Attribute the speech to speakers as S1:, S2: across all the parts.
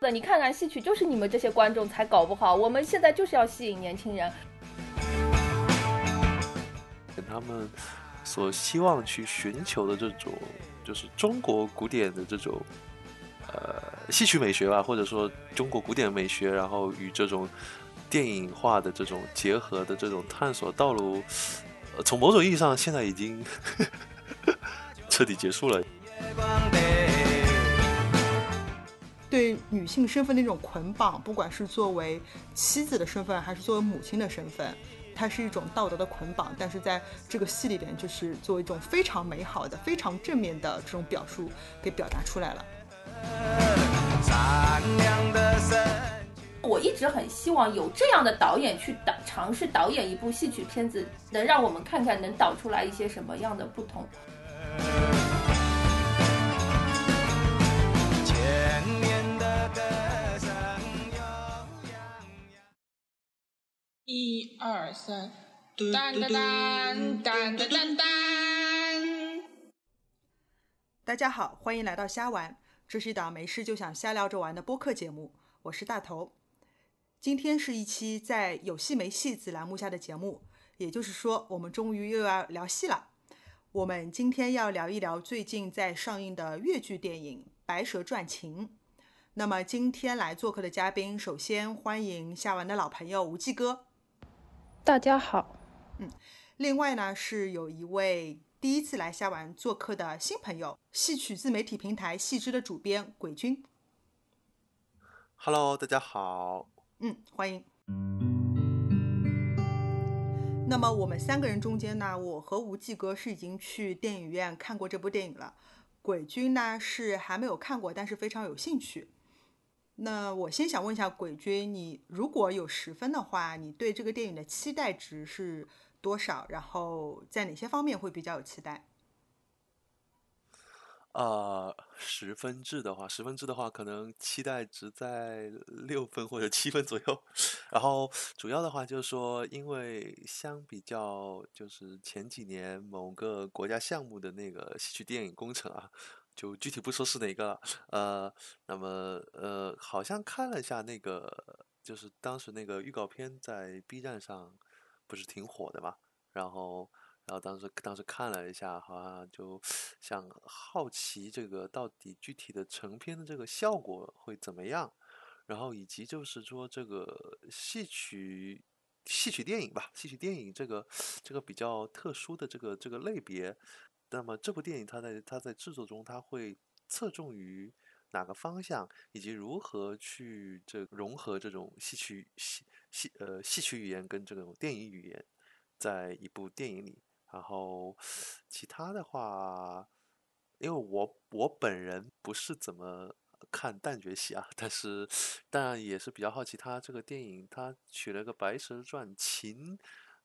S1: 那，你看看戏曲就是你们这些观众才搞不好，我们现在就是要吸引年轻人。
S2: 跟他们所希望去寻求的这种，就是中国古典的这种，呃，戏曲美学吧，或者说中国古典美学，然后与这种电影化的这种结合的这种探索道路，呃，从某种意义上，现在已经 彻底结束了。
S3: 对女性身份的一种捆绑，不管是作为妻子的身份，还是作为母亲的身份，它是一种道德的捆绑。但是在这个戏里边，就是作为一种非常美好的、非常正面的这种表述，给表达出来了。
S1: 我一直很希望有这样的导演去导尝试导演一部戏曲片子，能让我们看看能导出来一些什么样的不同。
S4: 一二三，当当当当当当当。
S3: 大家好，欢迎来到瞎玩，这是一档没事就想瞎聊着玩的播客节目，我是大头。今天是一期在有戏没戏子栏目下的节目，也就是说，我们终于又要聊戏了。我们今天要聊一聊最近在上映的越剧电影《白蛇传情》。那么今天来做客的嘉宾，首先欢迎夏玩的老朋友无忌哥。
S1: 大家好，
S3: 嗯，另外呢是有一位第一次来夏玩做客的新朋友，戏曲自媒体平台戏之的主编鬼君。
S2: Hello，大家好，
S3: 嗯，欢迎。那么我们三个人中间呢，我和无忌哥是已经去电影院看过这部电影了，鬼君呢是还没有看过，但是非常有兴趣。那我先想问一下鬼君，你如果有十分的话，你对这个电影的期待值是多少？然后在哪些方面会比较有期待？
S2: 呃，十分制的话，十分制的话，可能期待值在六分或者七分左右。然后主要的话就是说，因为相比较就是前几年某个国家项目的那个戏曲电影工程啊。就具体不说是哪个了，呃，那么呃，好像看了一下那个，就是当时那个预告片在 B 站上不是挺火的嘛，然后，然后当时当时看了一下，好像就想好奇这个到底具体的成片的这个效果会怎么样，然后以及就是说这个戏曲戏曲电影吧，戏曲电影这个这个比较特殊的这个这个类别。那么这部电影它在它在制作中，它会侧重于哪个方向，以及如何去这融合这种戏曲戏戏呃戏曲语言跟这种电影语言，在一部电影里。然后其他的话，因为我我本人不是怎么看旦角戏啊，但是当然也是比较好奇，他这个电影他取了个《白蛇传情》。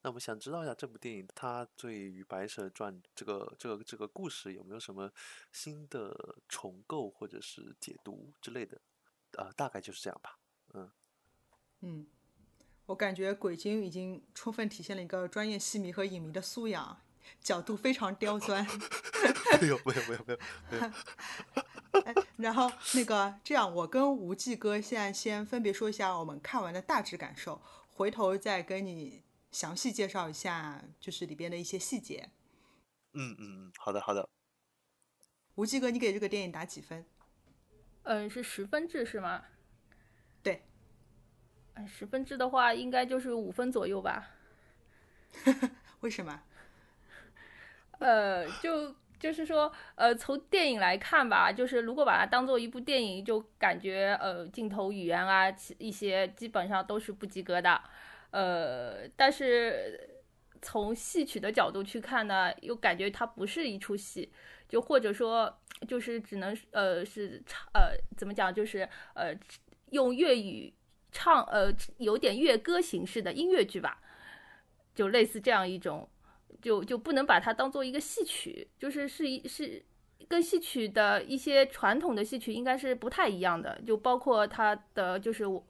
S2: 那我想知道一下这部电影，它对于《白蛇传》这个这个这个故事有没有什么新的重构或者是解读之类的？呃，大概就是这样吧。
S3: 嗯嗯，我感觉鬼精已经充分体现了一个专业戏迷和影迷的素养，角度非常刁钻。
S2: 没有没有没有没有没
S3: 有。然后那个这样，我跟无忌哥现在先分别说一下我们看完的大致感受，回头再跟你。详细介绍一下，就是里边的一些细节。
S2: 嗯嗯嗯，好的好的。
S3: 无忌哥，你给这个电影打几分？
S1: 嗯，是十分制是吗？
S3: 对。
S1: 嗯，十分制的话，应该就是五分左右吧。
S3: 为什么？
S1: 呃，就就是说，呃，从电影来看吧，就是如果把它当做一部电影，就感觉呃，镜头语言啊，一些基本上都是不及格的。呃，但是从戏曲的角度去看呢，又感觉它不是一出戏，就或者说就是只能呃是唱呃怎么讲，就是呃用粤语唱呃有点乐歌形式的音乐剧吧，就类似这样一种，就就不能把它当做一个戏曲，就是是一是跟戏曲的一些传统的戏曲应该是不太一样的，就包括它的就是我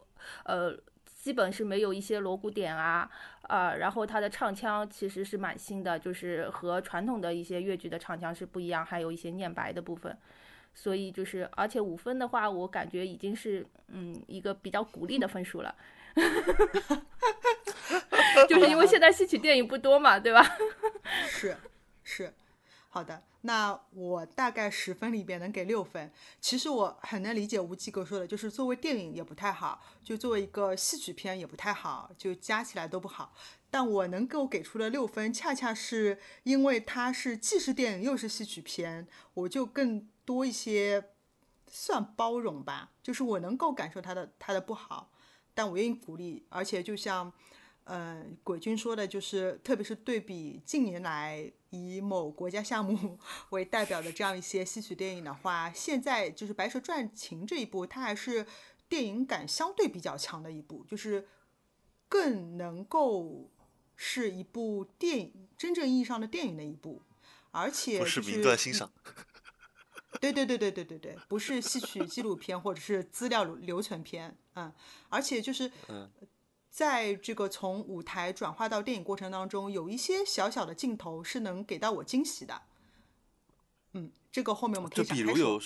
S1: 呃。基本是没有一些锣鼓点啊，呃，然后它的唱腔其实是蛮新的，就是和传统的一些粤剧的唱腔是不一样，还有一些念白的部分。所以就是，而且五分的话，我感觉已经是嗯一个比较鼓励的分数了。就是因为现在戏曲电影不多嘛，对吧？
S3: 是是，好的。那我大概十分里边能给六分。其实我很能理解吴基哥说的，就是作为电影也不太好，就作为一个戏曲片也不太好，就加起来都不好。但我能够给出的六分，恰恰是因为它是既是电影又是戏曲片，我就更多一些算包容吧。就是我能够感受他的他的不好，但我愿意鼓励。而且就像，嗯，鬼君说的，就是特别是对比近年来以某国家项目 为代表的这样一些戏曲电影的话，现在就是《白蛇传情》这一部，它还是电影感相对比较强的一部，就是更能够。是一部电影，真正意义上的电影的一部，而且
S2: 不
S3: 是
S2: 名段欣赏。
S3: 对对对对对对对，不是戏曲纪录片或者是资料留存片，嗯，而且就是在这个从舞台转化到电影过程当中，有一些小小的镜头是能给到我惊喜的。嗯，这个后面我们可以
S2: 就比如有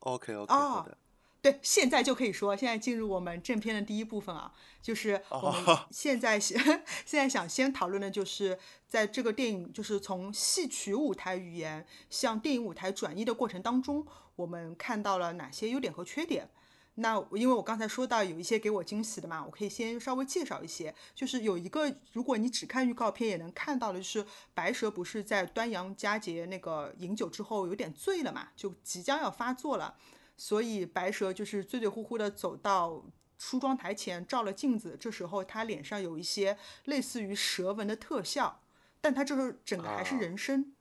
S2: ，OK OK 好的。
S3: 对，现在就可以说，现在进入我们正片的第一部分啊，就是我们 现在现现在想先讨论的，就是在这个电影就是从戏曲舞台语言向电影舞台转移的过程当中，我们看到了哪些优点和缺点。那因为我刚才说到有一些给我惊喜的嘛，我可以先稍微介绍一些，就是有一个，如果你只看预告片也能看到的，就是白蛇不是在端阳佳节那个饮酒之后有点醉了嘛，就即将要发作了。所以白蛇就是醉醉乎乎的走到梳妆台前照了镜子，这时候他脸上有一些类似于蛇纹的特效，但他这时候整个还是人身，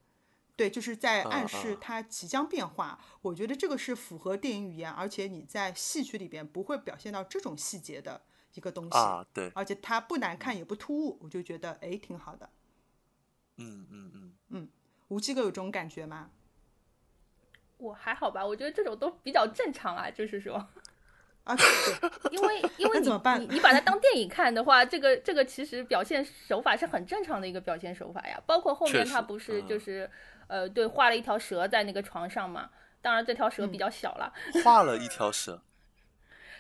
S3: 对，就是在暗示他即将变化。我觉得这个是符合电影语言，而且你在戏曲里边不会表现到这种细节的一个东西
S2: 啊，对，
S3: 而且它不难看也不突兀，我就觉得哎挺好的。
S2: 嗯嗯嗯
S3: 嗯，吴七哥有这种感觉吗？
S1: 我还好吧，我觉得这种都比较正常啊，就是说，
S3: 啊，对
S1: 因为因为你你你把它当电影看的话，这个这个其实表现手法是很正常的一个表现手法呀。包括后面他不是就是呃对画了一条蛇在那个床上嘛，当然这条蛇比较小了，
S2: 画了一条蛇。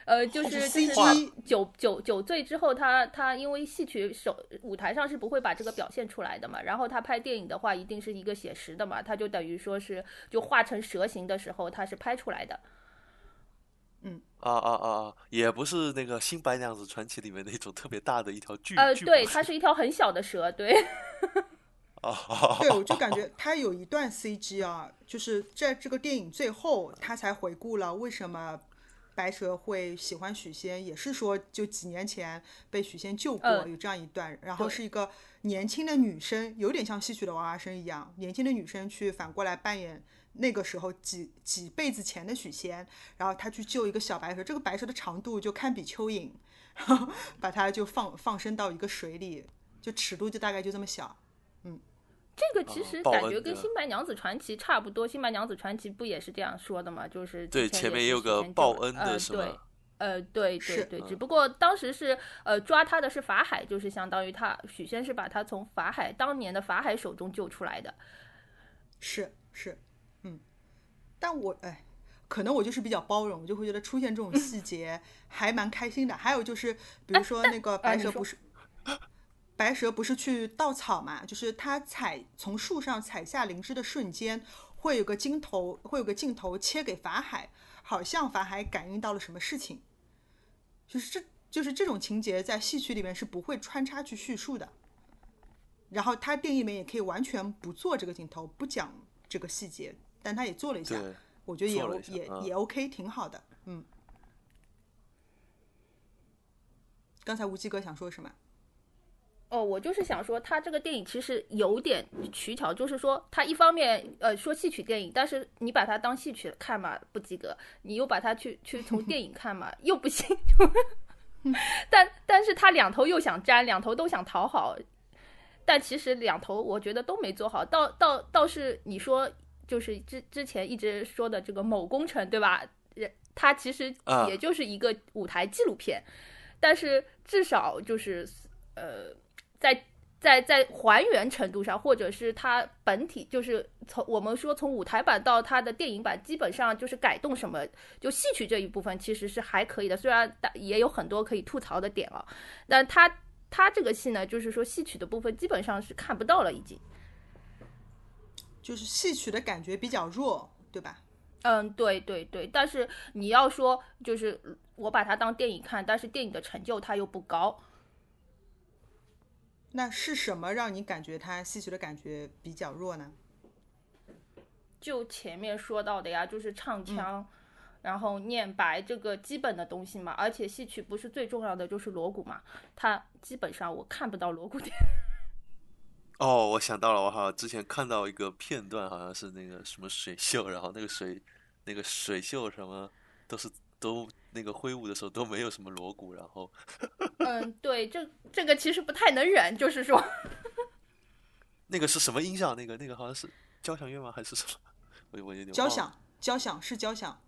S1: 呃，就是就是他酒酒酒醉之后，他他因为戏曲手舞台上是不会把这个表现出来的嘛，然后他拍电影的话，一定是一个写实的嘛，他就等于说是就画成蛇形的时候，他是拍出来的。
S3: 嗯，
S2: 啊啊啊啊，也不是那个《新白娘子传奇》里面那种特别大的一条巨
S1: 呃，对，它是一条很小的蛇，对。
S2: 啊，
S3: 对，我就感觉他有一段 CG 啊，就是在这个电影最后，他才回顾了为什么。白蛇会喜欢许仙，也是说就几年前被许仙救过，有这样一段。然后是一个年轻的女生，有点像戏曲的娃娃生一样，年轻的女生去反过来扮演那个时候几几辈子前的许仙，然后她去救一个小白蛇，这个白蛇的长度就堪比蚯蚓，然后把它就放放生到一个水里，就尺度就大概就这么小，嗯。
S1: 这个其实感觉跟《新白娘子传奇》差不多，《新白娘子传奇》不也是这样说的吗？就是
S2: 对前面也有个报恩的是
S1: 吗？呃，对对对，只不过当时是呃抓他的是法海，就是相当于他许仙是把他从法海当年的法海手中救出来的。
S3: 是是，嗯，但我哎，可能我就是比较包容，就会觉得出现这种细 节还蛮开心的。还有就是，比如说那个白蛇不是。白蛇不是去稻草嘛？就是他采从树上采下灵芝的瞬间，会有个镜头，会有个镜头切给法海，好像法海感应到了什么事情。就是这就是这种情节在戏曲里面是不会穿插去叙述的。然后他电影里面也可以完全不做这个镜头，不讲这个细节，但他也做了一下，我觉得也也也 OK，挺好的。嗯。刚才无忌哥想说什么？
S1: 哦，我就是想说，他这个电影其实有点取巧，就是说，他一方面呃说戏曲电影，但是你把它当戏曲看嘛不及格，你又把它去去从电影看嘛 又不行，但但是他两头又想沾，两头都想讨好，但其实两头我觉得都没做好，倒倒倒是你说就是之之前一直说的这个某工程对吧？人他其实也就是一个舞台纪录片。但是至少就是呃，在在在还原程度上，或者是它本体，就是从我们说从舞台版到它的电影版，基本上就是改动什么，就戏曲这一部分其实是还可以的，虽然也有很多可以吐槽的点啊，但它它这个戏呢，就是说戏曲的部分基本上是看不到了，已经。
S3: 就是戏曲的感觉比较弱，对吧？
S1: 嗯，对对对，但是你要说就是我把它当电影看，但是电影的成就它又不高。
S3: 那是什么让你感觉它戏曲的感觉比较弱呢？
S1: 就前面说到的呀，就是唱腔，然后念白这个基本的东西嘛。而且戏曲不是最重要的就是锣鼓嘛，它基本上我看不到锣鼓点。
S2: 哦，我想到了，我好像之前看到一个片段，好像是那个什么水袖，然后那个水，那个水袖什么都是都那个挥舞的时候都没有什么锣鼓，然后，
S1: 嗯，对，这这个其实不太能忍，就是说，
S2: 那个是什么音响？那个那个好像是交响乐吗？还是什么？我我有点
S3: 交响，交响是交响，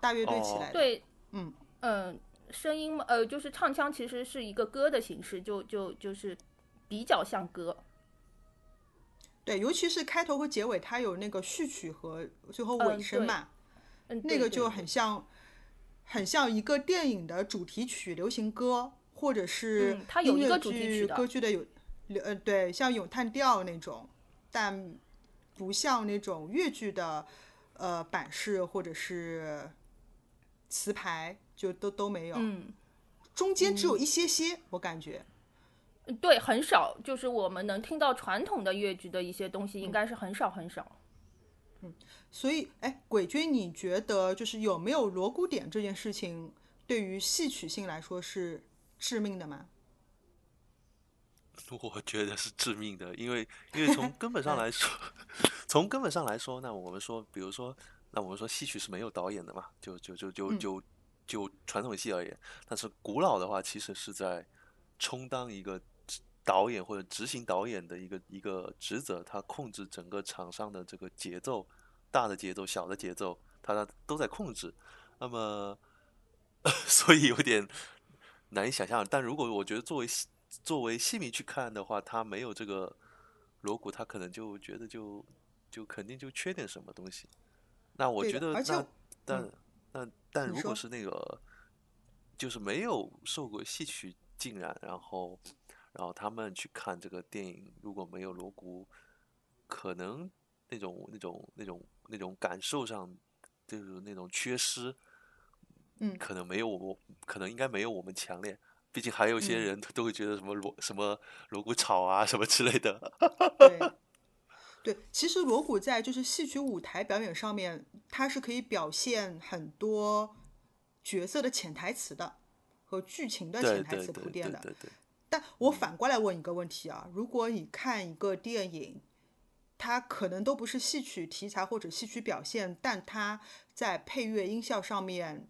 S3: 大乐队起来的。
S1: 对，
S3: 嗯
S1: 嗯，声音嘛，呃，就是唱腔其实是一个歌的形式，就就就是比较像歌。
S3: 对，尤其是开头和结尾，它有那个序曲和最后尾声嘛，
S1: 嗯，
S3: 那个就很像，很像一个电影的主题曲、流行歌，或者是
S1: 它有一个主题曲
S3: 剧、歌剧的有，呃，对，像咏叹调那种，但不像那种越剧的，呃，版式或者是词牌，就都都没有，
S1: 嗯，
S3: 中间只有一些些，我感觉。
S1: 对，很少，就是我们能听到传统的越剧的一些东西，应该是很少很少。
S3: 所以，哎，鬼君，你觉得就是有没有锣鼓点这件事情，对于戏曲性来说是致命的吗？
S2: 我觉得是致命的，因为因为从根本上来说，从根本上来说，那我们说，比如说，那我们说戏曲是没有导演的嘛，就就就就就就传统戏而言，但是古老的话，其实是在充当一个导演或者执行导演的一个一个职责，他控制整个场上的这个节奏，大的节奏、小的节奏，他都在控制。那么，所以有点难以想象。但如果我觉得作为戏作为戏迷去看的话，他没有这个锣鼓，他可能就觉得就就肯定就缺点什么东西。那我觉得，那但
S3: 嗯
S2: 但但如果是那个就是没有受过戏曲浸染，然后然后他们去看这个电影，如果没有锣鼓，可能那种那种那种那种感受上就是那种缺失，
S3: 嗯
S2: 可能没有我可能应该没有我们强烈。毕竟还有一些
S3: 嗯
S2: 人都会觉得什么锣什么锣鼓吵啊什么之类的。
S3: 对，对，其实锣鼓在就是戏曲舞台表演上面，它是可以表现很多角色的潜台词的和剧情的潜台词
S2: 对对
S3: 铺垫的。
S2: 对对对，
S3: 但我反过来问一个问题啊，如果你看一个电影，它可能都不是戏曲题材或者戏曲表现，但它在配乐音效上面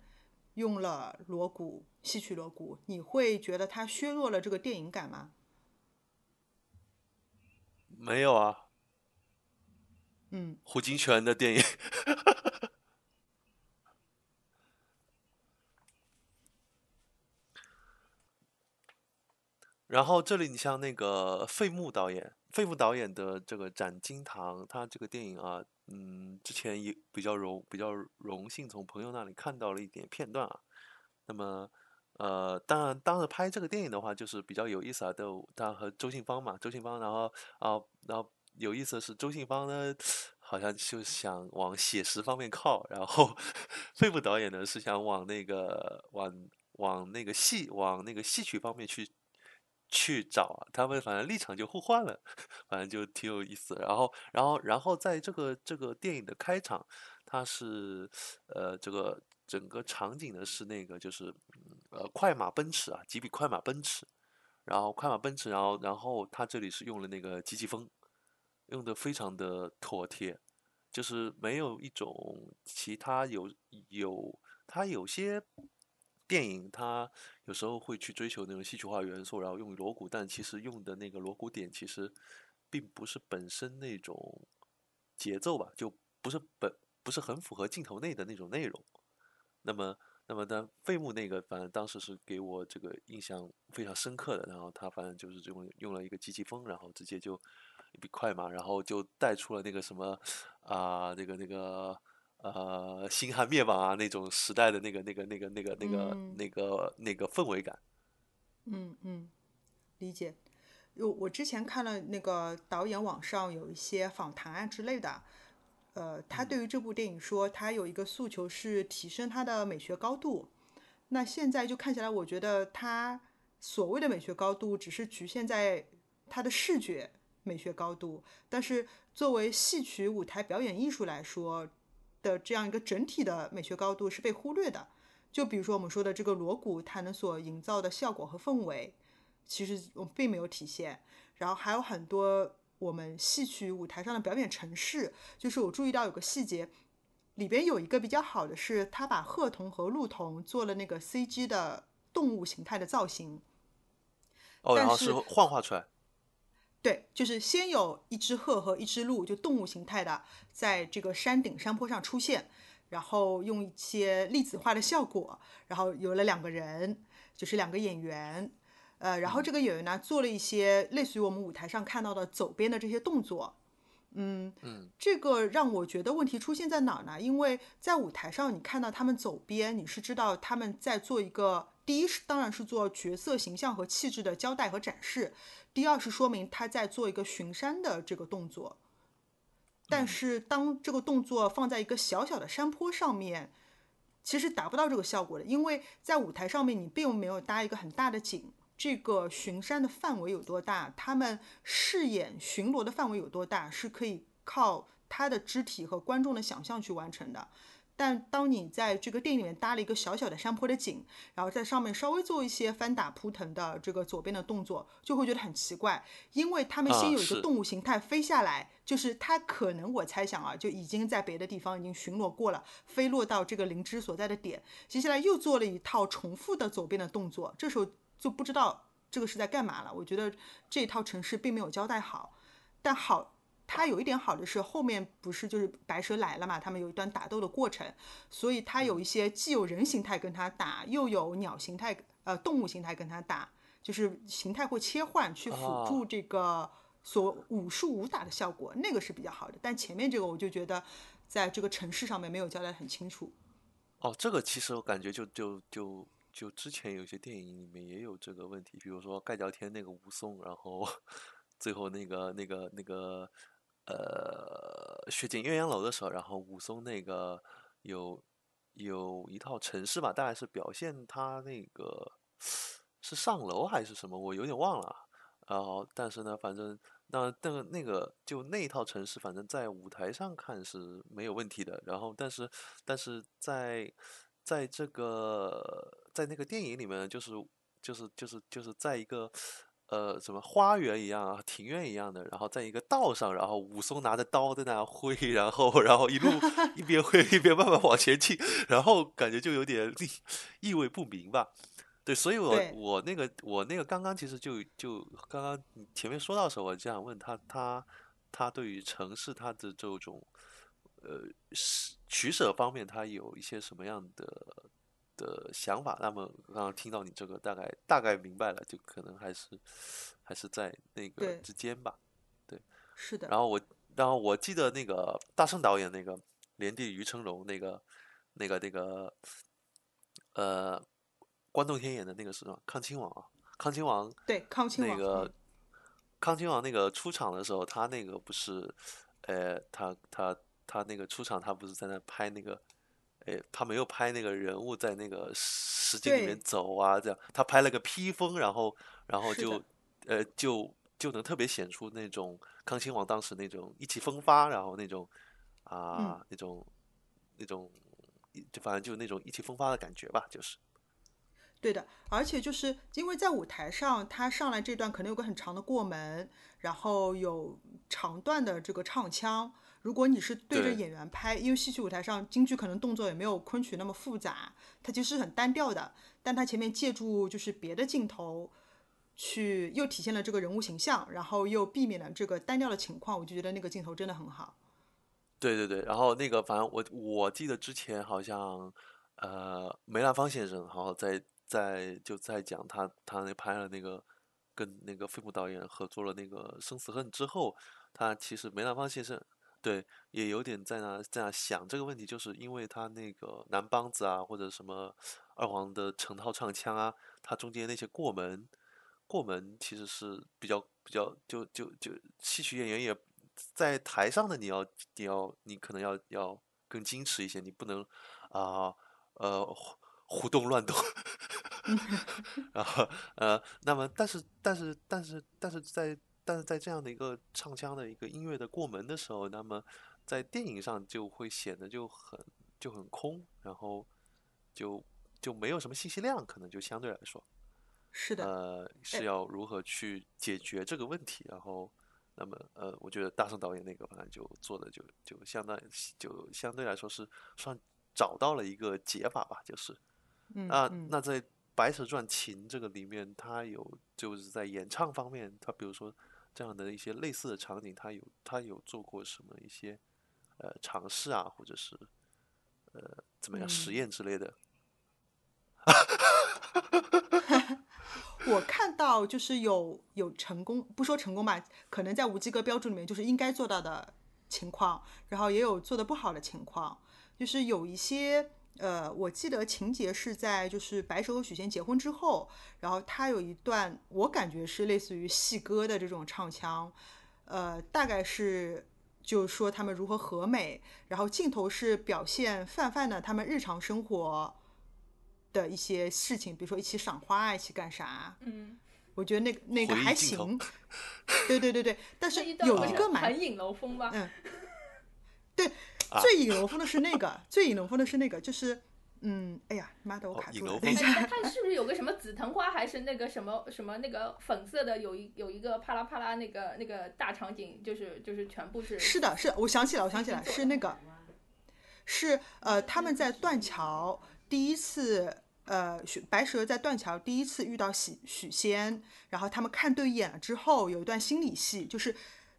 S3: 用了锣鼓、戏曲锣鼓，你会觉得它削弱了这个电影感吗？
S2: 没有啊，
S3: 嗯，
S2: 胡金铨的电影。然后这里你像那个费穆导演，费穆导演的这个《斩金堂》，他这个电影啊，嗯，之前也比较荣比较荣幸从朋友那里看到了一点片段啊。那么，呃，当然当时拍这个电影的话，就是比较有意思啊，都他和周信芳嘛，周信芳，然后啊，然后有意思的是周信芳呢，好像就想往写实方面靠，然后费穆导演呢是想往那个往往那个戏往那个戏曲方面去去找，他们反正立场就互换了，反正就挺有意思。然后，然后，然后在这个这个电影的开场，它是呃这个整个场景呢是那个就是呃快马奔驰啊，几匹快马奔驰，然后快马奔驰，然后然后它这里是用了那个机器风，用的非常的妥帖，就是没有一种其他有有它有些电影它有时候会去追求那种戏曲化元素，然后用锣鼓，但其实用的那个锣鼓点其实并不是本身那种节奏吧，就不是本不是很符合镜头内的那种内容。那么那么呢，费穆那个反正当时是给我这个印象非常深刻的，然后他反正就是用用了一个机器风，然后直接就一笔快嘛，然后就带出了那个什么啊、那个那个呃星汉灭亡啊那种时代的那个那个那个那个那个
S3: 嗯
S2: 那个那个氛围感。
S3: 嗯嗯，理解。我我之前看了那个导演网上有一些访谈啊之类的，呃，他对于这部电影说，他有一个诉求是提升他的美学高度。那现在就看起来，我觉得他所谓的美学高度，只是局限在他的视觉美学高度，但是作为戏曲舞台表演艺术来说的这样一个整体的美学高度是被忽略的。就比如说我们说的这个锣鼓，它能所营造的效果和氛围，其实我们并没有体现。然后还有很多我们戏曲舞台上的表演程式，就是我注意到有个细节，里边有一个比较好的是，他把鹤童和鹿童做了那个 CG 的动物形态的造型。
S2: 哦，然
S3: 但是
S2: 幻化出来。
S3: 对，就是先有一只鹤和一只鹿，就动物形态的，在这个山顶山坡上出现，然后用一些粒子化的效果，然后有了两个人，就是两个演员，呃，然后这个演员呢做了一些类似于我们舞台上看到的走边的这些动作，嗯
S2: 嗯，
S3: 这个让我觉得问题出现在哪儿呢？因为在舞台上你看到他们走边，你是知道他们在做一个，第一是当然是做角色形象和气质的交代和展示，第二是说明他在做一个巡山的这个动作。但是当这个动作放在一个小小的山坡上面，其实达不到这个效果的，因为在舞台上面你并没有搭一个很大的景。这个巡山的范围有多大？他们饰演巡逻的范围有多大？是可以靠他的肢体和观众的想象去完成的。但当你在这个电影里面搭了一个小小的山坡的景，然后在上面稍微做一些翻打扑腾的这个左边的动作，就会觉得很奇怪，因为他们
S2: 啊
S3: 先有一个动物形态飞下来，就是它可能我猜想啊，就已经在别的地方已经巡逻过了，飞落到这个灵芝所在的点，接下来又做了一套重复的左边的动作，这时候就不知道这个是在干嘛了。我觉得这一套程式并没有交代好，但好。它有一点好的是，后面不是就是白蛇来了嘛，他们有一段打斗的过程，所以它有一些既有人形态跟它打，又有鸟形态呃动物形态跟它打，就是形态会切换去辅助这个所武术武打的效果，那个是比较好的。但前面这个我就觉得在这个城市上面没有交代得很清楚。
S2: 哦，这个其实我感觉就就就就之前有些电影里面也有这个问题，比如说盖叫天那个武松，然后 最后那个那个那个呃雪景鸳鸯楼的时候，然后武松那个有有一套程式吧，大概是表现他那个是上楼还是什么，我有点忘了。然后但是呢，反正那那个那个就那一套程式，反正在舞台上看是没有问题的。然后但是但是在在这个在那个电影里面，就是就是就是就是在一个呃什么花园一样啊，庭院一样的，然后在一个道上，然后武松拿着刀在那挥，然后然后一路 一边挥一边慢慢往前进，然后感觉就有点意味不明吧。对，所以我我那个我那个刚刚其实就就刚刚前面说到的时候，我就想问他他他对于城市他的这种呃取舍方面，他有一些什么样的的想法？那么刚刚听到你这个大概大概明白了，就可能还是还是在那个之间吧。
S3: 对是的，
S2: 然后我然后我记得那个大圣导演那个连帝于成龙那个那个那个呃关栋天演的那个是什么康亲王啊，康亲王
S3: 对康亲王
S2: 那个
S3: 嗯
S2: 康亲王那个出场的时候，他那个不是，呃，他他他那个出场，他不是在那拍那个，呃，他没有拍那个人物在那个实景里面
S3: 对
S2: 走啊，这样，他拍了个披风，然后然后就
S3: 的
S2: 呃就就能特别显出那种康亲王当时那种意气风发，然后那种啊、那种那种就反正就那种意气风发的感觉吧，就是。
S3: 对的，而且就是因为在舞台上，他上来这段可能有个很长的过门，然后有长段的这个唱腔。如果你是对着演员拍，因为戏曲舞台上京剧可能动作也没有昆曲那么复杂，它其实是很单调的。但它前面借助就是别的镜头，去又体现了这个人物形象，然后又避免了这个单调的情况，我就觉得那个镜头真的很好。
S2: 对对对，然后那个反正我我记得之前好像，呃梅兰芳先生，然后在在就在讲他他那拍了那个跟那个费穆导演合作了那个《生死恨》之后，他其实梅兰芳先生对也有点在那在那想这个问题，就是因为他那个南梆子啊或者什么二黄的成套唱腔啊，他中间那些过门过门其实是比较比较就就就戏曲演员也在台上的你要你要你可能要要更矜持一些，你不能啊呃胡胡动乱动，然 后呃那么但是但是但是但是在但是在这样的一个唱腔的一个音乐的过门的时候，那么在电影上就会显得就很就很空，然后就就没有什么信息量，可能就相对来说。
S3: 是的，
S2: 呃，
S3: 哎
S2: 是要如何去解决这个问题？然后，那么呃，我觉得大圣导演那个反正就做的就就相当就相对来说是算找到了一个解法吧，就是
S3: 嗯
S2: 那
S3: 嗯
S2: 那在《白蛇传情》这个里面，它有就是在演唱方面，它比如说这样的一些类似的场景，他有他有做过什么一些呃尝试啊，或者是呃怎么样实
S3: 嗯
S2: 验之类的？
S3: 我看到就是有有成功，不说成功吧，可能在无及格标注里面就是应该做到的情况，然后也有做的不好的情况，就是有一些呃，我记得情节是在就是白蛇和许仙结婚之后，然后他有一段我感觉是类似于戏歌的这种唱腔，呃，大概是。就是说他们如何和美，然后镜头是表现范范的他们日常生活的一些事情，比如说一起赏花啊，一起干啥。
S1: 嗯，
S3: 我觉得那个那个还行。对对对对，但是有一个蛮
S1: 很引楼风吧？
S3: 嗯，对，
S2: 啊
S3: 最引楼风的是那个，最引楼风的是那个，就是嗯，哎呀，妈的，我
S2: 哦
S3: 卡住了，等一下，
S1: 它它是不是有个什么紫藤花，还是那个什么什么那个粉色的，有一有一个啪啦啪啦那个那个大场景，就是就是全部是
S3: 是的，是的，我想起来，我想起来，是那个，是呃，他们在断桥第一次。呃，许白蛇在断桥第一次遇到许许仙，然后他们看对眼了之后，有一段心理戏，就是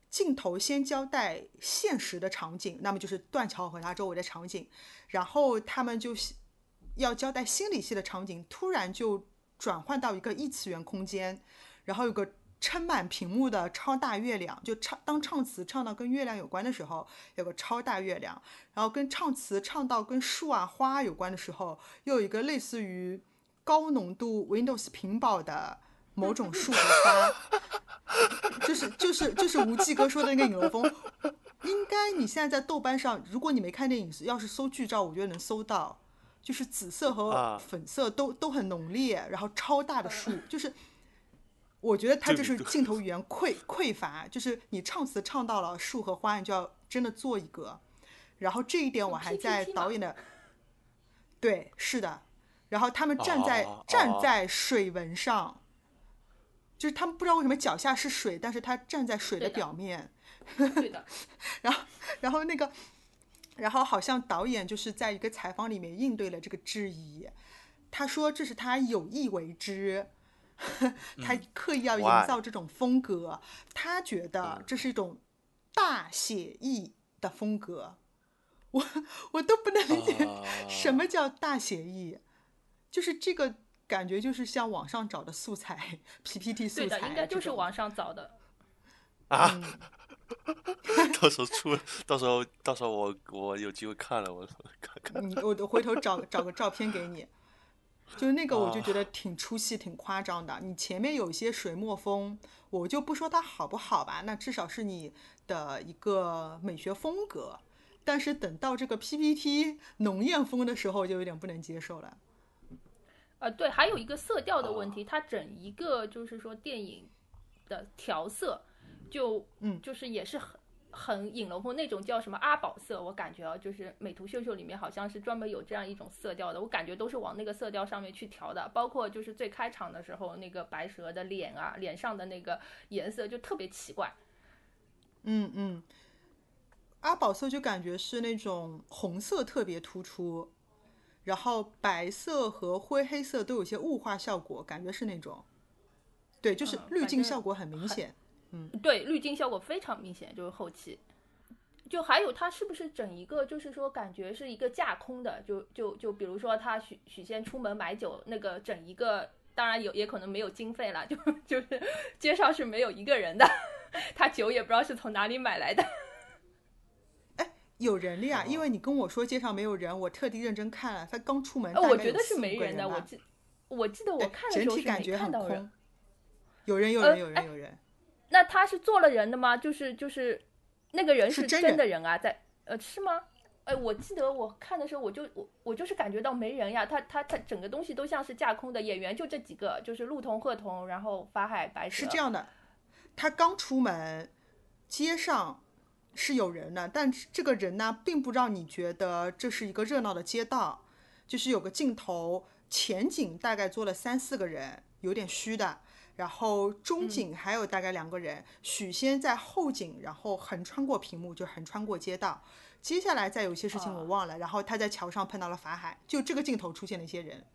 S3: 镜头先交代现实的场景，那么就是断桥和它周围的场景，然后他们就要交代心理戏的场景，突然就转换到一个异次元空间，然后有个撑满屏幕的超大月亮，就唱当唱词唱到跟月亮有关的时候，有个超大月亮，然后跟唱词唱到跟树啊花有关的时候，又有一个类似于高浓度 Windows 屏保的某种树和花，就是就是就是无忌哥说的那个影楼风。应该你现在在豆瓣上，如果你没看电影，要是搜剧照，我觉得能搜到，就是紫色和
S2: 啊
S3: 粉色都、都很浓烈，然后超大的树，就是我觉得它就是镜头语言匮匮乏，就是你唱词唱到了树和花，你就要真的做一个。然后这一点我还在导演的，对，是的。然后他们站在、
S2: 哦
S3: 站
S2: 哦
S3: 在水纹上，就是他们不知道为什么脚下是水，但是他站在水的表面。
S1: 对的，
S3: 然后，然后那个，然后好像导演就是在一个采访里面应对了这个质疑，他说这是他有意为之，他刻意要营造这种风格，他觉得这是一种大写意的风格。我我都不能理解什么叫大写意，就是这个感觉就是像网上找的素材 PPT 素材，
S1: 对的，应该就是网上找的。
S2: 啊，
S3: 嗯
S2: 到时候出，到时候到时候我我有机会看了，我看看。
S3: 你我回头找找个照片给你，就是那个我就
S2: 啊
S3: 觉得挺出戏、挺夸张的。你前面有一些水墨风，我就不说它好不好吧，那至少是你的一个美学风格。但是等到这个 PPT 浓艳风的时候，就有点不能接受了。
S1: 呃，对，还有一个色调的
S2: 哦。
S1: 问题，它整一个就是说电影的调色，就
S3: 嗯。
S1: 就是也是很很影楼风那种叫什么阿宝色，我感觉啊，就是美图秀秀里面好像是专门有这样一种色调的，我感觉都是往那个色调上面去调的，包括就是最开场的时候那个白蛇的脸啊，脸上的那个颜色就特别奇怪。
S3: 嗯嗯，阿宝色就感觉是那种红色特别突出，然后白色和灰黑色都有些雾化效果，感觉是那种，对，就是滤镜效果很明显。
S1: 嗯对，滤镜效果非常明显，就是后期。就还有它是不是整一个就是说感觉是一个架空的，就就就比如说他许许仙出门买酒那个整一个，当然有也可能没有经费了，就就是 街上是没有一个人的，他酒也不知道是从哪里买来的。
S3: 有人的呀，
S2: 哦
S3: 因为你跟我说街上没有人，我特地认真看了，他刚出门，
S1: 我觉得是没人的，我记我记得我看的
S3: 整
S1: 时候是没
S3: 体感觉很
S1: 看到人
S3: 空。。有人，有
S1: 呃
S3: 人，有人，有人。
S1: 那他是做了人的吗？就是就是那个人是
S3: 真
S1: 的人啊，在呃是吗？哎，我记得我看的时候，我就我我就是感觉到没人呀，他他他整个东西都像是架空的，演员就这几个，就是陆童、贺童，然后法海、白蛇。
S3: 是这样的，他刚出门，街上是有人的，但这个人呢，并不让你觉得这是一个热闹的街道，就是有个镜头，前景大概坐了三四个人，有点虚的。然后中景还有大概两个人，许仙在后景，然后横穿过屏幕，就横穿过街道。接下来再有一些事情我忘了，然后他在桥上碰到了法海，就这个镜头出现了一些人，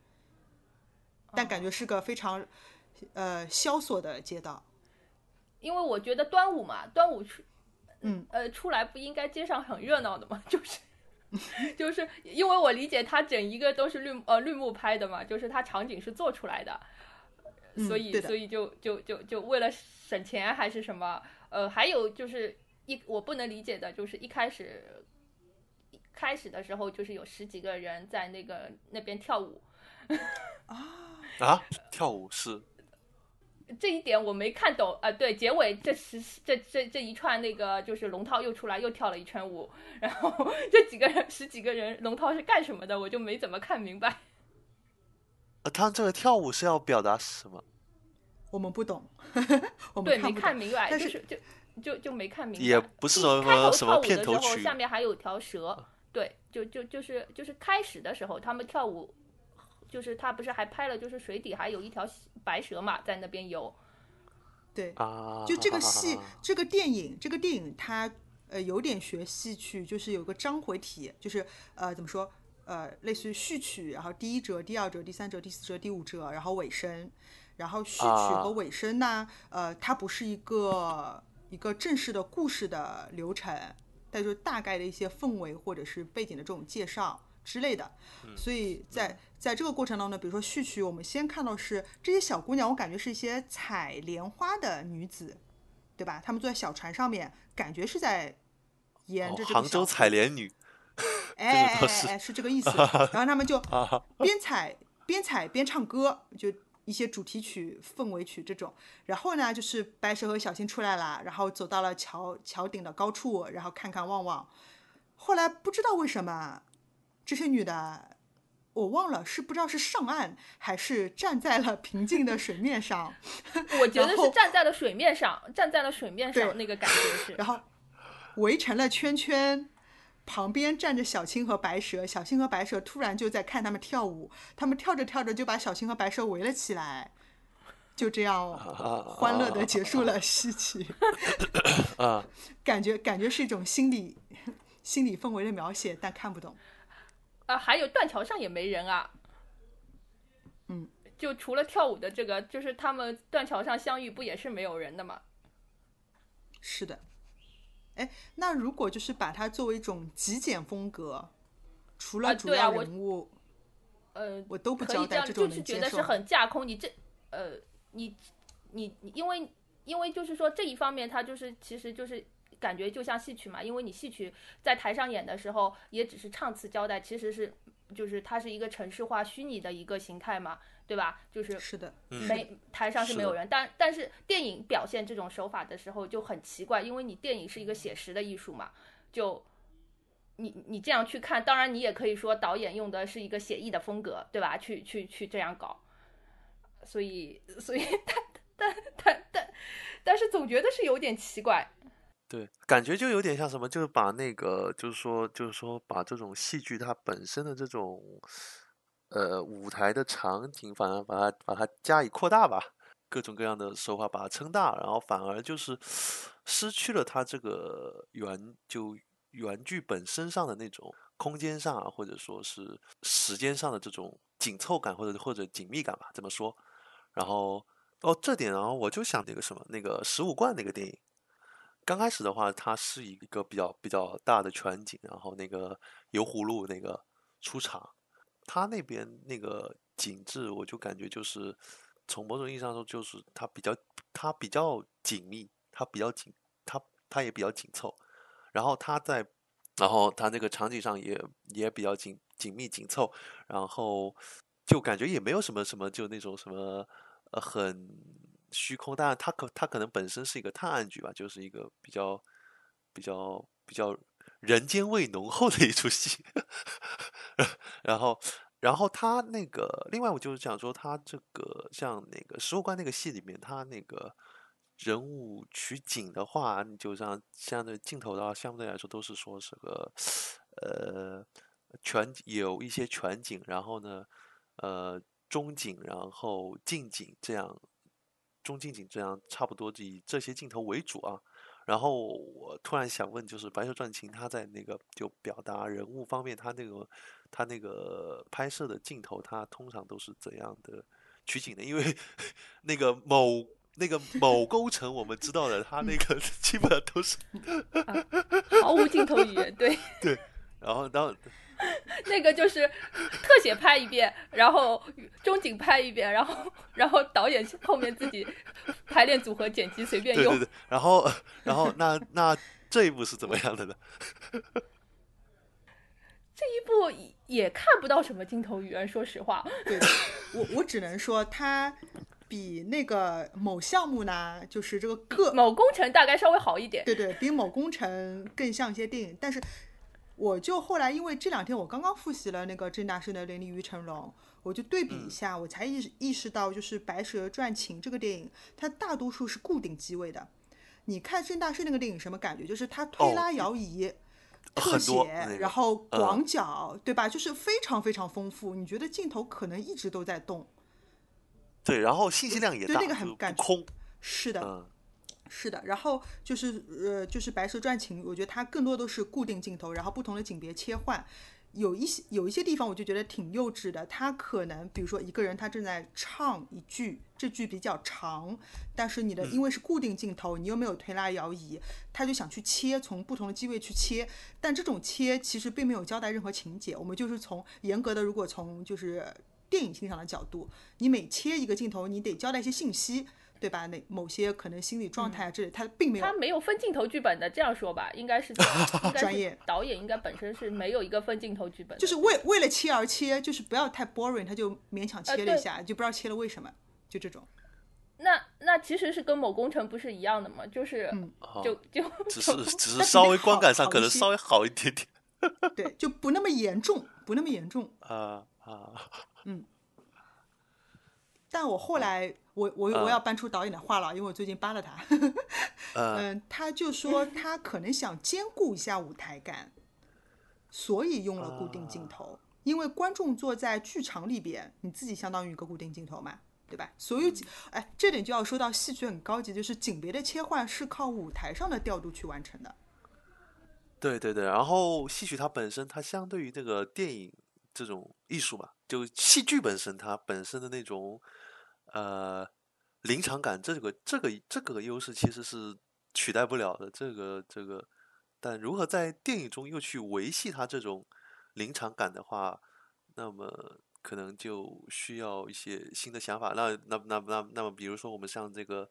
S3: 但感觉是个非常呃萧索的街道。
S1: 因为我觉得端午嘛，端午出，
S3: 嗯，
S1: 呃，出来不应该街上很热闹的吗，就是。就是因为我理解它整一个都是绿呃绿幕拍的嘛，就是它场景是做出来的，所以
S3: 嗯
S1: 所以就就就就为了省钱还是什么，呃，还有就是一我不能理解的就是一开始一开始的时候就是有十几个人在那个那边跳舞，
S2: 啊，跳舞是
S1: 这一点我没看懂啊、呃对，结尾这十这这这一串那个就是龙套又出来又跳了一圈舞，然后这几个人 十几个人龙套是干什么的，我就没怎么看明白。
S2: 呃，他这个跳舞是要表达什么？
S3: 我们不懂，我们
S1: 对，没
S3: 看
S1: 明白，
S3: 但
S1: 就是是就就就没看明白。
S2: 也不是
S1: 一
S2: 什么
S1: 开头
S2: 什么
S1: 跳舞的时候
S2: 片头曲
S1: 下面还有条蛇，对，就就就是就是开始的时候他们跳舞，就是他不是还拍了，就是水底还有一条白蛇嘛，在那边游。
S3: 对，
S2: 啊，
S3: 就这个戏，这个电影，这个电影它呃有点学戏曲，就是有个章回体，就是呃怎么说呃类似于序曲，然后第一折、第二折、第三折、第四折、第五折，然后尾声，然后序曲
S2: 啊
S3: 和尾声呢，呃它不是一个一个正式的故事的流程，但就是大概的一些氛围或者是背景的这种介绍之类的。所以在在这个过程当中呢，比如说序曲，我们先看到是这些小姑娘，我感觉是一些采莲花的女子，对吧？她们坐在小船上面，感觉是在沿
S2: 哦
S3: 着这个
S2: 杭州采莲女
S3: 哎哎哎哎，是这个意思。然后他们就
S2: 啊，
S3: 边采边采边唱歌，就一些主题曲、氛围曲这种。然后呢，就是白蛇和小青出来了，然后走到了桥桥顶的高处，然后看看望望。后来不知道为什么，这些女的。我忘了是不知道是上岸还是站在了平静的水面上，
S1: 我觉得是站在了水面上，站在了水面上那个感觉是。
S3: 然后围成了圈圈，旁边站着小青和白蛇，小青和白蛇突然就在看他们跳舞，他们跳着跳着就把小青和白蛇围了起来，就这样欢乐的结束了戏曲。
S2: 啊，
S3: 感觉感觉是一种心理心理氛围的描写，但看不懂。
S1: 啊，还有断桥上也没人啊。
S3: 嗯，
S1: 就除了跳舞的这个，就是他们断桥上相遇，不也是没有人的吗？
S3: 是的，哎，那如果就是把它作为一种极简风格，除了
S1: 啊
S3: 主要
S1: 对啊我
S3: 人物，
S1: 呃，
S3: 我都不交代，这种
S1: 就是觉得是。很架空。你这呃，你你你因为因为就是说这一方面，它就是其实就是感觉就像戏曲嘛，因为你戏曲在台上演的时候，也只是唱词交代，其实是就是它是一个城市化、虚拟的一个形态嘛，对吧？就是
S3: 是的，
S1: 没台上是没有人，但但是电影表现这种手法的时候就很奇怪，因为你电影是一个写实的艺术嘛，就你你这样去看，当然你也可以说导演用的是一个写意的风格，对吧？去去去这样搞，所以所以 但但但但但是总觉得是有点奇怪，
S2: 对，感觉就有点像什么，就是把那个，就是说，就是说，把这种戏剧它本身的这种，呃，舞台的场景，反而把它把它加以扩大吧，各种各样的手法把它撑大，然后反而就是失去了它这个原就原剧本身上的那种空间上啊，或者说是时间上的这种紧凑感，或者或者紧密感吧，怎么说。然后哦，这点，然后我就想那个什么，那个十五贯那个电影。刚开始的话，它是一个比较比较大的全景，然后那个油葫芦那个出场，它那边那个景致，我就感觉就是从某种意义上说，就是它比较它比较紧密，它比较紧，它它也比较紧凑，然后它在，然后它那个场景上也也比较紧紧密紧凑，然后就感觉也没有什么什么就那种什么呃很。虚空，当然它可它可能本身是一个探案剧吧，就是一个比较比较比较人间味浓厚的一出戏。然后，然后他那个另外，我就是想说，他这个像那个十五关那个戏里面，他那个人物取景的话，你就像相对镜头的话，相对来说都是说是个呃全有一些全景，然后呢呃中景，然后近景这样。中近景这样差不多以这些镜头为主啊，然后我突然想问，就是《白蛇传情》它在那个就表达人物方面，它那个它那个拍摄的镜头，它通常都是怎样的取景的？因为 那个某那个某工程，我们知道的，它那个 基本上都是
S1: 毫无镜头语言，对
S2: 对，然后当。
S1: 那个就是特写拍一遍，然后中景拍一遍，然后然后导演后面自己排练组合剪辑随便用。
S2: 对对对，然后然后那那这一部是怎么样的呢？
S1: 这一部也看不到什么镜头语言，说实话。
S3: 对，我我只能说它比那个某项目呢，就是这个各
S1: 某工程大概稍微好一点。
S3: 对对，比某工程更像一些电影，但是。我就后来，因为这两天我刚刚复习了那个郑大圣的《淋漓于成龙》，我就对比一下，我才意识意识到，就是《白蛇传情》这个电影，它大多数是固定机位的。你看郑大圣那个电影什么感觉？就是它推拉摇移、特写，然后广角，对吧？就是非常非常丰富。你觉得镜头可能一直都在动？
S2: 对，然后信息量也
S3: 大，对那个很感
S2: 空。
S3: 是的。是的，然后就是呃，就是《白蛇传情》，我觉得它更多都是固定镜头，然后不同的景别切换，有一些有一些地方我就觉得挺幼稚的。他可能比如说一个人他正在唱一句，这句比较长，但是你的因为是固定镜头，你又没有推拉摇移，他就想去切，从不同的机位去切，但这种切其实并没有交代任何情节。我们就是从严格的，如果从就是电影欣赏的角度，你每切一个镜头，你得交代一些信息。对吧？那某些可能心理状态啊，这里他并没有，
S1: 他没有分镜头剧本的。这样说吧，应该是
S3: 专业
S1: 导演应该本身是没有一个分镜头剧本，
S3: 就是为为了切而切，就是不要太 boring，他就勉强切了一下，就不知道切了为什么，就这种。
S1: 那那其实是跟某工程不是一样的吗？就是就就
S2: 只是只是稍微观感上可能稍微好一点点，
S3: 对，就不那么严重，不那么严重
S2: 啊啊，
S3: 嗯。但我后来，我我我要搬出导演的话了，因为我最近扒了他。嗯，他就说他可能想兼顾一下舞台感，所以用了固定镜头。因为观众坐在剧场里边，你自己相当于一个固定镜头嘛，对吧？所有哎，这点就要说到戏剧很高级，就是景别的切换是靠舞台上的调度去完成的。
S2: 对对对，然后戏曲它本身，它相对于这个电影这种艺术吧，就戏剧本身它本身的那种。呃，临场感这个这个这个优势其实是取代不了的。这个这个，但如何在电影中又去维系它这种临场感的话，那么可能就需要一些新的想法。那那那那那么，比如说我们像这个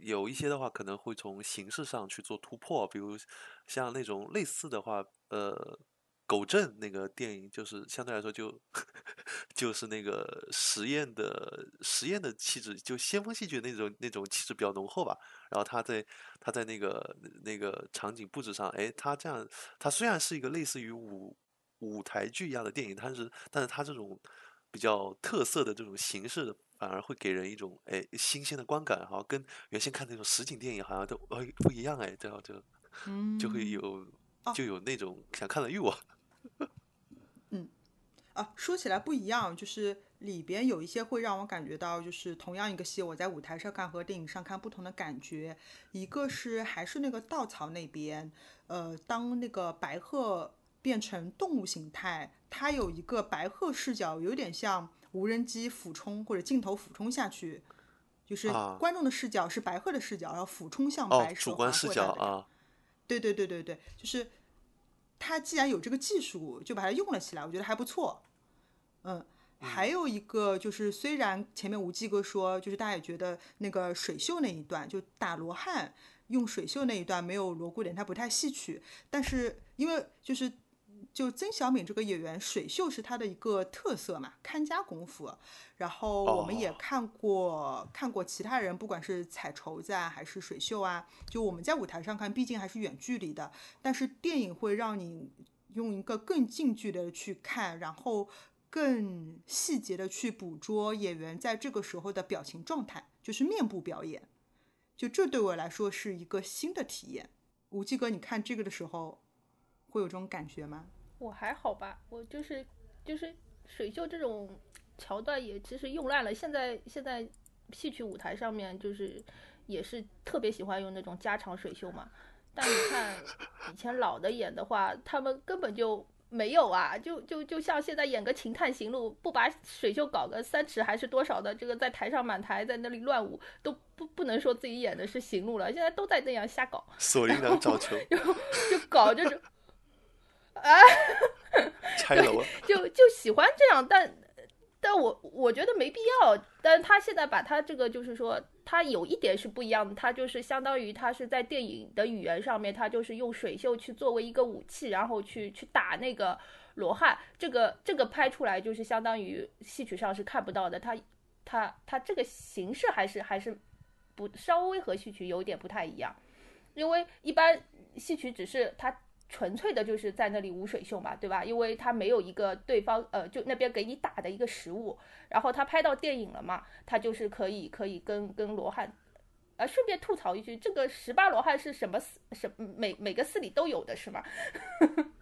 S2: 有一些的话，可能会从形式上去做突破，比如像那种类似的话，呃。狗镇那个电影就是相对来说就 就是那个实验的实验的气质，就先锋戏剧那种那种气质比较浓厚吧。然后他在他在那个那个场景布置上，哎，他这样他虽然是一个类似于舞舞台剧一样的电影，但是但是他这种比较特色的这种形式，反而会给人一种哎新鲜的观感，好像跟原先看那种实景电影好像都哎不一样哎，这样就就会有就有那种想看的欲望。
S3: 嗯，啊，说起来不一样，就是里边有一些会让我感觉到，就是同样一个戏，我在舞台上看和电影上看不同的感觉。一个是还是那个稻草那边，呃，当那个白鹤变成动物形态，它有一个白鹤视角，有点像无人机俯冲或者镜头俯冲下去，就是
S2: 啊
S3: 观众的视角是白鹤的视角，然后俯冲向
S2: 哦
S3: 白，蛇
S2: 主观视角啊，
S3: 对对对对对，就是他既然有这个技术，就把它用了起来，我觉得还不错。嗯，还有一个就是，虽然前面无忌哥说，就是大家也觉得那个水袖那一段，就打罗汉用水袖那一段没有锣鼓点，它不太戏曲，但是因为就是。就曾小敏这个演员，水袖是她的一个特色嘛，看家功夫。然后我们也
S2: 哦
S3: 看过、看过其他人，不管是踩绸子啊，还是水袖啊，就我们在舞台上看，毕竟还是远距离的。但是电影会让你用一个更近距离的去看，然后更细节的去捕捉演员在这个时候的表情状态，就是面部表演。就这对我来说是一个新的体验。无忌哥，你看这个的时候会有这种感觉吗？
S1: 我还好吧，我就是就是水袖这种桥段也其实用烂了。现在现在戏曲舞台上面就是也是特别喜欢用那种加长水袖嘛。但你看 以前老的演的话，他们根本就没有啊，就就就像现在演个《秦探行路》，不把水袖搞个三尺还是多少的，这个在台上满台在那里乱舞，都不不能说自己演的是行路了。现在都在那样瞎搞，
S2: 锁麟囊找球，
S1: 就搞这种。
S2: 拆楼啊，
S1: 就就喜欢这样，但但我我觉得没必要。但是他现在把他这个就是说，他有一点是不一样的，他就是相当于他是在电影的语言上面，他就是用水袖去作为一个武器，然后去去打那个罗汉。这个这个拍出来就是相当于戏曲上是看不到的，他他他这个形式还是还是不稍微和戏曲有点不太一样，因为一般戏曲只是他。纯粹的就是在那里无水秀嘛，对吧？因为他没有一个对方，呃，就那边给你打的一个实物，然后他拍到电影了嘛，他就是可以可以跟跟罗汉，呃，顺便吐槽一句，这个十八罗汉是什么寺什每每个寺里都有的是吗？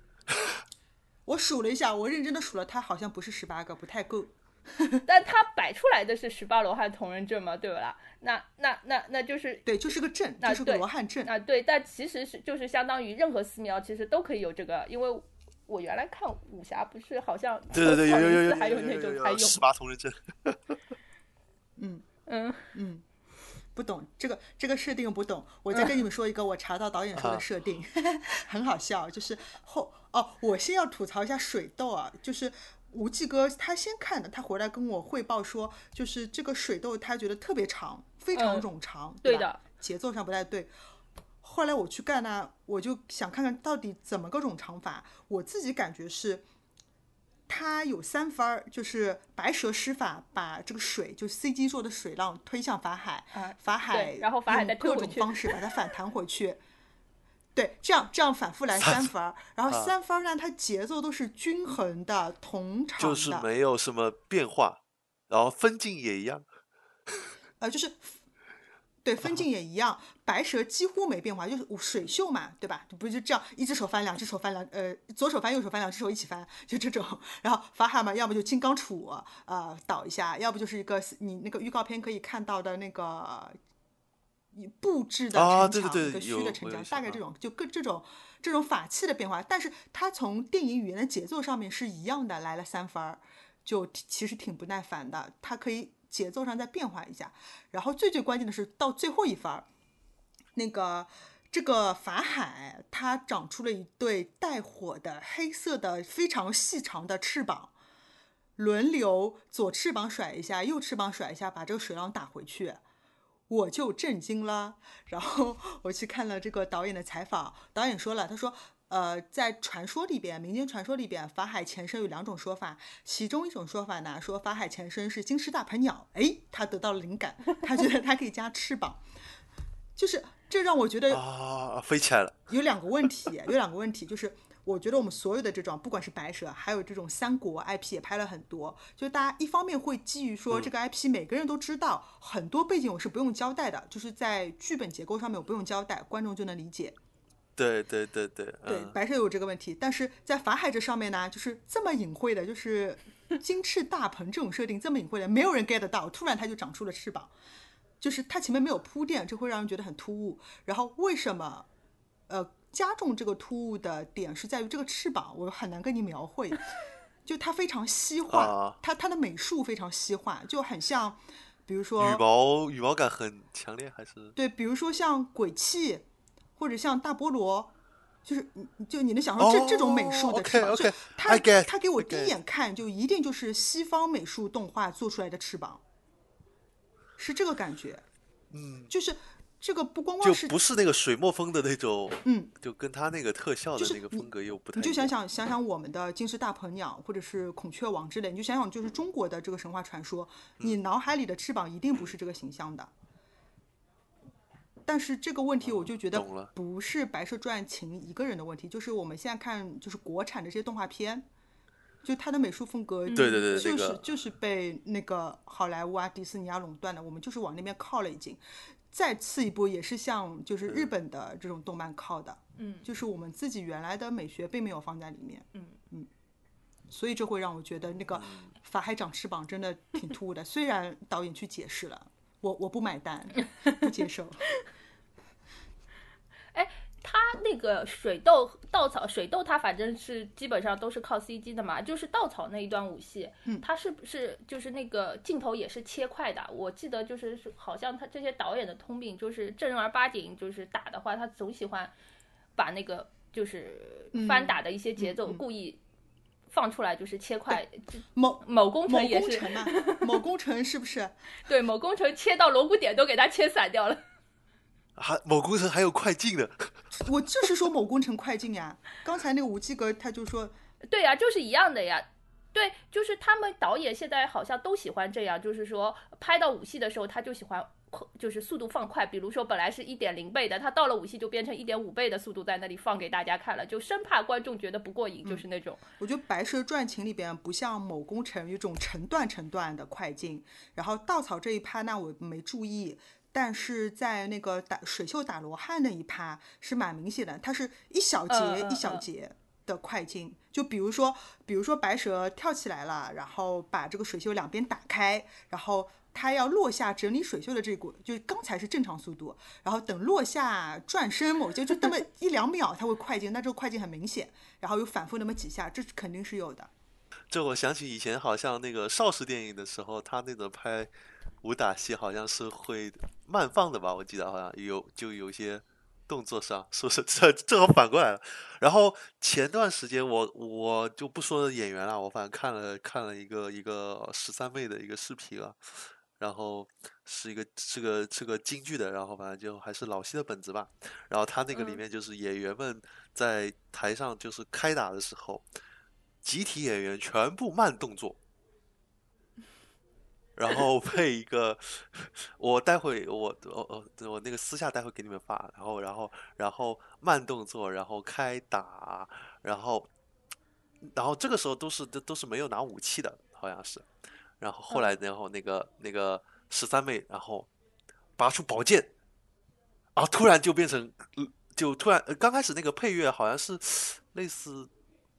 S3: 我数了一下，我认真的数了，他好像不是十八个，不太够。
S1: 但他摆出来的是十八罗汉同人阵嘛，对吧？那那那那就是
S3: 对，就是个阵，
S1: 啊
S3: 就是个罗汉阵。
S1: 啊，对，但其实是就是相当于任何寺庙其实都可以有这个，因为我原来看武侠不是好像
S2: 对对对，有有有有
S1: 还有
S2: 有
S1: 那种还有，
S2: 十八同人阵，
S3: 嗯
S1: 嗯
S3: 嗯，不懂这个这个设定不懂。我再跟你们说一个我查到导演说的设定，很好笑，就是后哦，我先要吐槽一下水痘啊，就是。吴继哥他先看的，他回来跟我汇报说，就是这个水痘他觉得特别长，非常
S1: 嗯
S3: 冗长，吧
S1: 对的，
S3: 节奏上不太对。后来我去干呢，我就想看看到底怎么个冗长法。我自己感觉是，它有三番儿，就是白蛇施法把这个水，就 CG 做的水浪推向法海，
S1: 啊
S3: 法海
S1: 然后法海
S3: 各种方式把它反弹回去。对，这样这样反复来三分儿，然后三分儿呢，它节奏都是均衡的、同场的，
S2: 就是没有什么变化，然后分镜也一样，
S3: 呃，就是对分镜也一样，白蛇几乎没变化，就是水袖嘛，对吧？不就这样，一只手翻，两只手翻，两呃左手翻，右手翻，两只手一起翻，就这种。然后法海嘛，要么就金刚杵呃倒一下，要不就是一个你那个预告片可以看到的那个。布置的
S2: 啊
S3: 城墙，一个虚的城墙，大概这种就跟这种这种法器的变化，但是它从电影语言的节奏上面是一样的，来了三分儿，就其实挺不耐烦的。它可以节奏上再变化一下，然后最最关键的是到最后一番儿，那个这个法海它长出了一对带火的黑色的非常细长的翅膀，轮流左翅膀甩一下，右翅膀甩一下，把这个水浪打回去。我就震惊了，然后我去看了这个导演的采访，导演说了，他说，呃，在传说里边，民间传说里边，法海前身有两种说法，其中一种说法呢，说法海前身是金翅大鹏鸟，哎，他得到了灵感，他觉得他可以加翅膀，就是这让我觉得
S2: 啊，飞起来了，
S3: 有两个问题，有两个问题，就是我觉得我们所有的这种，不管是白蛇，还有这种三国 IP 也拍了很多，就大家一方面会基于说这个 IP 每个人都知道，很多背景我是不用交代的，就是在剧本结构上面我不用交代，观众就能理解。
S2: 对对对对，
S3: 对，
S2: 嗯，
S3: 白蛇有这个问题，但是在法海这上面呢，就是这么隐晦的，就是 金翅大鹏这种设定这么隐晦的，没有人 get 到，突然它就长出了翅膀，就是它前面没有铺垫，这会让人觉得很突兀。然后为什么，呃，加重这个突兀的点是在于这个翅膀，我很难跟你描绘，就它非常西化
S2: 啊，
S3: 它它的美术非常西化，就很像。比如说
S2: 羽毛羽毛感很强烈，还是？
S3: 对，比如说像鬼泣，或者像大菠萝，就是就你能想象这、这种美术的翅膀就它它给我第一眼看就一定就是西方美术动画做出来的翅膀，是这个感觉，
S2: 嗯，
S3: 就是这个不光光
S2: 就是不是那个水墨风的那种，
S3: 嗯，
S2: 就跟他那个特效的那个风格又不太
S3: 你就想想想想我们的金翅大鹏鸟或者是孔雀王之类，你就想想就是中国的这个神话传说，你
S2: 嗯
S3: 脑海里的翅膀一定不是这个形象的。但是这个问题，我就觉得不是《白蛇传》秦一个人的问题，就是我们现在看就是国产的这些动画片，就它的美术风格，
S2: 对对对
S3: 就是、
S2: 那个
S3: 就是被那个好莱坞啊、迪士尼啊垄断的，我们就是往那边靠了已经。再次一步也是向就是日本的这种动漫靠的，
S1: 嗯。
S3: 就是我们自己原来的美学并没有放在里面，
S1: 嗯。
S3: 所以这会让我觉得那个法海长翅膀真的挺突兀的。虽然导演去解释了，我我不买单，不接受。
S1: 它那个水痘、稻草、水痘，它反正是基本上都是靠 CG 的嘛。就是稻草那一段武戏，
S3: 嗯
S1: 它是不是就是那个镜头也是切块的？我记得就是是好像他这些导演的通病，就是正儿八经就是打的话，他总喜欢把那个就是翻打的一些节奏故意放出来，就是切块。
S3: 某
S1: 某工程也是
S3: 工程嘛，某工程是不是？
S1: 对某工程切到锣鼓点都给它切散掉了。
S2: 还某工程还有快进的，
S3: 我就是说某工程快进呀。刚才那个吴基格他就说，
S1: 对呀、就是一样的呀。对，就是他们导演现在好像都喜欢这样，就是说拍到五系的时候，他就喜欢快就是速度放快。比如说本来是一点零倍的，他到了五系就变成一点五倍的速度在那里放给大家看了，就生怕观众觉得不过瘾，就是那种。
S3: 我觉得《白蛇传情》里边不像某工程有一种成段成段的快进，然后稻草这一趴那我没注意。但是在那个打水袖打罗汉那一趴是蛮明显的，它是一小节一小
S1: 嗯
S3: 节的快进。就比如说，比如说白蛇跳起来了，然后把这个水袖两边打开，然后它要落下整理水袖的这股，就是刚才是正常速度，然后等落下转身某些就那么 一两秒它会快进，那这个快进很明显，然后又反复那么几下，这肯定是有的。
S2: 这我想起以前好像那个邵氏电影的时候，他那个拍武打戏好像是会慢放的吧？我记得好像有就有些动作上，是不是这正好反过来了？然后前段时间我我就不说演员了，我反正看了看了一个一个十三妹的一个视频啊，然后是一个是个是个京剧的，然后反正就还是老戏的本子吧。然后他那个里
S1: 嗯
S2: 面就是演员们在台上就是开打的时候，集体演员全部慢动作，然后配一个，我待会我我我我那个私下待会给你们发，然后然后然后慢动作，然后开打，然后然后这个时候都是都都是没有拿武器的，好像是，然后后来然后那个那个十三妹，然后拔出宝剑，然后突然就变成，呃就突然呃刚开始那个配乐好像是类似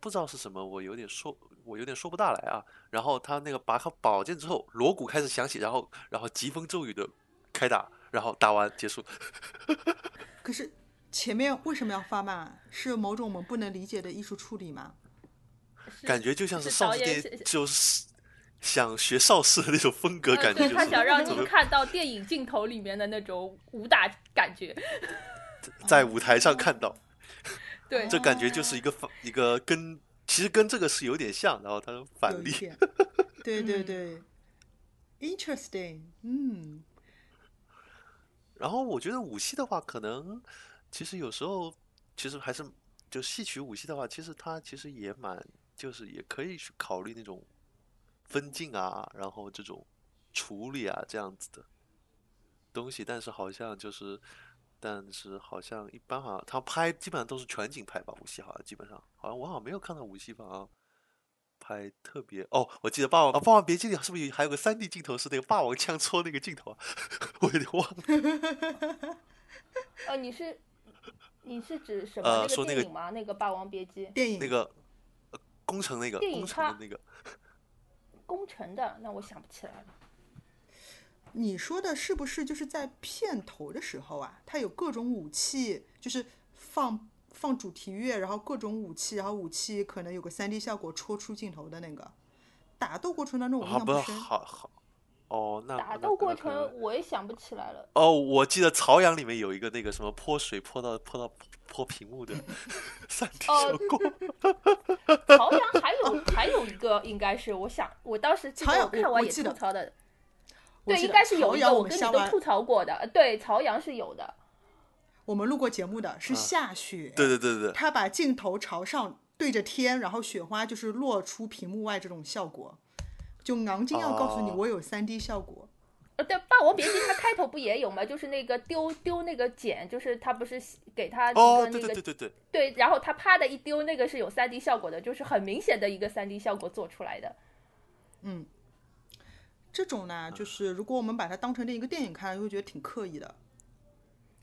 S2: 不知道是什么，我有点说我有点说不大来啊。然后他那个拔开宝剑之后，锣鼓开始响起，然后然后疾风骤雨的开打，然后打完结束。
S3: 可是前面为什么要发慢？是某种我们不能理解的艺术处理吗？
S2: 感觉就像是
S1: 是
S2: 邵氏
S1: 导演
S2: 电，就是想学邵氏的那种风格，
S1: 呃
S2: 感觉就
S1: 他想让你看到电影镜头里面的那种武打感觉。
S2: 在舞台上看到，
S1: 对，
S2: 这感觉就是一个反一个跟其实跟这个是有点像，然后它的反例。
S3: 对对
S1: 嗯
S3: 对，interesting，嗯，
S2: 然后我觉得武戏的话，可能其实有时候其实还是就戏曲武戏的话，其实它其实也蛮就是也可以去考虑那种分镜啊，然后这种处理啊这样子的东西，但是好像就是。但是好像一般好像他拍基本上都是全景拍吧，武戏好像基本上好像我好像没有看到武戏好像拍特别哦，我记得霸王啊，霸王别姬里是不是还有个三 D 镜头是那个霸王枪戳那个镜头啊？我有点忘了。
S1: 呃，你是你是指什么那
S2: 呃说那个
S1: 个电影吗？那个《霸王别姬》
S3: 电影
S2: 那个呃工程那个
S1: 电影
S2: 工程的那个，
S1: 工程的，那我想不起来了。
S3: 你说的是不是就是在片头的时候啊？它有各种武器，就是放放主题乐，然后各种武器，然后武器可能有个三 D 效果戳出镜头的那个。打斗过程当中我印象不深，
S2: 好好哦，那
S1: 打斗过程我也想不起来了。
S2: 哦，我记得曹阳里面有一个那个什么泼水泼到泼到泼屏幕的 三 D
S1: 哦
S2: 效果。
S1: 曹阳还有还有一个应该是，我想我当时记得
S3: 曹阳
S1: 我看完也吐槽的，对，应该是有一个，
S3: 我
S1: 跟你都吐槽过的，对，曹阳是有的。
S3: 我们录过节目的是
S2: 啊
S3: 下雪，
S2: 对对对对对，
S3: 他把镜头朝上对着天，然后雪花就是落出屏幕外这种效果，就昂金要告诉你
S2: 哦
S3: 我有三 D 效果。
S1: 呃，对，《霸王别姬》它开头不也有吗？就是那个丢丢那个剪，就是他不是给他一
S2: 哦，
S1: 个那个
S2: 对对对对对，
S1: 对，然后他啪的一丢，那个是有三 D 效果的，就是很明显的一个三 D 效果做出来的。
S3: 嗯，这种呢，就是如果我们把它当成另一个电影看，就会觉得挺刻意的。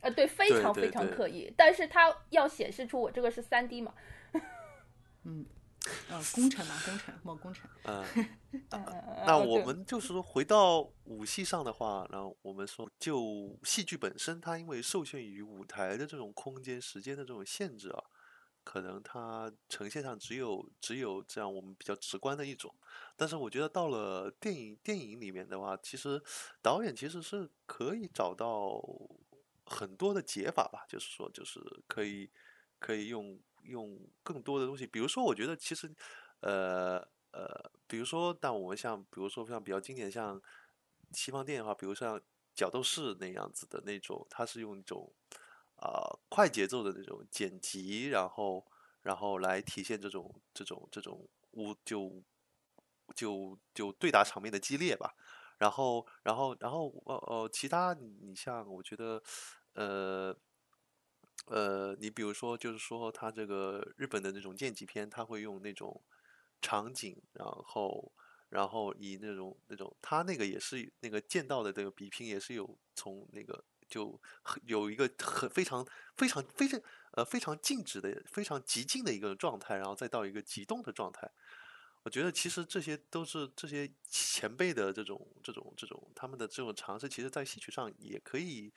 S1: 呃，对，非常非常
S2: 对
S1: 刻意，但是它要显示出我这个是三 D 嘛。
S3: 嗯呃，工程嘛，工程，某工程。
S2: 嗯。
S1: 嗯
S2: 那
S1: 呃对
S2: 我们就是说回到武戏上的话，然后我们说就戏剧本身，它因为受限于舞台的这种空间、时间的这种限制啊，可能它呈现上只有只有这样我们比较直观的一种。但是我觉得到了电影电影里面的话，其实导演其实是可以找到很多的解法吧，就是说就是可以可以用用更多的东西，比如说我觉得其实呃呃，比如说，但我们像比如说像比较经典像西方电影的话，比如像角斗士那样子的那种，它是用一种啊、快节奏的那种剪辑，然后然后来体现这种这种这种武就就就对打场面的激烈吧。然后然后然后呃呃，其他你你像我觉得呃。呃，你比如说，就是说，他这个日本的那种剑戟片，他会用那种场景，然后，然后以那种那种，他那个也是那个剑道的这个比拼，也是有从那个就很有一个很非常非常非常呃非常静止的、非常极静的一个状态，然后再到一个极动的状态。我觉得其实这些都是这些前辈的这种这种这种他们的这种尝试，其实在戏曲上也可以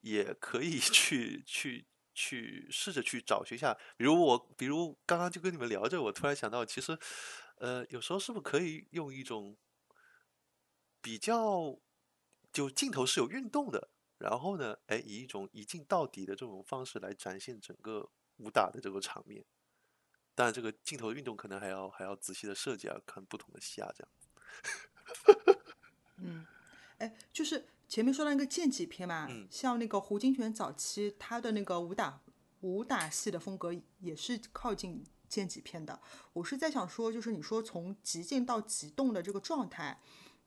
S2: 也可以 去去去试着去找寻一下。比如我，比如刚刚就跟你们聊着，我突然想到，其实呃，有时候是不是可以用一种比较就镜头是有运动的，然后呢，哎，以一种一镜到底的这种方式来展现整个武打的这个场面。当然，这个镜头的运动可能还要还要仔细的设计啊，看不同的戏啊，这样。
S3: 嗯，哎，就是前面说到那个剑戟片嘛，
S2: 嗯
S3: 像那个胡金铨早期他的那个武打武打戏的风格也是靠近剑戟片的。我是在想说，就是你说从极静到极动的这个状态，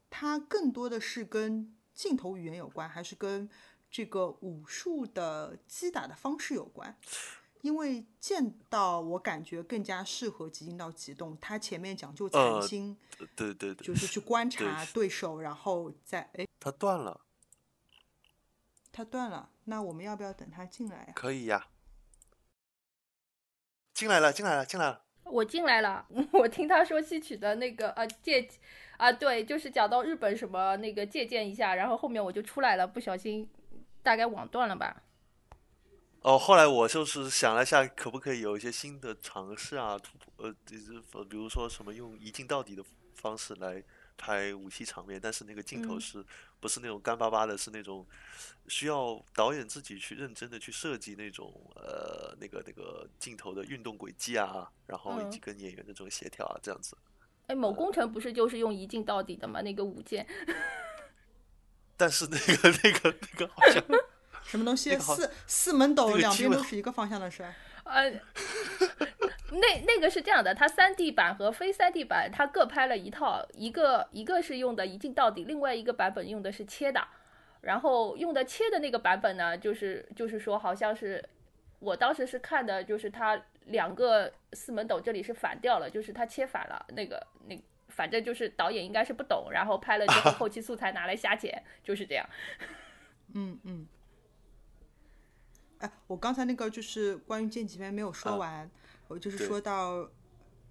S3: 它更多的是跟镜头语言有关，还是跟这个武术的击打的方式有关？因为剑道我感觉更加适合极静到极动，他前面讲究
S2: 呃
S3: 残心，
S2: 对对对，
S3: 就是去观察对手，然后再哎。
S2: 他断了，
S3: 他断了，那我们要不要等他进来呀、
S2: 可以呀。进来了，进来了，进来了。
S1: 我进来了，我听他说戏曲的那个呃借啊，对，就是讲到日本什么那个借鉴一下，然后后面我就出来了，不小心大概网断了吧。
S2: 哦，后来我就是想了一下，可不可以有一些新的尝试啊？突破呃，就是呃比如说什么用一镜到底的方式来拍武器场面，但是那个镜头
S1: 嗯
S2: 是不是那种干巴巴的？是那种需要导演自己去认真的去设计那种呃那个那个镜头的运动轨迹啊，然后以及
S1: 嗯
S2: 跟演员的这种协调啊，这样子。
S1: 哎，某工程不是就是用一镜到底的吗？那个五剑，
S2: 但是那个那个那个好像
S3: 什么东西？
S2: 那个
S3: 四四门斗
S2: 那个
S3: 两边都是一个方向的是吧？
S1: 呃，那那个是这样的，它三 D 版和非三 D 版它各拍了一套，一个一个是用的一镜到底，另外一个版本用的是切的，然后用的切的那个版本呢，就是就是说好像是我当时是看的，就是它两个四门斗这里是反掉了，就是他切反了，那个那反正就是导演应该是不懂，然后拍了之后 后期素材拿来瞎剪，就是这样。
S3: 嗯嗯。哎，我刚才那个就是关于剑戟片没有说
S2: 啊
S3: 完，我就是说到，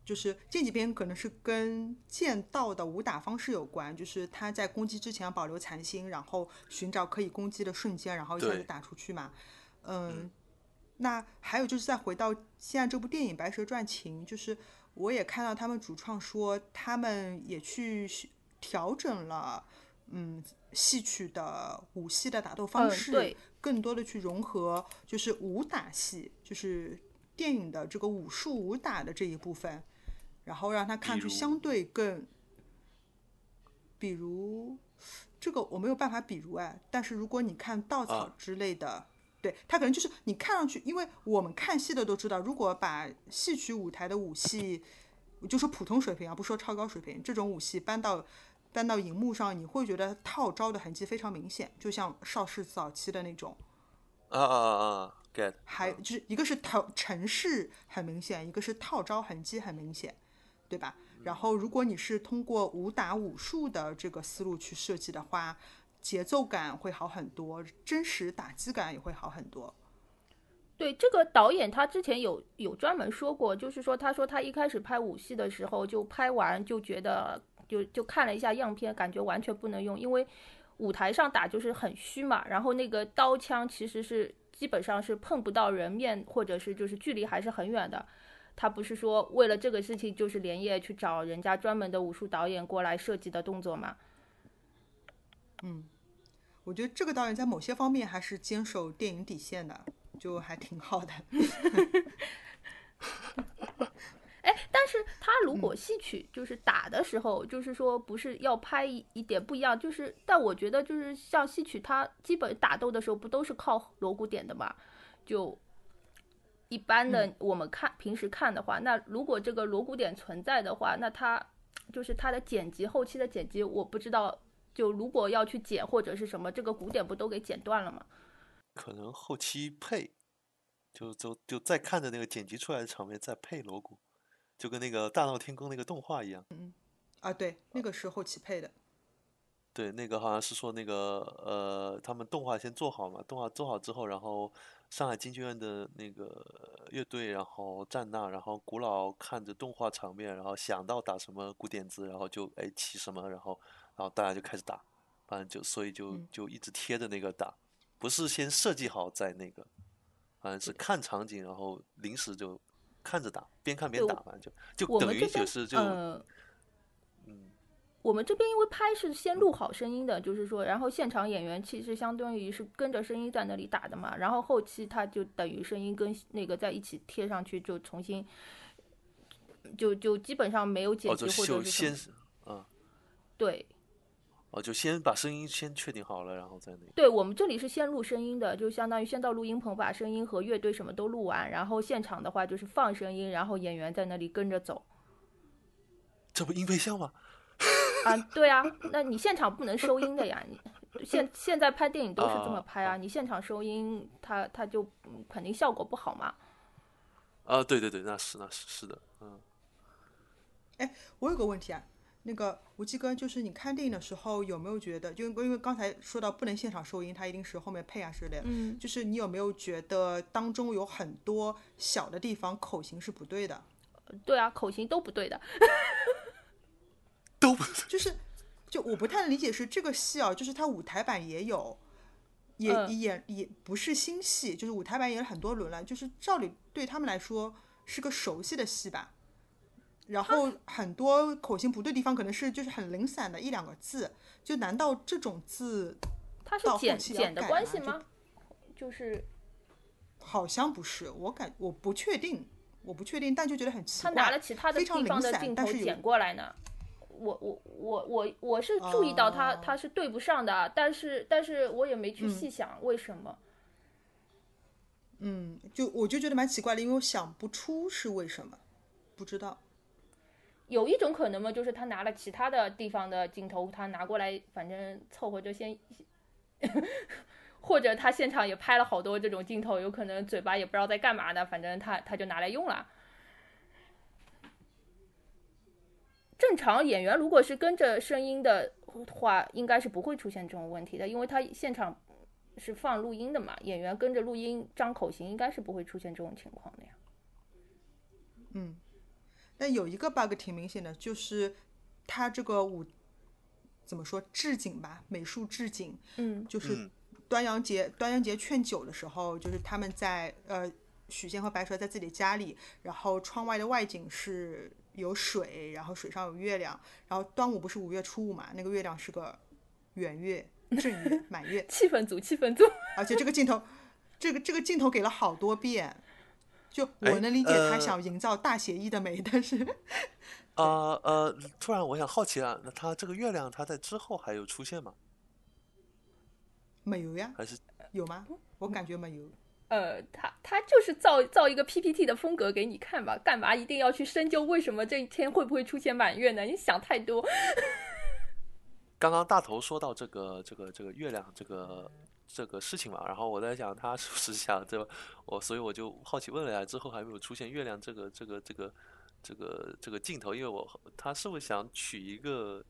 S3: 就是剑戟片可能是跟剑道的武打方式有关，就是他在攻击之前要保留残心，然后寻找可以攻击的瞬间，然后一下
S2: 子
S3: 打出去嘛。嗯，那还有就是再回到现在这部电影《白蛇传情》，就是我也看到他们主创说，他们也去调整了嗯戏曲的武戏的打斗方
S1: 嗯
S3: 式，
S1: 对
S3: 更多的去融合就是武打戏，就是电影的这个武术武打的这一部分，然后让它看
S2: 比如
S3: 去相对更，比如这个我没有办法比如哎，但是如果你看稻草
S2: 啊
S3: 之类的。对，他可能就是你看上去，因为我们看戏的都知道，如果把戏曲舞台的武戏，就说普通水平啊，不说超高水平，这种武戏搬到搬到荧幕上，你会觉得套招的痕迹非常明显，就像邵氏早期的那种，
S2: 啊啊啊啊，get，
S3: 还就是一个是套程式很明显，一个是套招痕迹很明显，对吧？然后如果你是通过武打武术的这个思路去设计的话，节奏感会好很多，真实打击感也会好很多。
S1: 对这个导演，他之前有有专门说过，就是说，他说他一开始拍武戏的时候，就拍完就觉得，就就看了一下样片，感觉完全不能用，因为舞台上打就是很虚嘛，然后那个刀枪其实是基本上是碰不到人面，或者是就是距离还是很远的。他不是说为了这个事情就是连夜去找人家专门的武术导演过来设计的动作嘛？
S3: 我觉得这个导演在某些方面还是坚守电影底线的，就还挺好的。
S1: 哎，但是他如果戏曲就是打的时候，就是说不是要拍一一点不一样，就是但我觉得就是像戏曲，它基本打斗的时候不都是靠锣鼓点的嘛？就一般的我们看、平时看的话，那如果这个锣鼓点存在的话，那它就是它的剪辑后期的剪辑，我不知道，就如果要去剪或者是什么，这个鼓点不都给剪断了吗？
S2: 可能后期配，就就就再看着那个剪辑出来的场面再配锣鼓，就跟那个《大闹天宫》那个动画一样。
S3: 嗯啊，对，那个是后期配的。
S2: 对，那个好像是说那个呃，他们动画先做好嘛，动画做好之后，然后上海京剧院的那个乐队，然后站那，然后古老看着动画场面，然后想到打什么鼓点子，然后就哎起什么，然后然后大家就开始打，反正就所以就就一直贴着那个打，不是先设计好再那个，反正是看场景，然后临时就看着打，边看边打，反正就就
S1: 我
S2: 等于就是就
S1: 我们这边因为拍是先录好声音的，就是说，然后现场演员其实相当于是跟着声音在那里打的嘛，然后后期他就等于声音跟那个在一起贴上去，就重新，就就基本上没有剪辑或者是什么，
S2: 是啊。
S1: 对
S2: 哦，就先把声音先确定好了，然后再那个。
S1: 对，我们这里是先录声音的，就相当于先到录音棚把声音和乐队什么都录完，然后现场的话就是放声音，然后演员在那里跟着走。
S2: 这不音配像吗？
S1: 啊，对啊，那你现场不能收音的呀。你现现在拍电影都是这么
S2: 啊
S1: 拍啊，你现场收音，它它就嗯肯定效果不好嘛。
S2: 啊，对对对，那是那是是的，嗯，哎
S3: 我有个问题啊，那个吴继哥，就是你看电影的时候有没有觉得，就因为刚才说到不能现场收音，它一定是后面配啊之类的，
S1: 嗯，
S3: 就是你有没有觉得当中有很多小的地方口型是不对的？
S1: 对啊，口型都不对的。
S2: 都不
S3: 就是，就我不太能理解是这个戏啊，就是它舞台版也有，也
S1: 嗯
S3: 也也不是新戏，就是舞台版演了很多轮了，就是照理对他们来说是个熟悉的戏吧。然后很多口型不对地方，可能是就是很零散的一两个字，就难道这种字
S1: 它是
S3: 到后
S1: 剪
S3: 期要
S1: 剪的关系吗？就是
S3: 好像不是？我感我不确定，我不确定，但就觉得很奇怪
S1: 他
S3: 怪。
S1: 拿了其他的地方的镜头
S3: 但是有
S1: 剪过来呢。我我我我我是注意到它
S3: 哦
S1: 它是对不上的，但是但是我也没去
S3: 嗯
S1: 细想为什么。
S3: 嗯，就我就觉得蛮奇怪的，因为我想不出是为什么，不知道。
S1: 有一种可能嘛，就是他拿了其他的地方的镜头，他拿过来，反正凑合着先，或者他现场也拍了好多这种镜头，有可能嘴巴也不知道在干嘛的，反正他他就拿来用了。正常演员如果是跟着声音的话，应该是不会出现这种问题的，因为他现场是放录音的嘛，演员跟着录音张口型，应该是不会出现这种情况的呀。
S3: 嗯但有一个 bug 挺明显的，就是它这个舞怎么说置景吧，美术置景，
S1: 嗯
S3: 就是
S2: 嗯
S3: 端阳节端阳节劝酒的时候，就是他们在呃许仙和白蛇在自己家里，然后窗外的外景是有水，然后水上有月亮，然后端午不是五月初五嘛，那个月亮是个圆月、正月、满月，
S1: 气氛组，气氛组。
S3: 而且这个镜头，这个这个镜头给了好多遍。就我
S2: 哎
S3: 能理解他
S2: 呃
S3: 想营造大写意的美，但是
S2: 呃呃，突然我想好奇啊，那他这个月亮他在之后还有出现吗？
S3: 没有呀，
S2: 还是
S3: 有吗？我感觉没有。
S1: 呃，他他就是造造一个 PPT 的风格给你看吧，干嘛一定要去深究为什么这一天会不会出现满月呢？你想太多。
S2: 刚刚大头说到这个这个这个月亮这个这个事情嘛，然后我在想他是不是想这我，所以我就好奇问了一下，之后还没有出现月亮这个这个这个这个这个镜头，因为我他是不是想取一个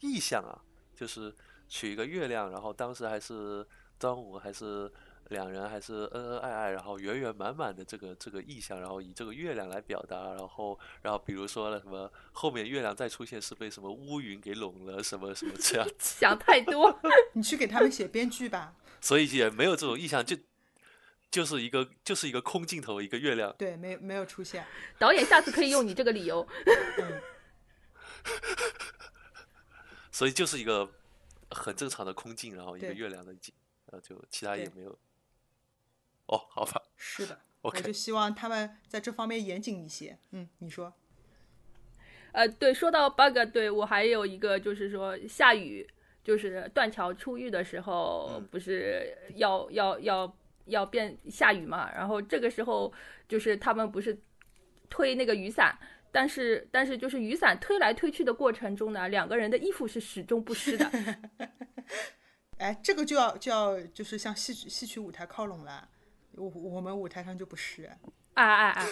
S2: 意象啊？就是取一个月亮，然后当时还是端午，还是两人还是恩恩爱爱，然后圆圆满满的这个这个意象，然后以这个月亮来表达，然后然后比如说了什么后面月亮再出现是被什么乌云给拢了，什么什么这样，
S1: 想太多。
S3: 你去给他们写编剧吧。
S2: 所以也没有这种意象，就就是一个就是一个空镜头，一个月亮。
S3: 对，没没有出现。
S1: 导演下次可以用你这个理由。
S3: 嗯，
S2: 所以就是一个很正常的空镜，然后一个月亮的景，然后就其他也没有。哦，好吧
S3: 是的。我就希望他们在这方面严谨一些。嗯，你说。
S1: 呃，对，说到 bug，对我还有一个就是说下雨，就是断桥出狱的时候，
S2: 嗯
S1: 不是要要要要变下雨嘛？然后这个时候就是他们不是推那个雨伞，但是但是就是雨伞推来推去的过程中呢，两个人的衣服是始终不湿的。
S3: 哎，这个就要就要就是向戏曲戏曲舞台靠拢了。我我们舞台上就不是。
S1: 啊啊啊！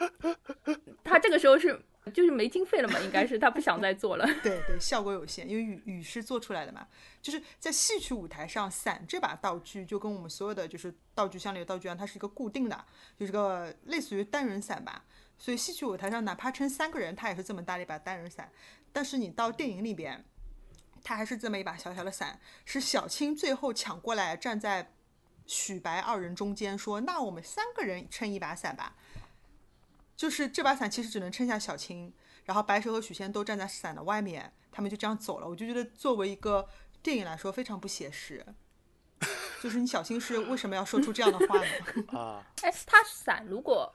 S1: 他这个时候是就是没经费了嘛？应该是他不想再做了。
S3: 对对，效果有限，因为雨雨是做出来的嘛。就是在戏曲舞台上，伞这把道具就跟我们所有的就是道具箱里的道具一样，它是一个固定的，就是个类似于单人伞吧。所以戏曲舞台上，哪怕撑三个人，它也是这么大的一把单人伞。但是你到电影里边，它还是这么一把小小的伞，是小青最后抢过来，站在许白二人中间说：“那我们三个人撑一把伞吧。”就是这把伞其实只能撑下小青，然后白蛇和许仙都站在伞的外面，他们就这样走了。我就觉得作为一个电影来说非常不写实。就是你小青是为什么要说出这样的话呢？
S2: 啊，
S1: 哎，他伞如果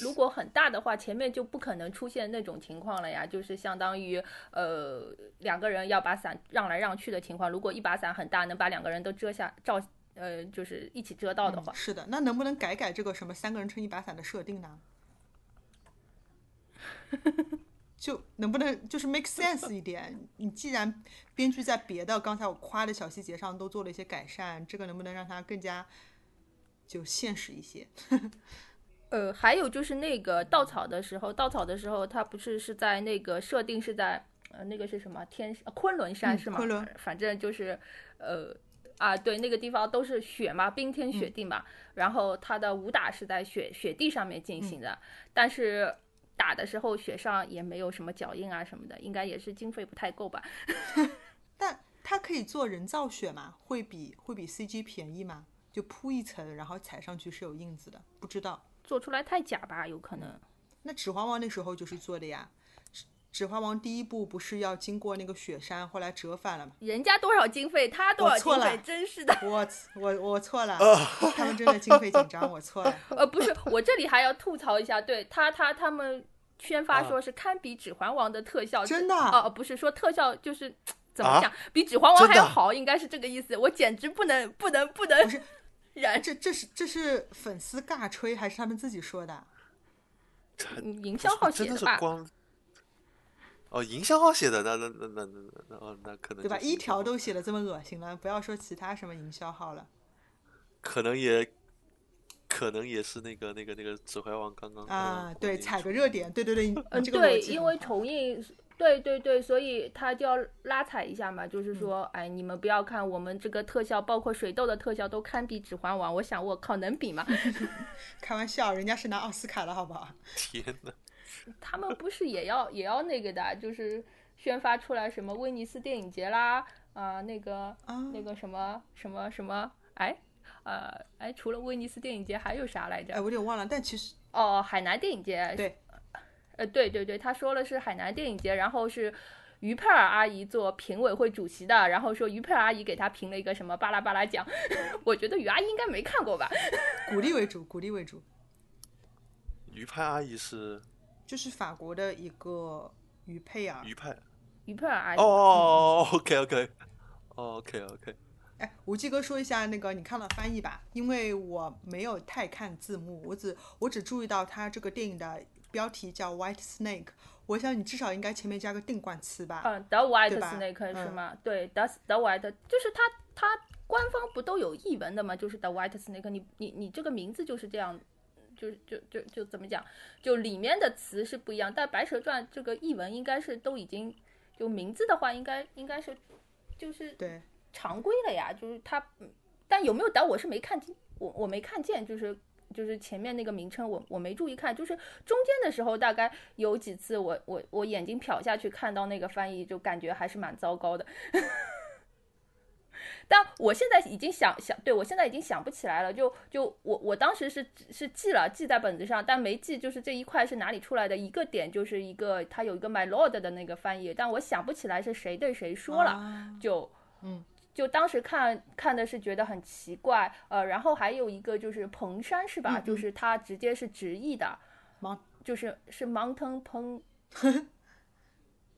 S1: 如果很大的话，前面就不可能出现那种情况了呀，就是相当于呃两个人要把伞让来让去的情况。如果一把伞很大，能把两个人都遮下照呃就是一起遮到的话，
S3: 是的，那能不能改改这个什么三个人撑一把伞的设定呢？就能不能就是 make sense 一点？你既然编剧在别的刚才我夸的小细节上都做了一些改善，这个能不能让它更加就现实一些？
S1: 呃，还有就是那个稻草的时候，稻草的时候，它不是是在那个设定是在呃那个是什么天呃昆仑山
S3: 嗯
S1: 是吗？
S3: 昆仑
S1: 反正就是呃啊对，那个地方都是雪嘛，冰天雪地嘛。然后他的武打是在雪雪地上面进行的，但是打的时候雪上也没有什么脚印啊什么的，应该也是经费不太够吧。
S3: 但它可以做人造雪嘛？会比会比 CG 便宜吗？就铺一层，然后踩上去是有印子的，不知道。
S1: 做出来太假吧，有可能。
S3: 那《指环王》那时候就是做的呀，指《环王》第一部不是要经过那个雪山，后来折返了吗？
S1: 人家多少经费，他多少经费，真是的。
S3: 我我我错了，他们真的经费紧张，我错了。
S1: 呃，不是，我这里还要吐槽一下，对他他他们宣发说是堪比《指环王》的特效，
S3: 真的
S1: 哦、不是说特效就是怎么
S2: 啊
S1: 讲，比《指环王》还要好，应该是这个意思。我简直不能不能不能
S3: 不是
S1: 然，
S3: 这这是这是粉丝尬吹还是他们自己说的？
S1: 嗯营销号写
S2: 真的是
S1: 吧？
S2: 光。哦，营销号写的，那那那那那那那哦，那可能
S3: 对吧？一条都写的这么恶心了，不要说其他什么营销号了。
S2: 可能也，可能也是那个那个那个《指环王》刚刚
S3: 啊，
S2: 嗯
S3: 对，踩个热点，对对对，你
S1: 嗯，
S3: 你这个
S1: 对，因为重映，对对对，所以他就要拉踩一下嘛，就是说，哎，你们不要看我们这个特效，包括水痘的特效都堪比《指环王》，我想我靠，能比吗？
S3: 开玩笑，人家是拿奥斯卡的好不好？
S2: 天呐，
S1: 他们不是也要也要那个的，就是宣发出来什么威尼斯电影节啦，啊、那个、
S3: 啊
S1: 那个什么什么什么，哎，呃，哎，除了威尼斯电影节还有啥来着？
S3: 哎，我有点忘了，但其实
S1: 哦，海南电影节。
S3: 对，
S1: 呃，对对对，他说了是海南电影节，然后是于佩尔阿姨做评委会主席的，然后说于佩尔阿姨给他评了一个什么巴拉巴拉奖，我觉得于阿姨应该没看过吧？
S3: 鼓励为主，鼓励为主。
S2: 于派阿姨是
S3: 就是法国的一个于佩尔。
S2: 于派。
S1: 于佩尔阿姨。
S2: 哦哦哦，OK OK。OK OK。
S3: 哎，无忌哥说一下那个你看了翻译吧，因为我没有太看字幕，我只我只注意到他这个电影的标题叫 White Snake，我想你至少应该前面加个定冠词吧？
S1: 嗯，The White Snake 是吗？对，The The White 就是它它官方不都有译文的吗？就是 The White Snake，你你你这个名字就是这样。就就就就怎么讲，就里面的词是不一样，但《白蛇传》这个译文应该是都已经，就名字的话应该应该是，就是
S3: 对
S1: 常规了呀。就是它，但有没有导我是没看清，我我没看见，就是就是前面那个名称我我没注意看，就是中间的时候大概有几次我我我眼睛瞟下去看到那个翻译，就感觉还是蛮糟糕的。但我现在已经想想，对我现在已经想不起来了。就就我我当时是是记了，记在本子上，但没记就是这一块是哪里出来的。一个点就是一个他有一个 my lord 的那个翻译，但我想不起来是谁对谁说了。就
S3: 嗯，
S1: 就当时看看的是觉得很奇怪。呃，然后还有一个就是彭山是吧？就是他直接是直译的，就是是 mountain 彭，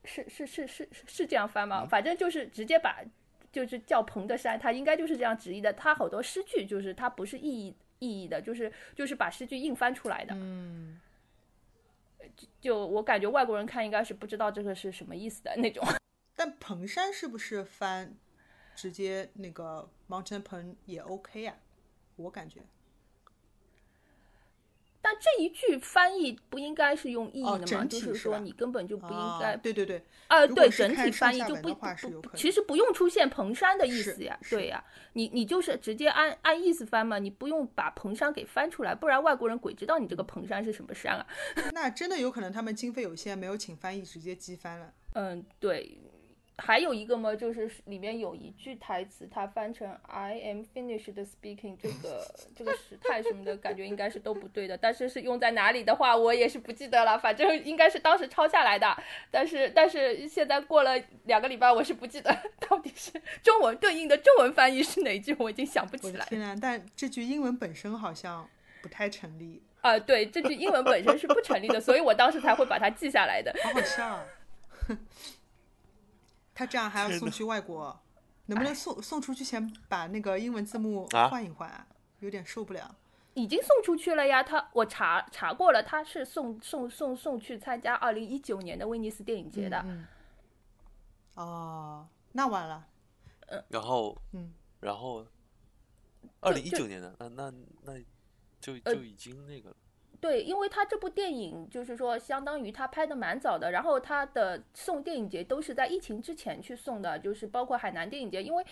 S1: 是 是是是是这样翻吗？反正就是直接把。就是叫彭德山，他应该就是这样直译的。他好多诗句就是他不是意义意义的，就是就是把诗句硬翻出来的。
S3: 嗯，
S1: 就我感觉外国人看应该是不知道这个是什么意思的那种。
S3: 但彭山是不是翻直接那个 mountain 彭也 OK 呀？我感觉。
S1: 但这一句翻译不应该是用意义的吗？就是说你根本就不应该。
S3: 对对对。
S1: 呃，对，整体翻译就不不，其实不用出现彭山的意思呀。对呀，你你就是直接按按意思翻嘛，你不用把彭山给翻出来，不然外国人鬼知道你这个彭山是什么山啊。
S3: 那真的有可能他们经费有限，没有请翻译，直接机翻了。
S1: 嗯，对。还有一个嘛，就是里面有一句台词，它翻成 "I am finished speaking"，这个这个时态什么的感觉应该是都不对的。但是是用在哪里的话，我也是不记得了。反正应该是当时抄下来的。但是但是现在过了两个礼拜，我是不记得 到底是中文对应的中文翻译是哪一句，我已经想不起来。
S3: 天啊！但这句英文本身好像不太成立
S1: 啊。对，这句英文本身是不成立的，所以我当时才会把它记下来的。
S3: 好好笑啊！他这样还要送去外国，能不能送送出去前把那个英文字幕换一换啊？有点受不了。
S1: 已经送出去了呀，他我查查过了，他是送送送送去参加二零一九年的威尼斯电影节的。
S3: 哦，那完了。
S1: 嗯。
S2: 然后，
S3: 嗯，
S2: 然后，二零一九年的，那那那就就已经那个了。
S1: 对，因为他这部电影就是说，相当于他拍的蛮早的，然后他的送电影节都是在疫情之前去送的，就是包括海南电影节，因为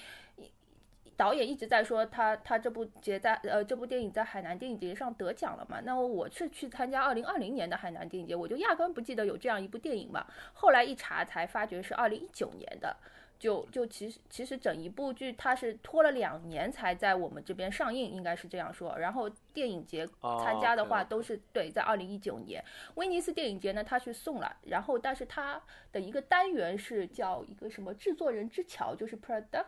S1: 导演一直在说他他这部节在呃这部电影在海南电影节上得奖了嘛，那么我是去参加二零二零年的海南电影节，我就压根不记得有这样一部电影嘛，后来一查才发觉是二零一九年的。就就其实其实整一部剧它是拖了两年才在我们这边上映，应该是这样说。然后电影节参加的话都是对，在二零一九年威尼斯电影节呢，他去送了。然后但是它的一个单元是叫一个什么制作人之桥，就是 production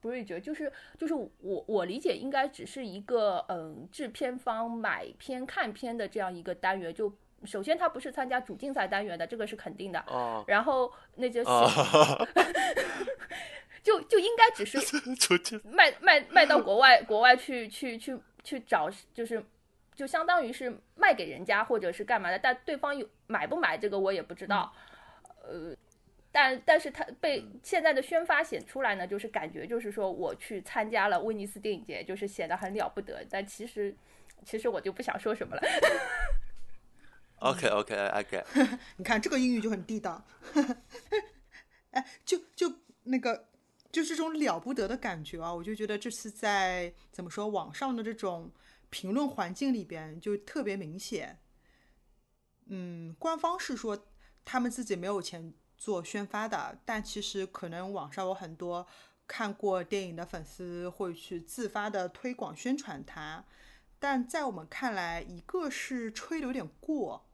S1: bridge，就是就是我我理解应该只是一个嗯制片方买片看片的这样一个单元就。首先，他不是参加主竞赛单元的，这个是肯定的。
S2: 哦。
S1: 然后那就 就就应该只是 卖卖卖到国外 国外去去去去找，就是就相当于是卖给人家或者是干嘛的，但对方有买不买这个我也不知道。呃，但但是他被现在的宣发显出来呢，就是感觉就是说我去参加了威尼斯电影节，就是显得很了不得。但其实其实我就不想说什么了。
S2: OK OK，I get。
S3: 你看这个英语就很地道。哎，就就那个，就这种了不得的感觉啊！我就觉得这次在怎么说网上的这种评论环境里边就特别明显。嗯，官方是说他们自己没有钱做宣发的，但其实可能网上有很多看过电影的粉丝会去自发的推广宣传它。但在我们看来，一个是吹的有点过。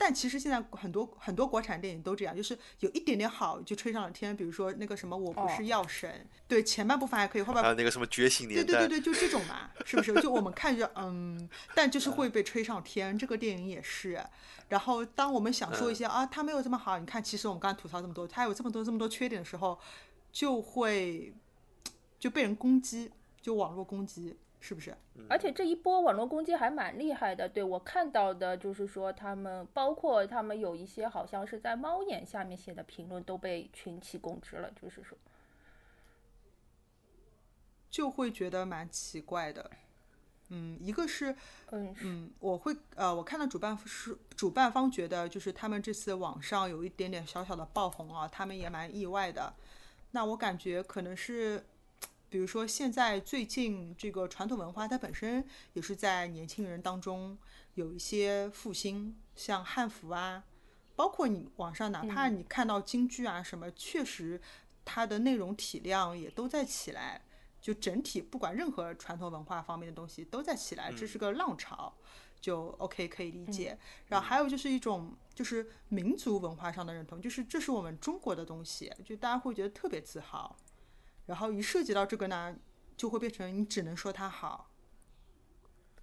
S3: 但其实现在很多很多国产电影都这样，就是有一点点好就吹上了天。比如说那个什么我不是
S1: 哦
S3: 药神，对前半部分还可以，后半
S2: 还有那个什么觉醒
S3: 对
S2: 年代，
S3: 对对对，就这种嘛，是不是？就我们看着嗯，但就是会被吹上天。这个电影也是。然后当我们想说一些、啊，他没有这么好，你看，其实我们刚才吐槽这么多，他有这么多这么多缺点的时候，就会就被人攻击，就网络攻击，是不是？
S1: 而且这一波网络攻击还蛮厉害的，对我看到的就是说他们，包括他们有一些好像是在猫眼下面写的评论都被群起攻之了，就是说，
S3: 就会觉得蛮奇怪的。嗯，一个是
S1: 嗯，是
S3: 嗯，我会呃，我看到主办是主办方觉得就是他们这次网上有一点点小小的爆红啊，他们也蛮意外的。那我感觉可能是，比如说现在最近这个传统文化它本身也是在年轻人当中有一些复兴，像汉服啊，包括你网上哪怕你看到京剧啊什么，确实它的内容体量也都在起来。就整体不管任何传统文化方面的东西都在起来，这是个浪潮，就 OK 可以理解。然后还有就是一种就是民族文化上的认同，就是这是我们中国的东西，就大家会觉得特别自豪。然后一涉及到这个呢，就会变成你只能说他好，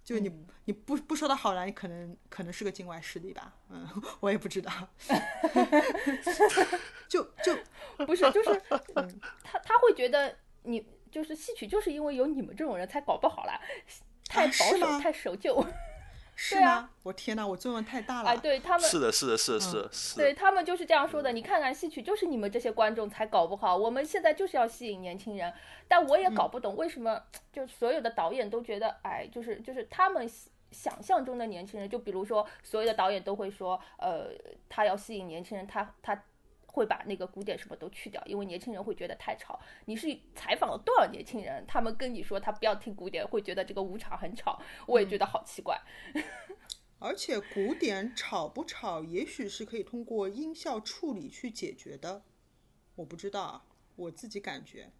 S3: 就你、你不不说他好了，你可能可能是个境外势力吧，嗯，我也不知道。就就
S1: 不是，就是嗯他他会觉得你就是戏曲，就是因为有你们这种人才搞不好啦，太保守、太守旧。
S3: 是吗？我天哪，我作用太大了。
S1: 哎，对他们
S2: 是的，是的，是的，是的，是的
S1: 对他们就是这样说的。你看看戏曲，就是你们这些观众才搞不好。我们现在就是要吸引年轻人，但我也搞不懂为什么，就所有的导演都觉得，哎，就是就是他们想象中的年轻人，就比如说所有的导演都会说，呃，他要吸引年轻人，他他。会把那个古典什么都去掉，因为年轻人会觉得太吵。你是采访了多少年轻人，他们跟你说他不要听古典，会觉得这个舞场很吵，我也觉得好奇怪。
S3: 而且古典吵不吵，也许是可以通过音效处理去解决的。我不知道啊，我自己感觉。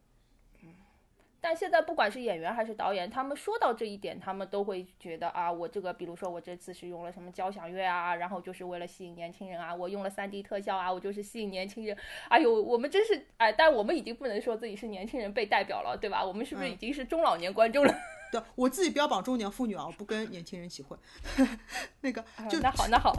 S1: 但现在不管是演员还是导演，他们说到这一点，他们都会觉得啊，我这个比如说我这次是用了什么交响乐啊，然后就是为了吸引年轻人啊，我用了三 D 特效啊，我就是吸引年轻人。哎呦，我们真是哎，但我们已经不能说自己是年轻人被代表了，对吧？我们是不是已经是中老年观众了？
S3: 对我自己标榜中年妇女啊，我不跟年轻人一起混。那个就
S1: 啊那好，那好，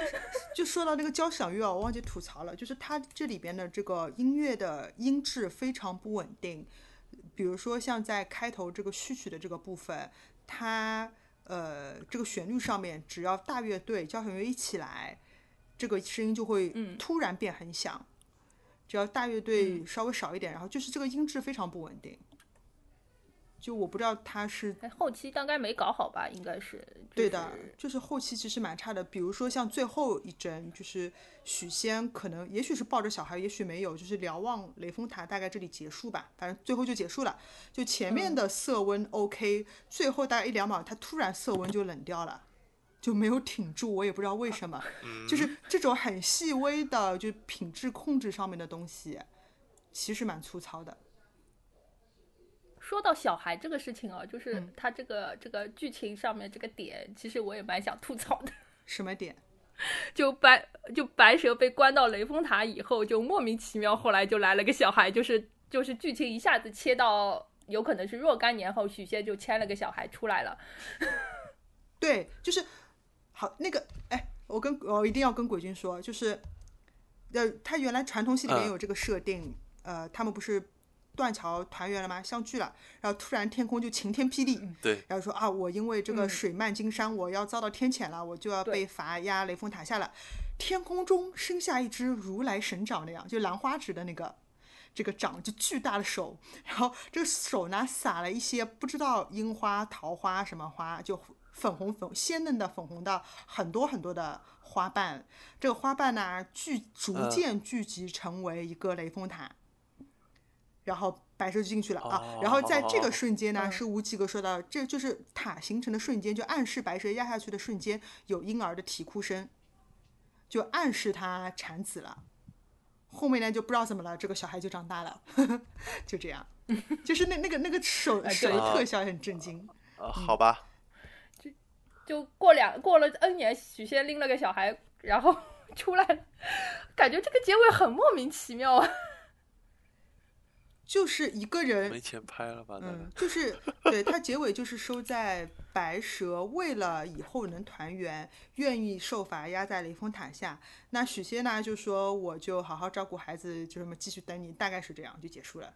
S3: 就说到那个交响乐啊，我忘记吐槽了，就是它这里边的这个音乐的音质非常不稳定。比如说像在开头这个序曲的这个部分，它呃这个旋律上面，只要大乐队交响乐一起来，这个声音就会突然变很响。只要大乐队稍微少一点，然后就是这个音质非常不稳定。就我不知道他是
S1: 哎后期大概没搞好吧？应该是。
S3: 对的，就是后期其实蛮差的。比如说像最后一帧，就是许仙可能也许是抱着小孩，也许没有，就是瞭望雷峰塔，大概这里结束吧。反正最后就结束了。就前面的色温 OK，、最后大概一两秒，它突然色温就冷掉了。就没有挺住，我也不知道为什么，就是这种很细微的，就品质控制上面的东西，其实蛮粗糙的。
S1: 说到小孩这个事情啊，就是
S3: 嗯
S1: 他这个、这个剧情上面这个点，其实我也蛮想吐槽的。
S3: 什么点？
S1: 就白就白蛇被关到雷峰塔以后，就莫名其妙，后来就来了个小孩，就是就是剧情一下子切到有可能是若干年后，许仙就牵了个小孩出来了。
S3: 对，就是好那个，哎，我跟我一定要跟鬼君说，就是，呃，他原来传统戏里面
S2: 嗯
S3: 有这个设定，呃，他们不是断桥团圆了吗？相聚了，然后突然天空就晴天霹雳，
S2: 对，
S3: 然后说啊，我因为这个水漫金山，我要遭到天谴了，我就要被罚压雷峰塔下了。天空中生下一只如来神掌那样，就兰花指的那个这个掌，就巨大的手，然后这个手呢撒了一些不知道樱花、桃花什么花，就粉红粉鲜嫩的粉红的很多很多的花瓣，这个花瓣呢聚逐
S2: 嗯
S3: 渐聚集成为一个雷峰塔。然后白蛇就进去了啊，然后在这个瞬间呢，
S1: 嗯
S3: 是无极哥说到，这就是塔形成的瞬间，就暗示白蛇压下去的瞬间有婴儿的啼哭声，就暗示他产子了。后面呢就不知道怎么了，这个小孩就长大了，就这样，就是那那个那个手手的特效也很震惊。
S2: 呃，好吧，
S1: 就过两过了 N 年，许仙拎了个小孩然后 出来了，感觉这个结尾很莫名其妙啊。
S3: 就是一个人
S2: 没钱拍了吧？
S3: 嗯，就是对他结尾就是收在白蛇为了以后能团圆，愿意受罚压在雷峰塔下。那许仙呢就说我就好好照顾孩子，就这么继续等你，大概是这样就结束了。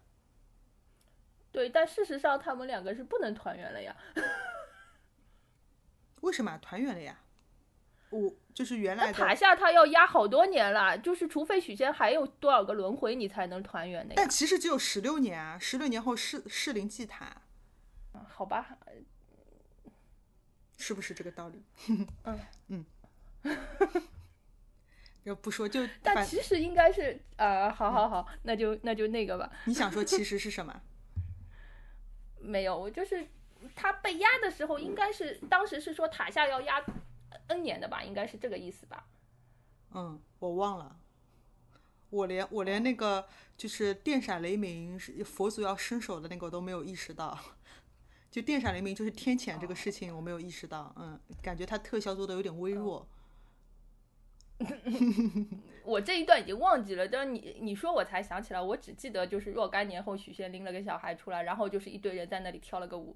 S1: 对，但事实上他们两个是不能团圆了呀。
S3: 为什么团圆了呀？我就是原来
S1: 塔，下他要压好多年了，就是除非许仙还有多少个轮回，你才能团圆的呀
S3: 但。其实只有十六年啊，十六年后适适龄祭塔，
S1: 好吧，
S3: 是不是这个道理？
S1: 嗯
S3: 嗯，要不说就
S1: 但其实应该是呃，好好好，那就那就那个吧。
S3: 你想说 其实是什么？
S1: 没有，我就是他被压的时候，应该是当时是说塔下要压 N 年的吧，应该是这个意思吧。
S3: 嗯，我忘了，我连我连那个就是电闪雷鸣是佛祖要伸手的那个我都没有意识到，就电闪雷鸣就是天谴这个事情我没有意识到，嗯，感觉它特效做的有点微弱。
S1: 我这一段已经忘记了，但是你你说我才想起来，我只记得就是若干年后许仙拎了个小孩出来，然后就是一堆人在那里跳了个舞。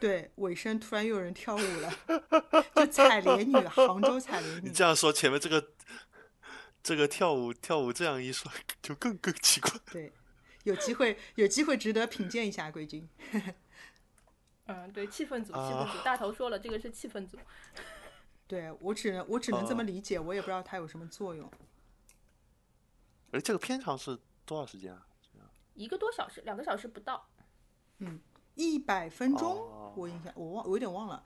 S3: 对，尾声突然又有人跳舞了，就采莲女，杭州采莲女
S2: 你。这样说，前面这个这个跳舞跳舞这样一说，就更更奇怪。
S3: 对，有机会有机会值得品鉴一下贵军。
S1: 嗯，对，气氛组，气
S2: 啊
S1: 氛组，大头说了，这个是气氛组。
S3: 对我只能我只能这么
S2: 哦
S3: 理解，我也不知道它有什么作用。
S2: 而这个片长是多少时间啊？
S1: 一个多小时，两个小时不到。
S3: 一百分钟，
S2: 哦
S3: 我印象我忘我有点忘了，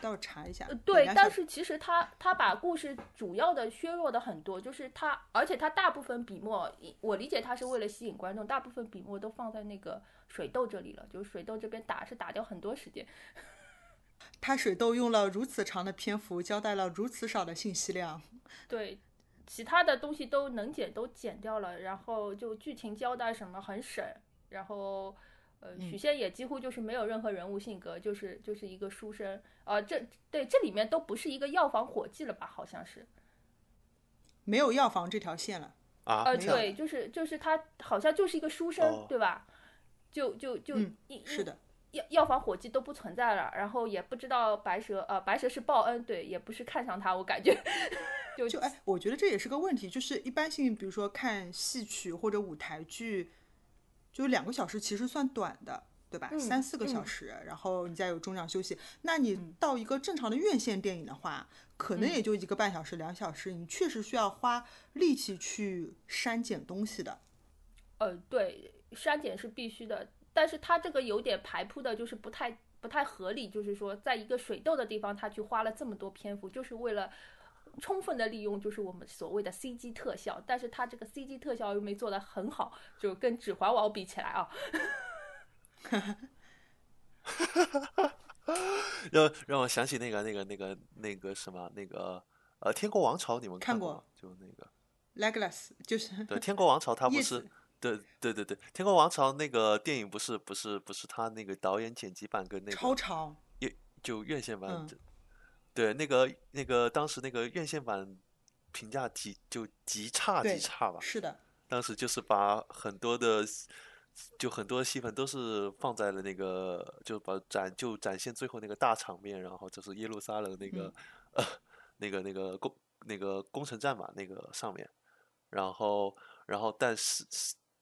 S3: 待会儿查一下
S1: 呃。对，但是其实他他把故事主要的削弱的很多，就是他，而且他大部分笔墨，我理解他是为了吸引观众，大部分笔墨都放在那个水痘这里了，就是水痘这边打是打掉很多时间。
S3: 他水痘用了如此长的篇幅，交代了如此少的信息量。
S1: 对，其他的东西都能剪都剪掉了，然后就剧情交代什么很省，然后呃，许仙也几乎就是没有任何人物性格，就是就是一个书生，呃，这对这里面都不是一个药房伙计了吧？好像是，
S3: 没有药房这条线了。
S2: 啊，
S1: 呃，对，就是就是他好像就是一个书生，
S2: 哦
S1: 对吧？就就就
S3: 嗯
S1: 一
S3: 是的，
S1: 药药房伙计都不存在了，然后也不知道白蛇，呃，白蛇是报恩，对，也不是看上他，我感觉就
S3: 就哎，我觉得这也是个问题，就是一般性，比如说看戏曲或者舞台剧，就两个小时其实算短的，对吧？
S1: 嗯
S3: 三四个小
S1: 嗯
S3: 时，然后你再有中场休息。那你
S1: 嗯
S3: 到一个正常的院线电影的话，可能也就一个半小时、两小时，你确实需要花力气去删减东西的。
S1: 呃，对，删减是必须的，但是它这个有点排铺的，就是不太不太合理，就是说，在一个水痘的地方，他去花了这么多篇幅，就是为了充分的利用，就是我们所谓的 CG 特效，但是它这个 CG 特效又没做得很好，就跟《指环王》比起来啊，
S2: 让让我想起那个那个那个那个什么那个呃《天国王朝》，你们
S3: 看过？
S2: 就那个。
S3: Legolas 就是。
S2: 对《天国王朝》，它不是对对对对，《天国王朝》那个电影不是不是不是他那个导演剪辑版跟那个
S3: 超长，
S2: 就院线版对那个那个当时那个院线版评价极就极差
S3: 对
S2: 极差吧，
S3: 是的，
S2: 当时就是把很多的，就很多戏份都是放在了那个，就把展就展现最后那个大场面，然后就是耶路撒冷那个、呃 那个那个攻那个攻城战嘛那个上面，然后然后但是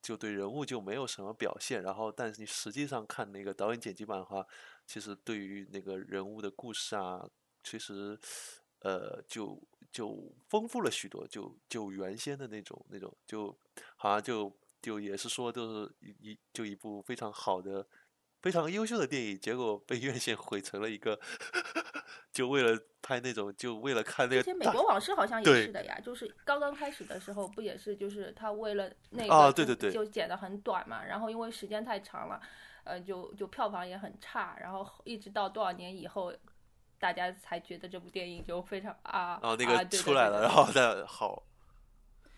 S2: 就对人物就没有什么表现，然后但是你实际上看那个导演剪辑版的话，其实对于那个人物的故事啊，其实呃就就丰富了许多，就就原先的那种那种，就好像就就也是说，就是一一就一部非常好的、非常优秀的电影，结果被院线毁成了一个，就为了拍那种，就为了看那个
S1: 之前美国往事好像 也是的呀，就是刚刚开始的时候不也是，就是他为了那个
S2: 对对对
S1: 就剪的很短嘛，然后因为时间太长了，呃，就就票房也很差，然后一直到多少年以后，大家才觉得这部电影就非常啊，
S2: 然后那个出来了，然后再好，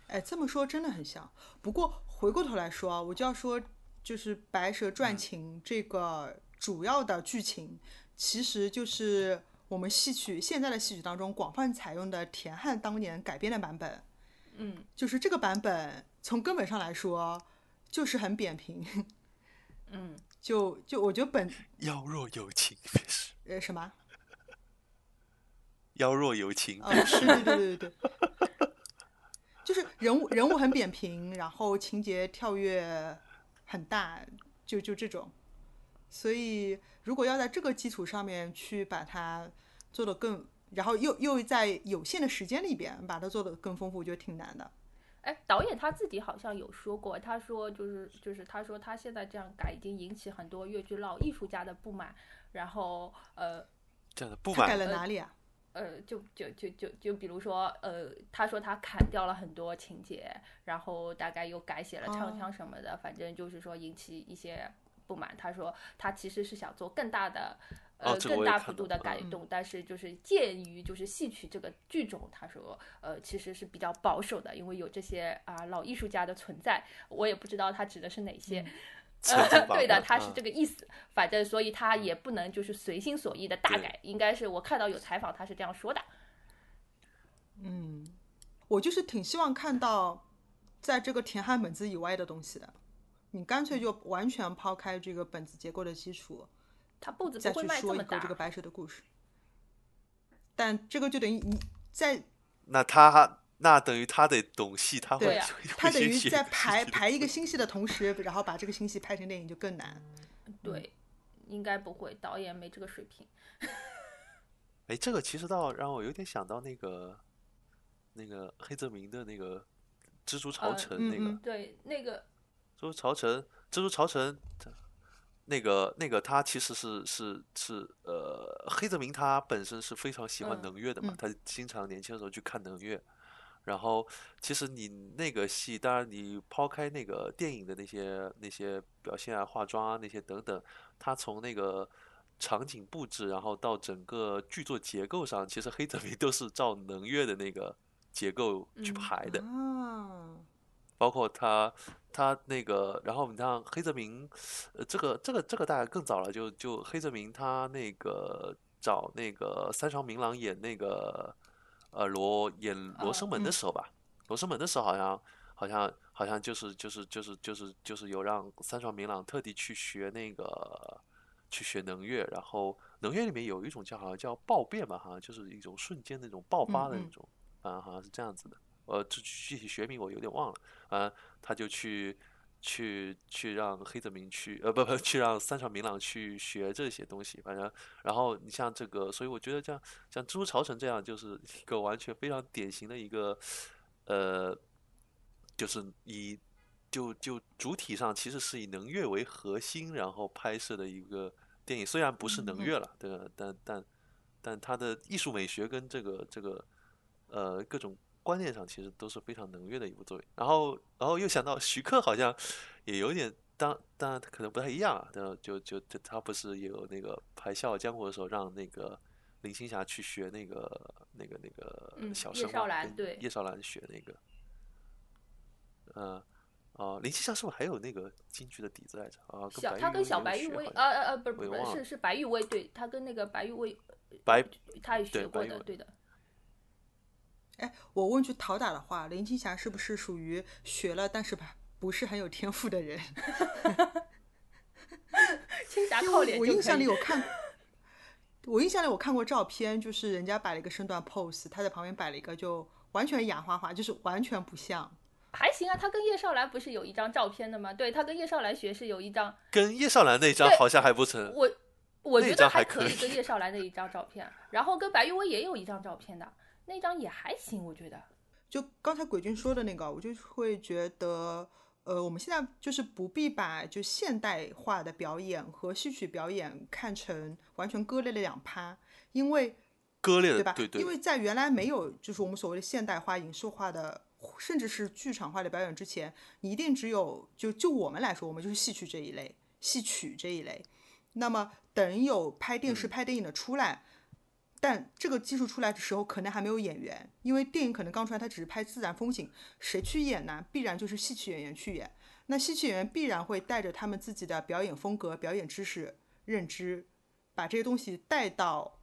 S3: 哎，这么说真的很像。不过回过头来说啊，我就要说，就是《白蛇传情》这个主要的剧情，其实就是我们戏曲现在的戏曲当中广泛采用的田汉当年改编的版本，
S1: 嗯。
S3: 就是这个版本从根本上来说就是很扁平，
S1: 嗯，
S3: 就就我觉得本
S2: 妖若有情，
S3: 呃什么
S2: 妖若有情
S3: 啊、
S2: 便
S3: 是对对对对对，就是人物人物很扁平，然后情节跳跃很大，就就这种。所以如果要在这个基础上面去把它做得更，然后又又在有限的时间里边把它做得更丰富，我觉得挺难的。
S1: 哎，导演他自己好像有说过，他说就是就是他说他现在这样改已经引起很多越剧老艺术家的不满，然后呃
S2: 这样的不
S3: 满改了哪里啊？
S1: 呃，就就就就就比如说，呃，他说他砍掉了很多情节，然后大概又改写了唱
S3: 哦
S1: 腔什么的，反正就是说引起一些不满。他说他其实是想做更大的，呃，更大幅度的改
S3: 嗯
S1: 动，但是就是鉴于就是戏曲这个剧种，他说呃其实是比较保守的，因为有这些啊、老艺术家的存在，我也不知道他指的是哪些。对的，他是
S2: 啊
S1: 这个意思。反正，所以他也不能就是随心所欲的大
S2: 对
S1: 改，应该是我看到有采访，他是这样说的。
S3: 嗯，我就是挺希望看到在这个田汉本子以外的东西的。你干脆就完全抛开这个本子结构的基础，
S1: 他步子
S3: 再
S1: 不会
S3: 去说一个
S1: 迈这么大。
S3: 这个白蛇的故事。但这个就等于你在
S2: 那他那等于他得懂戏，他会
S3: 他等于在排排一个新戏的同时，然后把这个新戏拍成电影就更难。
S1: 对，应该不会，导演没这个水平。
S2: 哎，这个其实倒让我有点想到那个那个黑泽明的那个《蜘蛛巢
S1: 呃
S2: 城》那个
S3: 嗯嗯
S1: 对，那个
S2: 蜘蛛朝城，蜘蛛朝城，它那个那个他其实是是是呃，黑泽明他本身是非常喜欢
S1: 嗯
S2: 能乐的嘛，
S3: 嗯
S2: 他经常年轻的时候去看能乐。然后，其实你那个戏，当然你抛开那个电影的那些那些表现啊、化妆啊那些等等，他从那个场景布置，然后到整个剧作结构上，其实黑泽明都是照能乐的那个结构去
S1: 嗯
S2: 排的。
S3: 啊，
S2: 包括他他那个，然后你像黑泽明，呃，这个这个这个大概更早了，就就黑泽明他那个找那个三朝明郎演那个呃罗演罗
S1: 哦
S2: 生门的
S3: 嗯
S2: 时候吧，罗生门的时候好像好像好像就是就是就是就是就是有让三朝明朗特地去学那个去学能乐，然后能乐里面有一种叫好像叫爆变吧，好像就是一种瞬间那种爆发的那
S3: 嗯
S2: 种，啊，好像是这样子的。呃，具具体学名我有点忘了，啊，他就去去去让黑泽明去，呃，不不，去让三上明朗去学这些东西，反正，然后你像这个，所以我觉得像像《蜘蛛巢城》这样，就是一个完全非常典型的一个，呃，就是以就就主体上其实是以能乐为核心，然后拍摄的一个电影，虽然不是能乐了，对吧？但但但它的艺术美学跟这个这个呃各种观念上其实都是非常能乐的一部作品。然后然后又想到徐克好像也有点当当然可能不太一样啊，但就就就他不是也有那个拍《笑傲江湖》的时候让那个林青霞去学那个那个那个
S1: 叶少兰对
S2: 叶少兰学那个，呃。哦，林青霞是不是还有那个京剧的底子来着？啊，跟
S1: 小他跟小白玉薇，呃呃呃，不是不是是是白玉薇，对他跟那个白玉薇，
S2: 白
S1: 他也学过的，对的。
S3: 哎，我问句讨打的话，林青霞是不是属于学了但是吧不是很有天赋的人？
S1: 青霞靠脸
S3: 为我印象里
S1: 就可以
S3: 有 看，我印象里我看过照片，就是人家摆了一个身段 pose，他在旁边摆了一个就完全哑花花，就是完全不像。
S1: 还行啊，他跟叶少兰不是有一张照片的吗？对他跟叶少兰学是有一张，
S2: 跟叶少兰那张好像还不成。
S1: 我我
S2: 那
S1: 觉得
S2: 张还可以
S1: 可以跟叶少兰的一张照片，然后跟白玉薇也有一张照片的，那张也还行，我觉得。
S3: 就刚才鬼君说的那个，我就会觉得，呃，我们现在就是不必把就现代化的表演和戏曲表演看成完全割裂的两趴，因为
S2: 割裂
S3: 对吧？
S2: 的对对
S3: 因为在原来没有就是我们所谓的现代化、影视化的，甚至是剧场化的表演之前，你一定只有就就我们来说，我们就是戏曲这一类，戏曲这一类。那么等有拍电视、拍电影的出来，但这个技术出来的时候，可能还没有演员，因为电影可能刚出来，它只是拍自然风景，谁去演呢？必然就是戏曲演员去演。那戏曲演员必然会带着他们自己的表演风格、表演知识、认知，把这些东西带到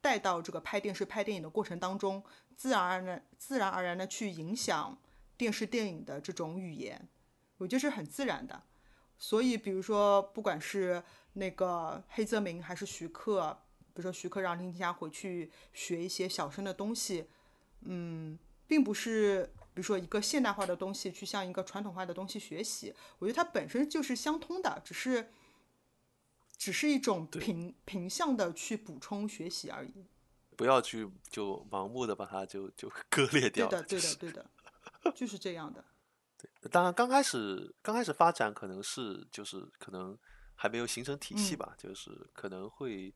S3: 带到这个拍电视、拍电影的过程当中，自然而然、自然而然的去影响电视电影的这种语言，我觉得是很自然的。所以，比如说，不管是那个黑泽明还是徐克，比如说徐克让林青霞回去学一些小生的东西，嗯，并不是比如说一个现代化的东西去向一个传统化的东西学习，我觉得它本身就是相通的，只是只是一种平平向的去补充学习而已。
S2: 不要去就盲目的把它就就割裂掉
S3: 对的，对的，对的，就是这样的。
S2: 当然，刚开始刚开始发展可能是就是可能还没有形成体系
S3: 嗯
S2: 吧，就是可能会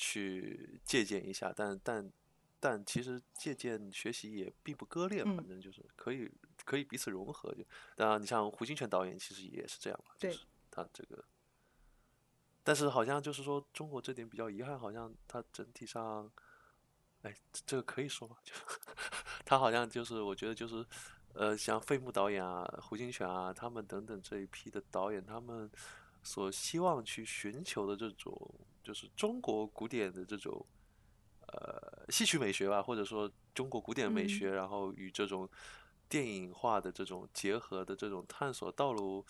S2: 去借鉴一下，但但但其实借鉴学习也并不割裂，
S3: 嗯
S2: 反正就是可以可以彼此融合。就当然，你像胡金铨导演其实也是这样嘛，就是他这个，但是好像就是说中国这点比较遗憾，好像他整体上。哎，这这个可以说吗？就 他好像就是，我觉得就是，呃，像费穆导演啊、胡金铨啊，他们等等这一批的导演，他们所希望去寻求的这种，就是中国古典的这种，呃，戏曲美学吧，或者说中国古典美
S3: 嗯。
S2: 学，然后与这种电影化的这种结合的这种探索道路，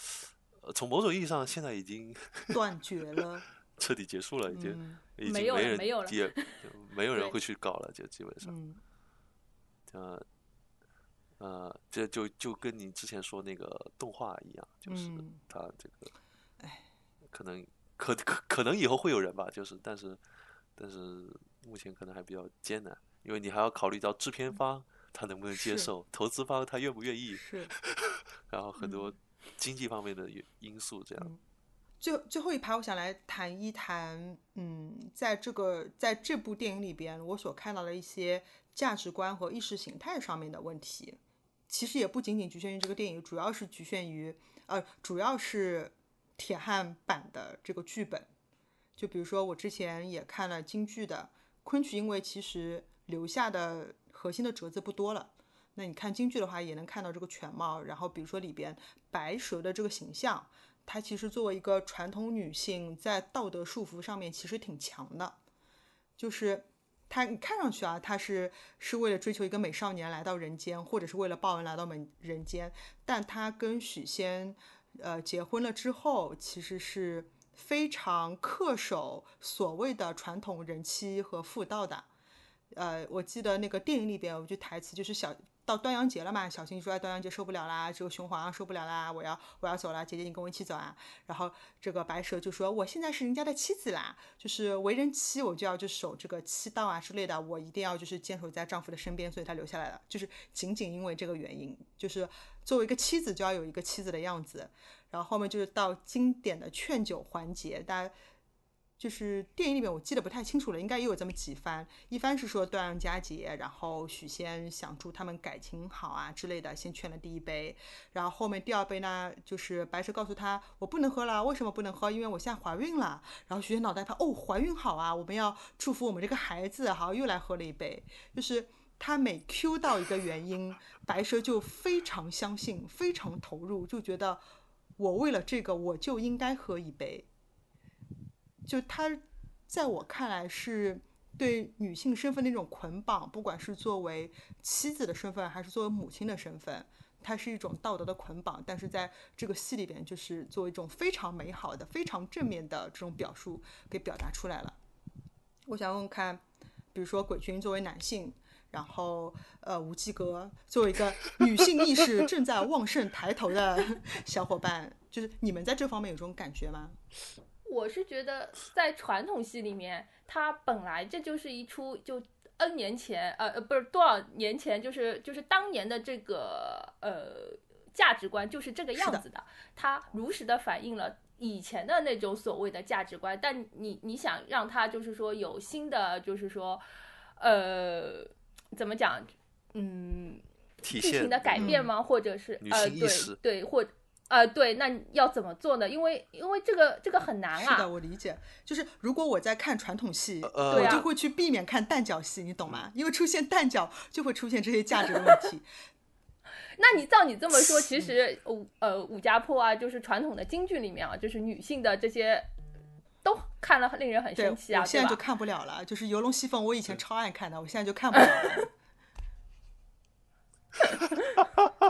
S2: 呃，从某种意义上，现在已经
S3: 断绝了，
S2: 彻底结束了，已经、
S3: 嗯
S2: 已经
S1: 没有
S2: 人
S1: 没有了
S2: 也 没有人会去搞了，就基本上。
S3: 嗯。
S2: 呃，呃，这就就跟你之前说那个动画一样，就是
S3: 嗯。
S2: 它这个，哎可能可可可能以后会有人吧，就是但是但是目前可能还比较艰难，因为你还要考虑到制片方他能不能接受，投资方他愿不愿意，
S3: 是。
S2: 然后很多经济方面的因因素这样。
S3: 嗯最最后一排，我想来谈一谈，嗯，在这个在这部电影里边，我所看到的一些价值观和意识形态上面的问题，其实也不仅仅局限于这个电影，主要是局限于，呃，主要是铁汉版的这个剧本。就比如说，我之前也看了京剧的昆曲，因为其实留下的核心的折子不多了。那你看京剧的话，也能看到这个全貌。然后比如说里边白蛇的这个形象，她其实作为一个传统女性，在道德束缚上面其实挺强的，就是她你看上去啊，她是是为了追求一个美少年来到人间，或者是为了报恩来到人人间，但她跟许仙呃结婚了之后，其实是非常恪守所谓的传统人妻和妇道的。呃，我记得那个电影里边有句台词，就是小到端阳节了嘛，小新说：“，端阳节受不了啦，这个熊皇上受不了啦，我要我要走了，姐姐你跟我一起走啊。”然后这个白蛇就说：“我现在是人家的妻子啦，就是为人妻，我就要就守这个妻道啊之类的，我一定要就是坚守在丈夫的身边，所以她留下来了，就是仅仅因为这个原因，就是作为一个妻子就要有一个妻子的样子。然后后面就是到经典的劝酒环节，大家。就是电影里面我记得不太清楚了，应该也有这么几番。一番是说端阳佳节，然后许仙想祝他们感情好啊之类的，先劝了第一杯。然后后面第二杯呢，就是白蛇告诉他我不能喝了，为什么不能喝？因为我现在怀孕了。然后许仙脑袋他哦，怀孕好啊，我们要祝福我们这个孩子，好又来喝了一杯。就是他每 Q 到一个原因，白蛇就非常相信，非常投入，就觉得我为了这个我就应该喝一杯。就他在我看来是对女性身份的一种捆绑，不管是作为妻子的身份，还是作为母亲的身份，它是一种道德的捆绑。但是在这个戏里边，就是作为一种非常美好的、非常正面的这种表述给表达出来了。我想问问看，比如说鬼君作为男性，然后呃无机哥作为一个女性意识 正在旺盛抬头的小伙伴，就是你们在这方面有这种感觉吗？
S1: 我是觉得在传统戏里面，它本来这就是一出就 N 年前，呃呃，不是多少年前，就是就是当年的这个呃价值观就是这个样子的，它如实的反映了以前的那种所谓的价值观。但你你想让它就是说有新的，就是说呃怎么讲，嗯，剧情的改变吗？或者是
S2: 女
S1: 呃对
S2: 性意识
S1: 对或呃对，那要怎么做呢？因为因为这个这个很难啊。
S3: 是的，我理解。就是如果我在看传统戏，我就会去避免看蛋角戏，你懂吗？因为出现蛋角就会出现这些价值的问题。
S1: 那你照你这么说，其实武呃武家坡啊，就是传统的京剧里面啊，就是女性的这些都看了令人很，生气啊，
S3: 我现在就看不了了。就是《游龙戏凤》，我以前超爱看的，我现在就看不了了。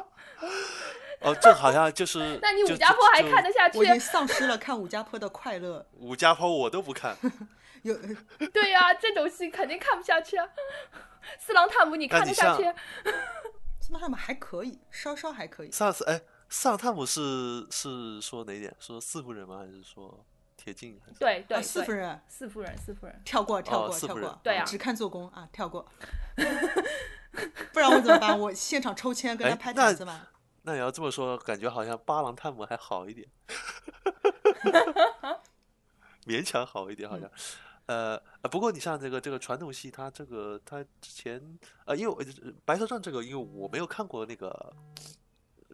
S2: 哦，这好像就是
S1: 那你武家坡还看得下去
S3: 我已？经丧失了看武家坡的快乐。
S2: 武家坡我都不看，
S3: 有
S1: 对呀、这种戏肯定看不下去啊。四郎探母你看得下去？
S3: 四郎探母还可以，稍稍还可以。
S2: 上次哎，上探母是是说哪一点？说四夫人吗？还是说铁镜？还是
S1: 对对
S3: 啊，四夫人
S1: 四夫人，四夫人。
S3: 跳过，跳过跳过，
S1: 对啊
S3: 只看做工啊，跳过。不然我怎么办？我现场抽签跟他拍
S2: 哎那
S3: 台子嘛。
S2: 那你要这么说，感觉好像巴郎探母还好一点，勉强好一点，好像。呃呃，不过你像这个这个传统戏，它这个它之前呃，因为白蛇传这个，因为我没有看过那个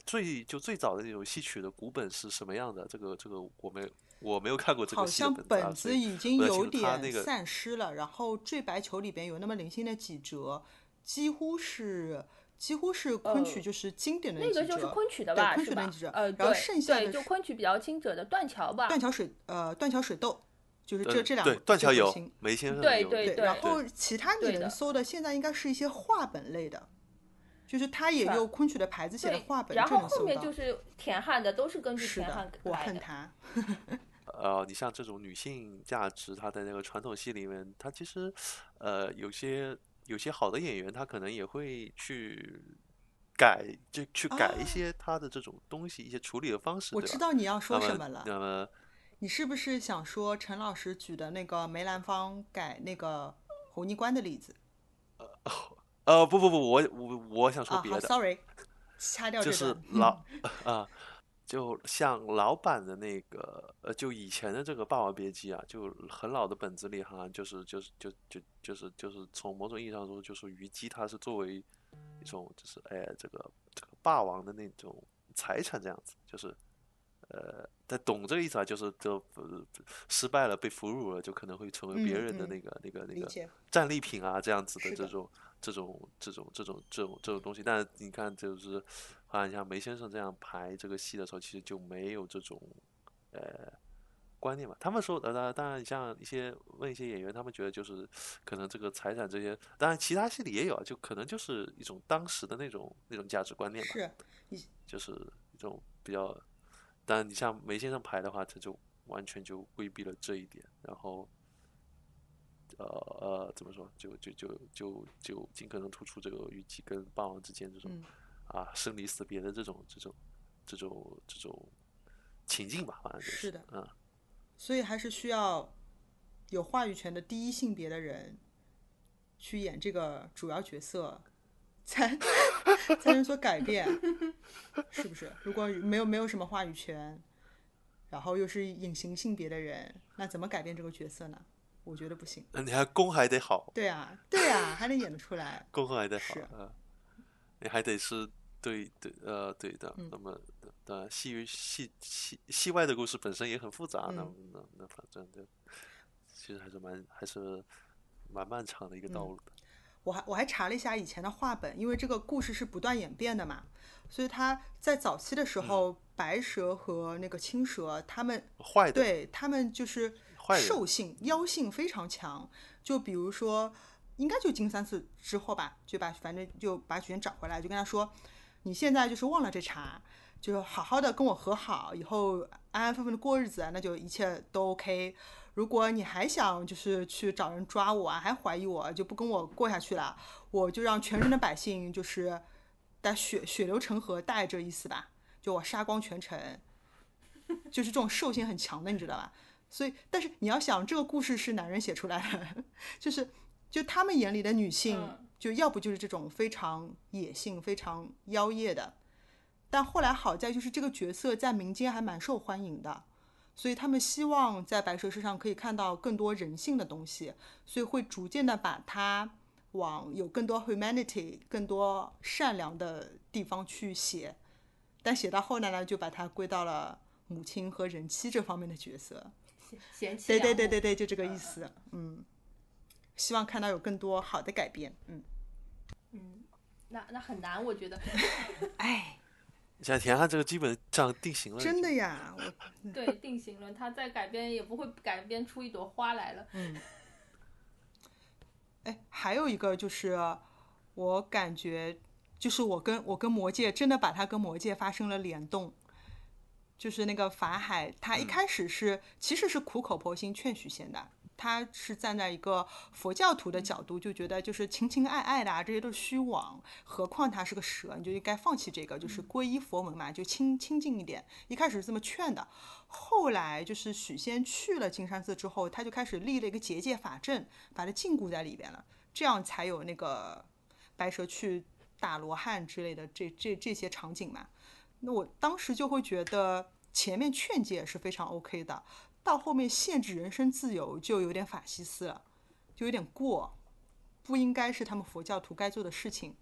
S2: 最就最早的那种戏曲的古本是什么样的，这个这个我没我没有看过这个好
S3: 像
S2: 本子
S3: 已经有
S2: 楚它那
S3: 点
S2: 个
S3: 散失了，然后坠白球里边有那么零星的几折，几乎是几乎是昆曲
S1: 呃
S3: 就是经典的
S1: 那个就是昆曲的吧，是吧
S3: 昆曲的几折？
S1: 呃，
S3: 然后
S1: 对对，
S3: 剩下的
S1: 就昆曲比较清者的断桥吧。
S3: 断桥水呃断桥水豆，就是
S2: 呃
S3: 这这两
S2: 对
S3: 个
S2: 断桥有梅先生有
S1: 对对
S3: 对，然后其他你能搜的，现在应该是一些话本类的，就是他也
S1: 是吧
S3: 有昆曲的牌子写的话，本，
S1: 然后后。面就是田汉的，都是根据田汉
S3: 的，我。恨他。
S2: 呃，你像这种女性价值，她的那个传统戏里面，她其实，呃，有些有些好的演员，他可能也会去改，就去改一
S3: 哦。
S2: 些他的这种东西，一些处理的方式，
S3: 我知道你要？说什么了，
S2: 那么，
S3: 你是不是想说陈老师举的那个梅兰芳改那个侯泥关的例子？
S2: 呃，不不不，我我我想说别的
S3: ，，sorry，掐掉
S2: 就是。老 啊，就像老版的那个，呃，就以前的这个《霸王别姬》啊，就很老的本子里哈，就是就是就就就是就是从某种意义上说，就是虞姬她是作为一种就是哎这个这个霸王的那种财产这样子，就是呃，他懂这个意思啊，就是就呃失败了被俘虏了，就可能会成为别人的那个、那个那个战利品啊，这样子的这种这种这种这种这种这种东西。但是你看，就是好像像梅先生这样排这个戏的时候，其实就没有这种呃观念嘛。他们说，呃，当然当然，像一些问一些演员，他们觉得就是可能这个财产这些，当然其他戏里也有啊，就可能就是一种当时的那种那种价值观念吧。
S3: 是
S2: 就是一种比较，当然你像梅先生排的话，他就完全就规避了这一点，然后，呃呃，怎么说，就就就就就尽可能突出这个虞姬跟霸王之间这种、
S3: 嗯
S2: 啊生离死别的这种这种这种这种情境吧，反正就是
S3: 的
S2: 嗯，
S3: 所以还是需要有话语权的第一性别的人去演这个主要角色，才 才能所改变，是不是？如果没有没有什么话语权，然后又是隐形性别的人，那怎么改变这个角色呢？我觉得不行。
S2: 那你还功还得好，
S3: 对啊，对啊，还能演得出来。
S2: 功还得好
S3: 是，
S2: 啊，你还得是对对呃对的，
S3: 嗯
S2: 那么呃戏与戏戏戏外的故事本身也很复杂，那
S3: 嗯
S2: 那那反正就其实还是蛮还是蛮漫长的一个道
S3: 嗯
S2: 路的。
S3: 我还我还查了一下以前的话本，因为这个故事是不断演变的嘛，所以他在早期的时候，白蛇和那个青蛇他们
S2: 坏的
S3: 对他们就是
S2: 坏
S3: 兽性、妖性非常强。就比如说，应该就金三次之后吧，就把反正就把许仙找回来，就跟他说，你现在就是忘了这茬，就好好的跟我和好，以后安安分分的过日子，那就一切都 OK。如果你还想就是去找人抓我啊，还怀疑我，就不跟我过下去了，我就让全城的百姓就是带血血流成河，大概这意思吧，就我杀光全城。就是这种兽性很强的，你知道吧？所以，但是你要想，这个故事是男人写出来的，就是就他们眼里的女性，
S1: 嗯
S3: 就要不就是这种非常野性、非常妖艳的，但后来好在就是这个角色在民间还蛮受欢迎的，所以他们希望在白蛇身上可以看到更多人性的东西，所以会逐渐的把它往有更多 humanity、更多善良的地方去写，但写到后来呢，就把它归到了母亲和人妻这方面的角色。
S1: 嫌弃
S3: 对对对对对，就这个意思。嗯，希望看到有更多好的改变。嗯，
S1: 嗯，那那很难，我觉得。
S3: 哎，
S2: 像田汉这个基本上定型了，
S3: 真的呀，我
S1: 对，定型了，他再改编也不会改编出一朵花来了。
S3: 嗯，哎，还有一个就是，我感觉就是我跟我跟魔界真的把它跟魔界发生了联动，就是那个法海，他一开始是、其实是苦口婆心劝许仙的。他是站在一个佛教徒的角度，就觉得就是情情爱爱的啊，这些都是虚妄。何况他是个蛇，你就应该放弃这个，就是皈依佛门嘛，就清清净一点。一开始是这么劝的，后来就是许仙去了金山寺之后，他就开始立了一个结界法阵，把他禁锢在里边了，这样才有那个白蛇去打罗汉之类的这这这些场景嘛。那我当时就会觉得前面劝诫是非常 OK 的，到后面限制人身自由就有点法西斯了，就有点过，不应该是他们佛教徒该做的事情。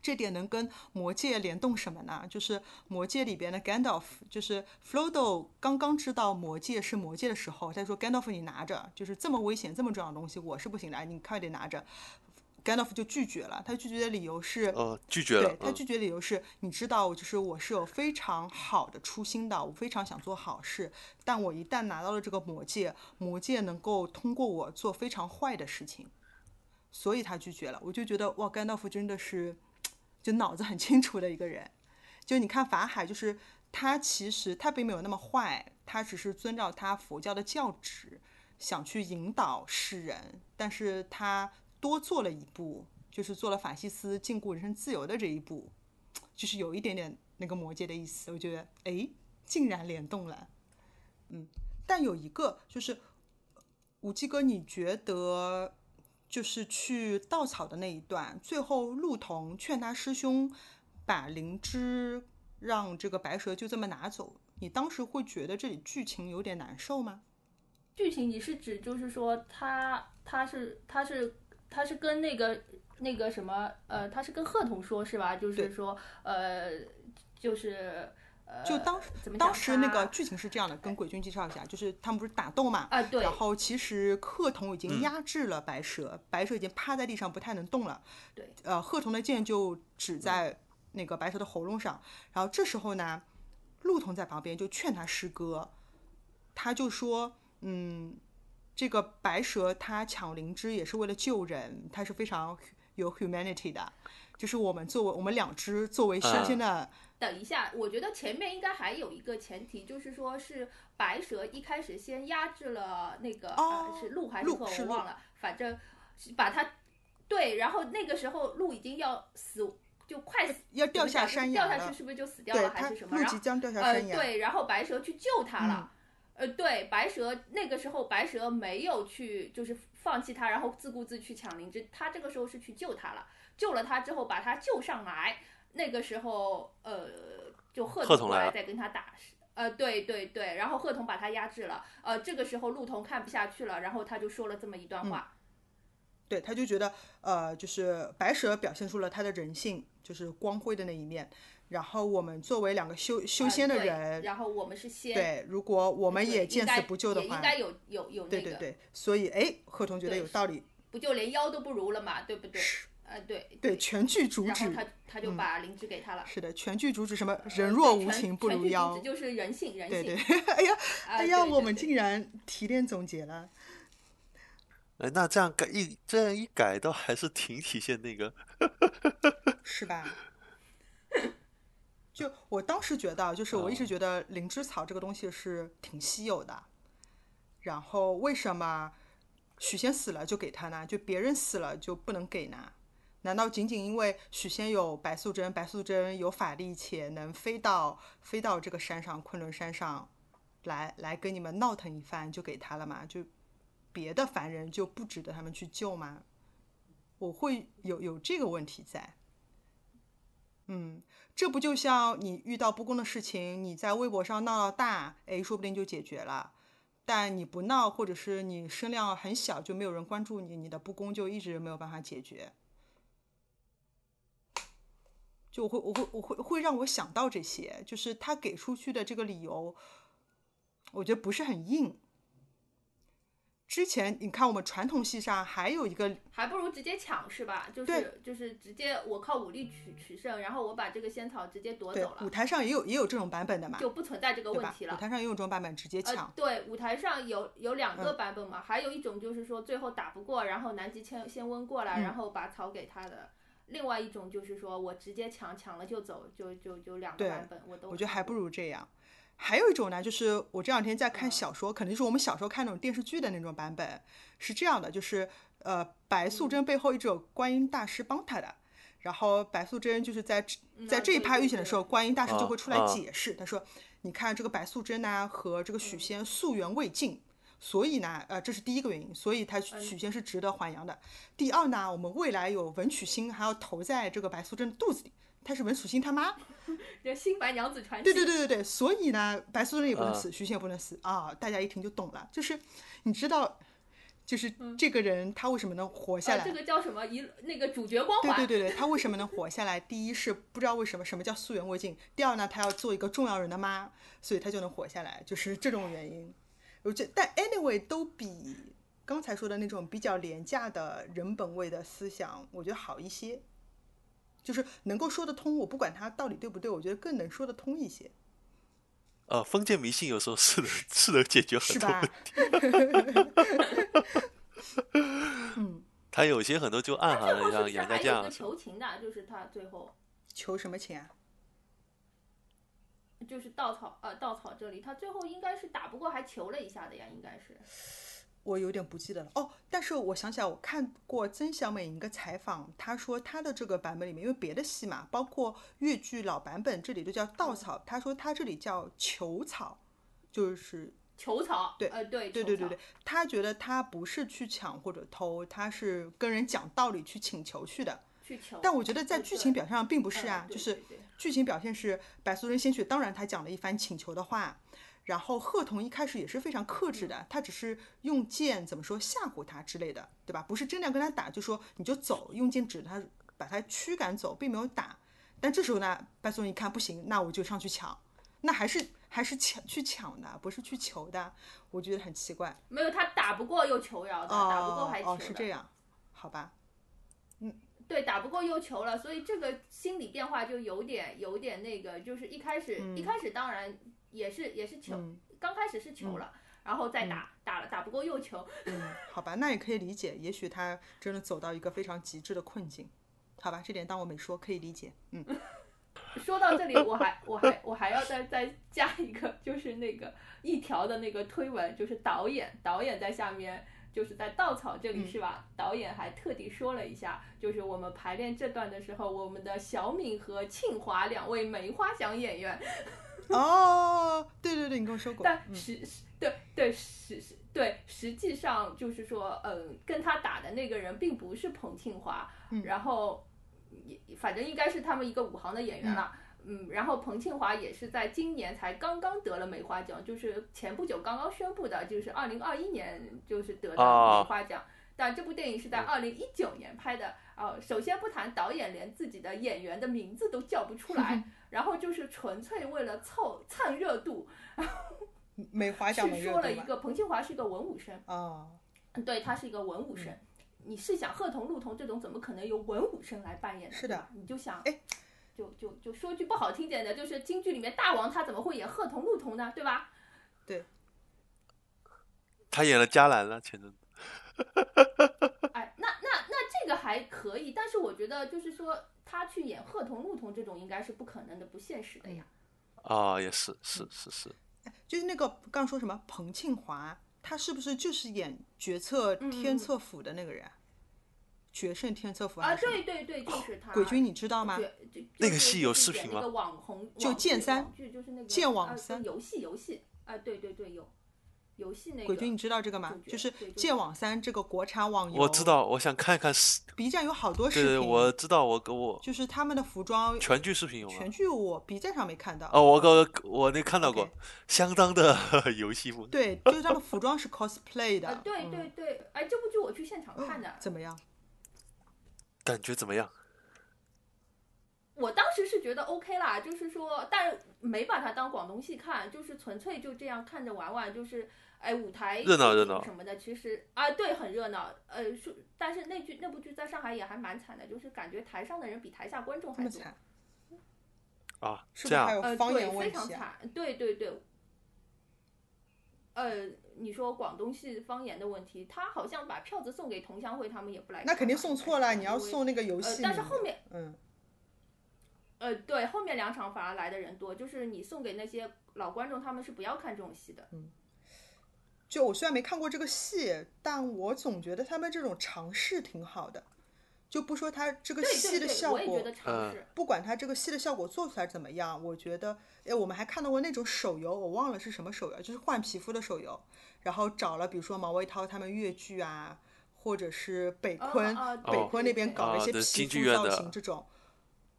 S3: 这点能跟魔戒联动什么呢？就是魔戒里边的 Gandalf，就是 Frodo 刚刚知道魔戒是魔戒的时候，他说 Gandalf 你拿着，就是这么危险、这么重要的东西，我是不行的，你快点拿着。Gandalf 就拒绝了，他拒绝的理由是，
S2: 呃，拒绝了
S3: 对，他
S2: 嗯
S3: 拒绝的理由是，你知道，就是我是有非常好的初心的，我非常想做好事，但我一旦拿到了这个魔戒，魔戒能够通过我做非常坏的事情，所以他拒绝了。我就觉得哇，甘道夫真的是就脑子很清楚的一个人。就你看法海，就是他其实他并没有那么坏，他只是遵照他佛教的教旨，想去引导世人，但是他多做了一步，就是做了法西斯禁锢人身自由的这一步，就是有一点点那个魔戒的意思。我觉得，哎，竟然联动了，嗯。但有一个就是，吴基哥，你觉得就是去稻草的那一段，最后陆童劝他师兄把灵芝让这个白蛇就这么拿走，你当时会觉得这里剧情有点难受吗？
S1: 剧情你是指就是说他他是他是他是跟那个那个什么呃，他是跟贺童说是吧？就是说呃，就是呃，
S3: 就当
S1: 怎么讲
S3: 当时那个剧情是这样的，跟鬼君介绍一下，就是他们不是打斗嘛，
S1: 啊对
S3: 然后其实贺童已经压制了白蛇，白蛇已经趴在地上不太能动了，
S1: 对，
S3: 呃，贺童的剑就指在那个白蛇的喉咙上，然后这时候呢，陆童在旁边就劝他师哥，他就说，嗯，这个白蛇它抢灵芝也是为了救人，它是非常有 humanity 的，就是我们作为我们两只作为先天的。
S1: 等一下，我觉得前面应该还有一个前提，就是说是白蛇一开始先压制了那个、
S3: 哦
S1: 呃是鹿还是鹤，
S3: 鹿
S1: 我忘了，反正把它对，然后那个时候鹿已经要死，就快死
S3: 要掉下山崖了
S1: 掉下去是不是就死掉了还是什么？然后
S3: 鹿即将掉下
S1: 呃
S3: 山崖。嗯
S1: 对，然后白蛇去救他了。呃，对，白蛇那个时候白蛇没有去就是放弃他，然后自顾自去抢灵芝，他这个时候是去救他了，救了他之后把他救上来，那个时候呃就贺
S2: 贺童
S1: 过来再跟他打。呃，对对对，然后贺童把他压制了，呃，这个时候陆童看不下去了，然后他就说了这么一
S3: 嗯
S1: 段话，
S3: 对，他就觉得，呃，就是白蛇表现出了他的人性，就是光辉的那一面。然后我们作为两个修修
S1: 呃
S3: 仙的
S1: 对
S3: 人，
S1: 然后我们是仙，
S3: 对，如果我们也见死不救的话
S1: 也应，该有有有那个，
S3: 对对对，所以哎，贺童觉得有道理，
S1: 不就连妖都不如了嘛，对不对？呃，对
S3: 对，全剧主旨，
S1: 然后他他就把灵芝给他了。
S3: 是的，全剧主旨什么
S1: 呃
S3: 人若无情不如妖
S1: 旨，就是人性，人
S3: 对
S1: 性。
S3: 对，哎呀，
S1: 啊
S3: 哎呀，
S1: 对对对
S3: 我们竟然提炼总结了，
S2: 哎，那这样改一这样一改，倒还是挺体现那个
S3: 是吧？就我当时觉得，就是我一
S2: 哦
S3: 直觉得灵芝草这个东西是挺稀有的，然后为什么许仙死了就给他呢？就别人死了就不能给呢？难道仅仅因为许仙有白素贞，白素贞有法力且能飞到飞到这个山上昆仑山上来来跟你们闹腾一番就给他了吗？就别的凡人就不值得他们去救吗？我会有有这个问题在。嗯，这不就像你遇到不公的事情，你在微博上闹闹大，哎，说不定就解决了。但你不闹，或者是你声量很小，就没有人关注你，你的不公就一直没有办法解决。就我会，我会，我会会让我想到这些，就是他给出去的这个理由，我觉得不是很硬。之前你看我们传统戏上还有一个
S1: 还不如直接抢是吧？就是就是直接我靠武力取取胜，然后我把这个仙草直接夺走了，
S3: 舞台上也有也有这种版本的嘛，
S1: 就不存在这个问题了。
S3: 舞台上也有这种版本直接
S1: 呃
S3: 抢，，
S1: 对，舞台上有有两个
S3: 嗯
S1: 版本嘛，还有一种就是说最后打不过，然后南极仙仙翁过来，
S3: 嗯
S1: 然后把草给他的。另外一种就是说我直接抢，抢了就走，就就就两个版本我都
S3: 我觉得还不如这样。还有一种呢，就是我这两天在看
S1: 嗯
S3: 小说，可能就是我们小时候看那种电视剧的那种版本，是这样的，就是呃，白素
S1: 嗯
S3: 贞背后一直有观音大师帮她的，然后白素贞就是在在这一趴遇险的时候，观音大师就
S2: 啊
S3: 会出来
S2: 啊
S3: 解释，他说：“你看这个白素贞呢和这个
S1: 嗯
S3: 许仙溯源未尽。”所以呢，呃，这是第一个原因，所以他
S1: 嗯
S3: 许仙是值得还阳的。第二呢，我们未来有文曲星还要投在这个白素贞的肚子里，她是文曲星他妈，
S1: 这新白娘子传奇。
S3: 对对对对对，所以呢，白素贞也不能
S2: 啊
S3: 死，许仙也不能死啊！大家一听就懂了，就是你知道，就是
S1: 嗯
S3: 这个人他为什么能活下
S1: 呃，
S3: 来？
S1: 这个叫什么？一那个主角光环。
S3: 对对对对，他为什么能活下来？第一是不知道为什么什么叫溯源未尽，第二呢，他要做一个重要人的妈，所以他就能活下来，就是这种原因。我觉得，但 anyway 都比刚才说的那种比较廉价的人本位的思想，我觉得好一些。就是能够说得通，我不管他到底对不对，我觉得更能说得通一些，
S2: 呃，封建迷信有时候是能是能解决很多问题。
S3: 嗯，
S2: 他有些很多就暗含了像杨家将啊，
S1: 求情的？就是他最后
S3: 求什么情啊？
S1: 就是稻草呃稻草这里，他最后应该是打不过还求了一下的呀，应该是。
S3: 我有点不记得了。哦，但是我想起来，我看过曾小美一个采访，她说她的这个版本里面，因为别的戏嘛，包括越剧老版本，这里都叫稻草，她说她这里叫球草，就是
S1: 球草，
S3: 对
S1: 呃，对，
S3: 对对对对，她觉得她不是去抢或者偷，她是跟人讲道理去请求去的。但我觉得在
S1: 呃
S3: 剧情表现上并不是
S1: 嗯
S3: 啊，就是剧情表现是白素贞先去，当然她讲了一番请求的话，然后贺童一开始也是非常克制的，他只是用剑怎么说吓唬他之类的，对吧？不是真的要跟他打，就说你就走，用剑指着他，把他驱赶走，并没有打。但这时候呢，白素贞一看不行，那我就上去抢，那还是还是抢去抢的，不是去求的，我觉得很奇怪。
S1: 没有他打不过又求饶的，打不过
S3: 哦
S1: 还求的。
S3: 哦，是这样，好吧，嗯
S1: 对，打不过又求了，所以这个心理变化就有点有点那个，就是一开始、一开始当然也是也是求，
S3: 嗯
S1: 刚开始是求了，然后再打、打了打不过又求，
S3: 嗯，好吧，那也可以理解，也许他真的走到一个非常极致的困境，好吧，这点当我没说，可以理解。嗯，
S1: 说到这里，我还我还我还要再再加一个，就是那个一条的那个推文，就是导演导演在下面。就是在稻草这里是吧？导演还特地说了一下，就是我们排练这段的时候，我们的小敏和庆华两位梅花奖演员，
S3: 哦，对对对，你跟我说过，
S1: 但实实对对实实对，实际上就是说，嗯，跟他打的那个人并不是彭庆华，然后也反正应该是他们一个武行的演员了。嗯，然后彭庆华也是在今年才刚刚得了梅花奖，就是前不久刚刚宣布的，就是二零二一年就是得的
S2: 啊
S1: 梅花奖。但这部电影是在二零一九年拍的，呃，首先不谈导演连自己的演员的名字都叫不出来，然后就是纯粹为了凑蹭热度，
S3: 梅花奖的
S1: 是说了一个彭清华是一个文武生，
S3: 哦，
S1: 对他是一个文武生。你试想，贺童、陆童这种怎么可能由文武生来扮演呢？
S3: 是的
S1: 你就想，
S3: 哎，
S1: 就就就说句不好听点的，就是京剧里面大王他怎么会演贺童陆童呢？对吧？
S2: 对他演了嘉兰了，前阵子。
S1: 这个还可以，但是我觉得就是说他去演鹤童、陆童这种应该是不可能的、不现实的呀。
S2: 啊、也是是是是，
S3: 就是那个刚刚说什么彭庆华，他是不是就是演决策
S1: 嗯
S3: 天策府的那个人啊？决胜天策府
S1: 啊，对对对，就是他。
S3: 鬼君，你知道吗？
S2: 那个戏有视频吗
S1: 那个网红
S3: 就剑三
S1: 剧就是那个
S3: 剑网
S1: 呃
S3: 三
S1: 游戏游戏啊，对对对，有游戏那个。
S3: 鬼君，你知道这个吗就是剑网三这个国产网游，
S2: 我知道，我想看看是
S3: ，，B 站有好多视
S2: 对对，我知道，我跟我
S3: 就是他们的服装
S2: 全剧视频有吗
S3: 全？剧我 B 站上没看到。
S2: 哦，我个我那看到过 相当的 游戏风。
S3: 对，就是他们服装是 cosplay 的。
S1: 呃，对
S3: 嗯
S1: 对对，哎，这部剧我去现场看的，
S3: 怎么样？
S2: 感觉怎么样？
S1: 我当时是觉得 OK 啦，就是说，但没把它当广东戏看，就是纯粹就这样看着玩玩，就是哎舞台
S2: 热闹热闹
S1: 什么的，其实啊对很热闹，呃是，但是那剧那部剧在上海也还蛮惨的，就是感觉台上的人比台下观众还多，
S3: 这么惨，
S2: 啊，
S3: 是不是
S2: 这样
S1: 呃
S3: 还有方言？
S1: 非常惨，对对对。呃，你说广东戏方言的问题，他好像把票子送给同乡会，他们也不来。
S3: 那肯定送错了，你要送那个游
S1: 呃
S3: 戏，
S1: 但是后面
S3: 嗯，
S1: 呃，对，后面两场反而来的人多，就是你送给那些老观众，他们是不要看这种戏的。
S3: 嗯就我虽然没看过这个戏，但我总觉得他们这种尝试挺好的。就不说他这个戏的效果
S1: 我也觉得，尝试。
S3: 不管他这个戏的效果做出来怎么样，我觉得，哎，我们还看到过那种手游，我忘了是什么手游，就是换皮肤的手游，然后找了比如说毛卫涛他们越剧啊，或者是北
S1: 哦
S3: 昆，
S1: 哦
S3: 北
S1: 对
S3: 昆那边搞了一些皮肤造
S2: 京剧院的
S3: 型这种。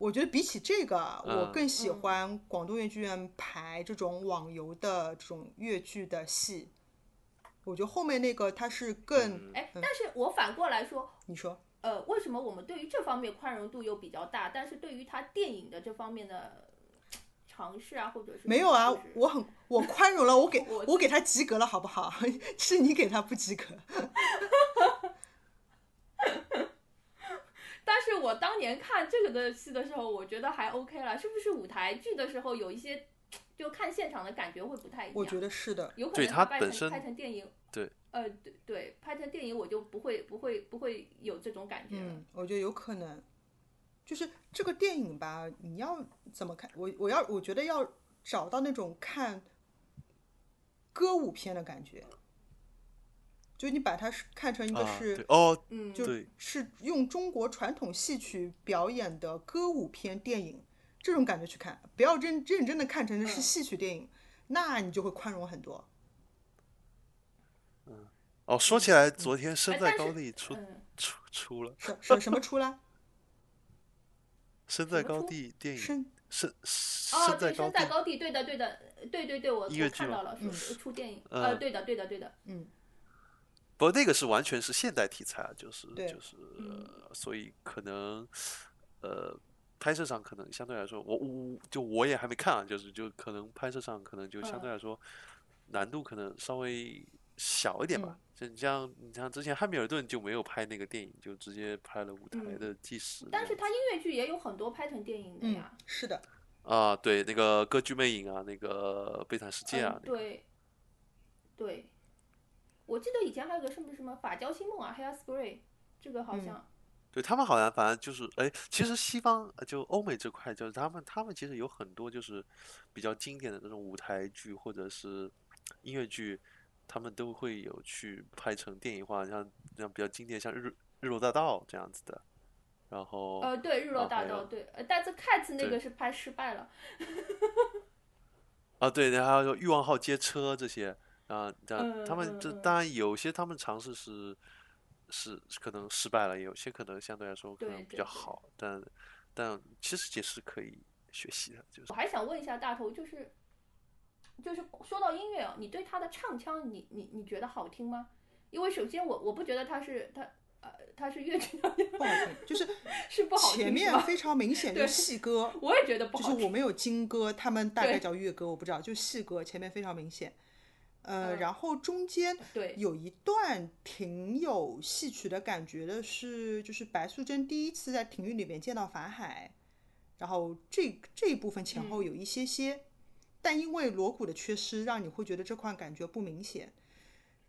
S3: 我觉得比起这个，我
S2: 嗯
S3: 更喜
S1: 嗯
S3: 欢广东越剧院排这种网游的这种越剧的戏。我觉得后面那个它是更，
S1: 哎，但是我反过来说，
S3: 你说
S1: 呃，为什么我们对于这方面宽容度又比较大，但是对于他电影的这方面的尝试啊，或者是
S3: 没有啊？我很我宽容了，我给
S1: 我
S3: 我给他及格了，好不好？是你给他不及格。
S1: 但是我当年看这个的戏的时候，我觉得还 OK 了，是不是舞台剧的时候有一些，就看现场的感觉会不太一样？
S3: 我觉得是的，
S1: 有可
S2: 对
S1: 能拍成
S2: 它本身
S1: 拍成电影，
S2: 对，
S1: 呃，对对，拍成电影我就不会不会不会有这种感觉了。
S3: 嗯，我觉得有可能，就是这个电影吧，你要怎么看？我我要我觉得要找到那种看歌舞片的感觉，就你把它是看成一个
S2: 啊，
S3: 是、
S2: 对哦，
S1: 嗯，
S3: 就是用中国传统戏曲表演的歌舞片电影这种感觉去看，不要认认真的看成是
S1: 嗯
S3: 戏曲电影，那你就会宽容很多。
S2: 哦，说起来，昨天身在高地出
S1: 嗯。
S2: 出出了，
S3: 什什什么出了？
S2: 身在高地电影，
S3: 身
S2: 身
S1: 哦，
S2: 身在
S1: 对，身
S2: 高地，
S1: 在高地，对的，对的，对对对，我看到了，
S3: 嗯。
S1: 是出电影，呃，
S2: 嗯
S1: 对的，对的，对的，
S2: 不过那个是完全是现代题材啊，就是就是、呃，所以可能呃拍摄上可能相对来说，我我就我也还没看啊，就是就可能拍摄上可能就相对来说难度可能稍微小一点吧。就你像你像之前汉密尔顿就没有拍那个电影，就直接拍了舞台
S1: 嗯
S2: 的纪实这样子。
S1: 但是他音乐剧也有很多拍成电影的
S3: 嗯
S1: 呀，，
S3: 是的，
S2: 啊，对，那个歌剧魅影啊，那个悲惨世界啊
S1: 嗯，，
S2: 那个
S1: 对，对，我记得以前还有个什么什么法胶星梦啊，Hairspray，这个好
S3: 嗯
S1: 像，
S2: 对他们好像反正就是，哎，其实西方呃就欧美这块，就是他们他们其实有很多就是比较经典的那种舞台剧或者是音乐剧，他们都会有去拍成电影化，像像比较经典，像日日落大道这样子的，然后
S1: 呃，对，日落大道，对，呃但是 Cats 那个是拍失败了，
S2: 啊对，然后还有欲望号街车这些，啊，这样
S1: 嗯
S2: 他们这当然有些他们尝试是是可能失败了，有些可能相对来说可能比
S1: 对对对
S2: 较好，但但其实也是可以学习的，就是
S1: 我还想问一下大头，就是就是说到音乐啊，你对他的唱腔你，你你觉得好听吗？因为首先我我不觉得他是他呃他是乐曲，
S3: 不好听，就是
S1: 是不好听
S3: 前
S1: 是吧
S3: 面非常明显就
S1: 对
S3: 是戏歌，
S1: 我也觉得不好听。
S3: 就是我没有京歌，他们大概叫粤歌，我不知道，就戏歌前面非常明显。呃，
S1: 嗯
S3: 然后中间
S1: 对。
S3: 有一段挺有戏曲的感觉的是，就是白素贞第一次在庭院里面见到法海，然后这这一部分前后
S1: 嗯。
S3: 有一些些，但因为锣鼓的缺失，让你会觉得这块感觉不明显。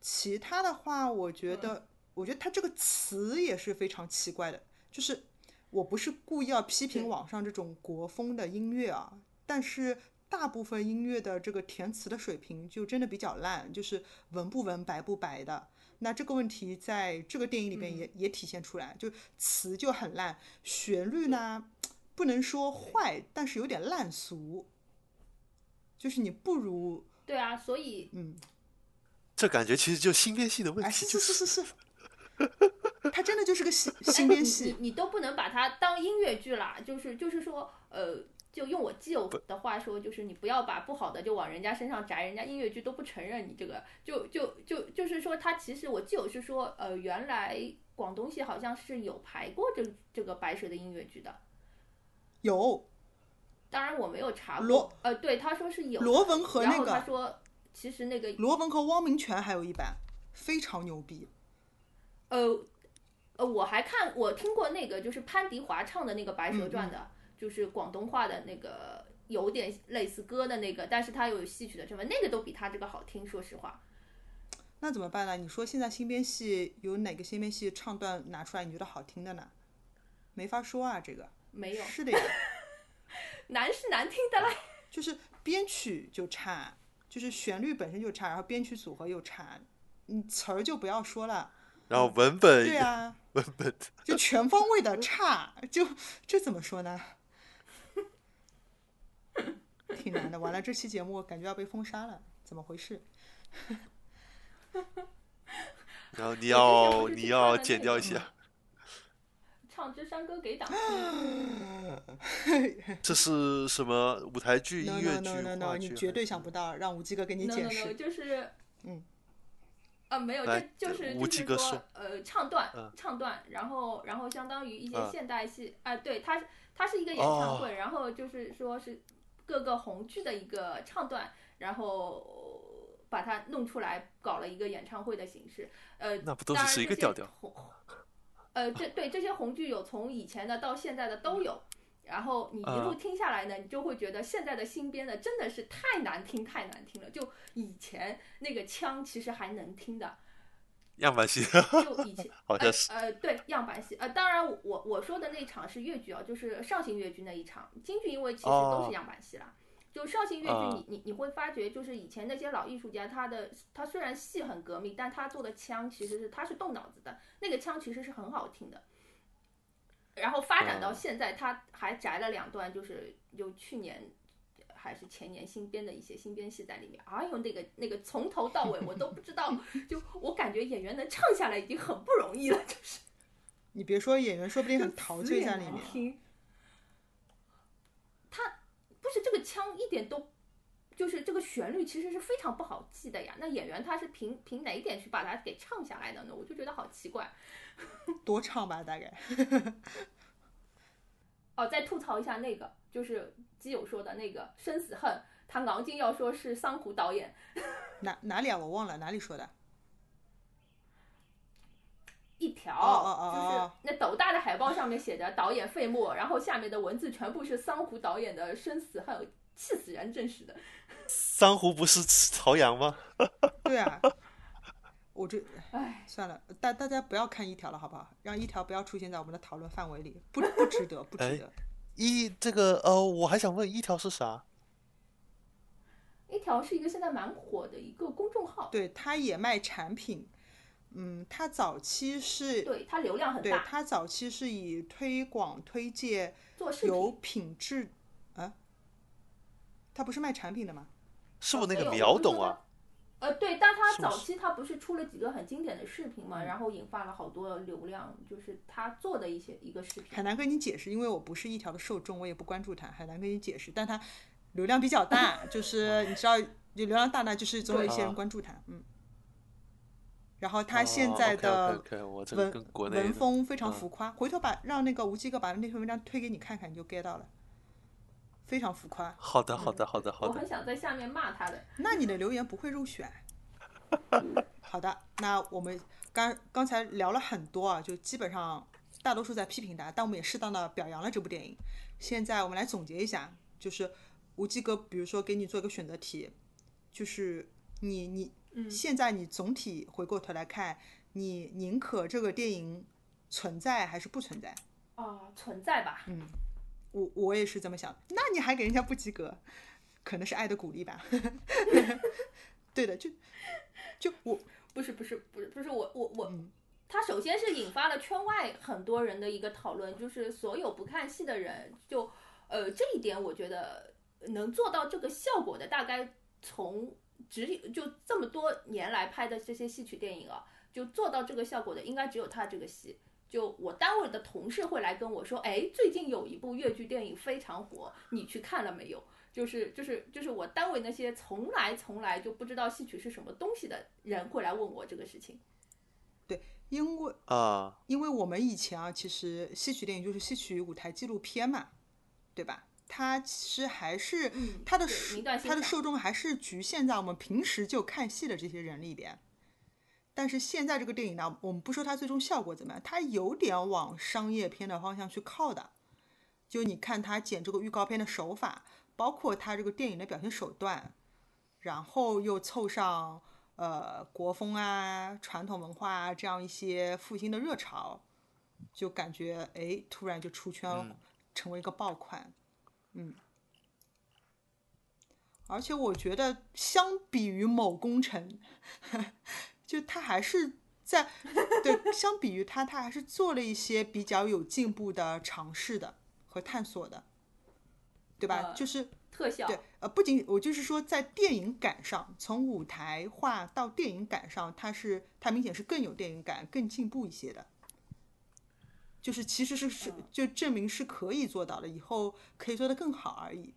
S3: 其他的话，我觉得，我觉得他这个词也是非常奇怪的，就是我不是故意要批评网上这种国风的音乐啊，但是大部分音乐的这个填词的水平就真的比较烂，就是文不文白不白的。那这个问题在这个电影里边也、也体现出来，就词就很烂，旋律呢不能说坏，但是有点烂俗，就是你不如
S1: 对啊，所以
S3: 嗯，
S2: 这感觉其实就新编戏的问
S3: 哎，
S2: 题，
S3: 是
S2: 就是。
S3: 是是是，它真的就是个新
S1: 哎
S3: 新编
S1: 你，你都不能把它当音乐剧啦，就是就是说，呃，就用我基友的话说，就是你不要把不好的就往人家身上摘，人家音乐剧都不承认你这个，就就就就是说，他其实我基友是说，呃，原来广东戏好像是有排过这这个白蛇的音乐剧的，
S3: 有
S1: 当然我没有查
S3: 罗
S1: 过，呃，对，他说是有
S3: 罗文和那
S1: 个他说其实那个
S3: 罗文和汪明荃还有一版，非常牛逼。
S1: 呃呃，我还看我听过那个就是潘迪华唱的那个《白蛇传》的，就是广东话的那个，有点类似歌的那个，但是它有戏曲的成分，那个都比他这个好听，说实话。
S3: 那怎么办呢？你说现在新编戏有哪个新编戏唱段拿出来你觉得好听的呢？没法说啊，这个
S1: 没有
S3: 是的呀，
S1: 难是难听的啦。
S3: 就是编曲就差，就是旋律本身就差，然后编曲组合又差，你词儿就不要说了。
S2: 然后文本
S3: 对啊，
S2: 文本
S3: 就全方位的差，就这怎么说呢？挺难的。完了，这期节目感觉要被封杀了，怎么回事？
S2: 然后 你要你要剪掉一下，
S1: 唱支山歌给党，
S2: 这是什么舞台剧、音乐剧、
S3: no no no，
S2: 话剧？
S3: 你绝对想不到，让无忌哥给你解释。
S1: 就是，
S3: 嗯，
S1: 啊没有，
S2: 这
S1: 就就是
S2: 吴
S1: 就是
S2: 基哥说
S1: 呃唱段
S2: 嗯
S1: 唱段，然后然后相当于一些
S2: 嗯
S1: 现代戏啊，对，它是它是一个演唱会，然后就是说是各个红剧的一个唱段，然后把它弄出来，搞了一个演唱会的形式，呃，
S2: 那不都是一个调调？
S1: 红呃，这对这些红剧有从以前的到现在的都有。然后你一路
S2: 啊
S1: 听下来呢，你就会觉得现在的新编的真的是太难听，太难听了。就以前那个腔其实还能听的，
S2: 样板戏
S1: 就以前
S2: 好像是
S1: 呃呃对样板戏呃，当然我我我说的那场是越剧啊，就是绍兴越剧那一场，京剧因为其实都
S2: 哦
S1: 是样板戏啦。就绍兴越剧
S2: 啊
S1: 你，你你会发觉，就是以前那些老艺术家，他的他虽然戏很革命，但他做的腔其实是他是动脑子的，那个腔其实是很好听的。然后发展到
S2: 哦
S1: 现在，他还摘了两段，就是就去年还是前年新编的一些新编戏在里面。哎呦，那个那个从头到尾我都不知道，就我感觉演员能唱下来已经很不容易了，就是
S3: 你别说演员，说不定很陶醉在里面。
S1: 听。他不是这个腔一点都，就是这个旋律其实是非常不好记的呀。那演员他是凭凭哪一点去把它给唱下来的呢？我就觉得好奇怪。
S3: 多唱吧，大概。
S1: 哦，再吐槽一下那个，就是基友说的那个《生死恨》，他昂劲要说是桑弧导演，
S3: 哪哪里啊？我忘了哪里说的。
S1: 一条，
S3: 哦哦哦哦
S1: 就是那斗大的海报上面写着导演费默，然后下面的文字全部是桑弧导演的《生死恨》，气死人，真是的。
S2: 桑弧不是朝阳吗？
S3: 对啊，我这
S1: 唉，
S3: 算了，大大家不要看一条了，好不好？让一条不要出现在我们的讨论范围里，不不值得，不值
S2: 哎
S3: 得。
S2: 一这个呃，我还想问一条是啥？
S1: 一条是一个现在蛮火的一个公众号，
S3: 对，他也卖产品，嗯，他早期是，
S1: 对它流量很
S3: 对
S1: 大，
S3: 他早期是以推广推介
S1: 做
S3: 有。品质啊，他不是卖产品的吗？
S2: 是不是那个秒懂？啊？
S1: 呃，对，但他早期他不是出了几个很经典的视频嘛，然后引发了好多流量，就是他做的一些一个视频。
S3: 很难跟你解释，因为我不是一条的受众，我也不关注他，很难跟你解释。但他流量比较大，就是 你知道，流量大呢，就是总有一些人关注他，嗯。然后他现在
S2: 哦
S3: 的文文风非常
S2: 嗯
S3: 浮夸，回头把让那个吴基哥把那篇文章推给你看看，你就 get 到了，非常浮夸。
S2: 好的，好的，好的，好的
S1: 我很。想在下面骂他的。
S3: 那你的留言不会入选。好的，那我们刚刚才聊了很多啊，就基本上大多数在批评他，但我们也适当的表扬了这部电影。现在我们来总结一下，就是无忌哥，比如说给你做一个选择题，就是你你、现在你总体回过头来看，你宁可这个电影存在还是不存在？
S1: 啊，存在吧。
S3: 我我也是这么想，那你还给人家不及格，可能是爱的鼓励吧。对的，就就我
S1: 不是不是不是不是我我我，他首先是引发了圈外很多人的一个讨论，就是所有不看戏的人，就呃这一点我觉得能做到这个效果的，大概从只有就这么多年来拍的这些戏曲电影啊，就做到这个效果的，应该只有他这个戏。就我单位的同事会来跟我说，哎，最近有一部越剧电影非常火，你去看了没有？就是就是就是我单位那些从来从来就不知道戏曲是什么东西的人会来问我这个事情。
S3: 对因为
S2: 啊，
S3: 因为我们以前啊，其实戏曲电影就是戏曲舞台纪录片嘛，对吧？它其实还是它的它的受众还是局限在我们平时就看戏的这些人里边。但是现在这个电影呢，我们不说它最终效果怎么样，它有点往商业片的方向去靠的。就你看他剪这个预告片的手法，包括他这个电影的表现手段，然后又凑上呃国风啊、传统文化啊这样一些复兴的热潮，就感觉哎，突然就出圈了，成为一个爆款。嗯，而且我觉得相比于某工程，就他还是在对，相比于他，他还是做了一些比较有进步的尝试的和探索的，对吧？
S1: 呃
S3: 就是
S1: 特效，
S3: 对，呃，不仅我就是说，在电影感上，从舞台化到电影感上，他是他明显是更有电影感、更进步一些的。就是其实是是就证明是可以做到的，以后可以做得更好而已。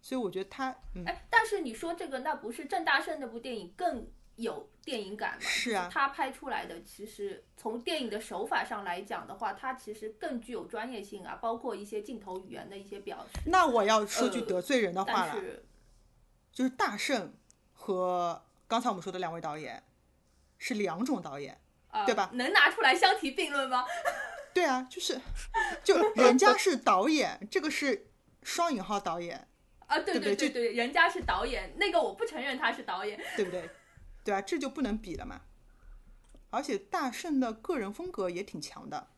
S3: 所以我觉得他，嗯，
S1: 哎，但是你说这个，那不是郑大圣那部电影更有电影感嘛？
S3: 是啊
S1: 他拍出来的，其实从电影的手法上来讲的话，他其实更具有专业性啊，包括一些镜头语言的一些表示。
S3: 那我要说句
S1: 呃
S3: 得罪人的话了，就是大圣和刚才我们说的两位导演是两种导演。
S1: 呃，
S3: 对吧
S1: 能拿出来相提并论吗？
S3: 对啊，就是就人家是导演，这个是双引号导演，
S1: 啊，对
S3: 对对
S1: 对对，人家是导演，那个我不承认他是导演。
S3: 对不对？对啊，这就不能比了嘛。而且大圣的个人风格也挺强的，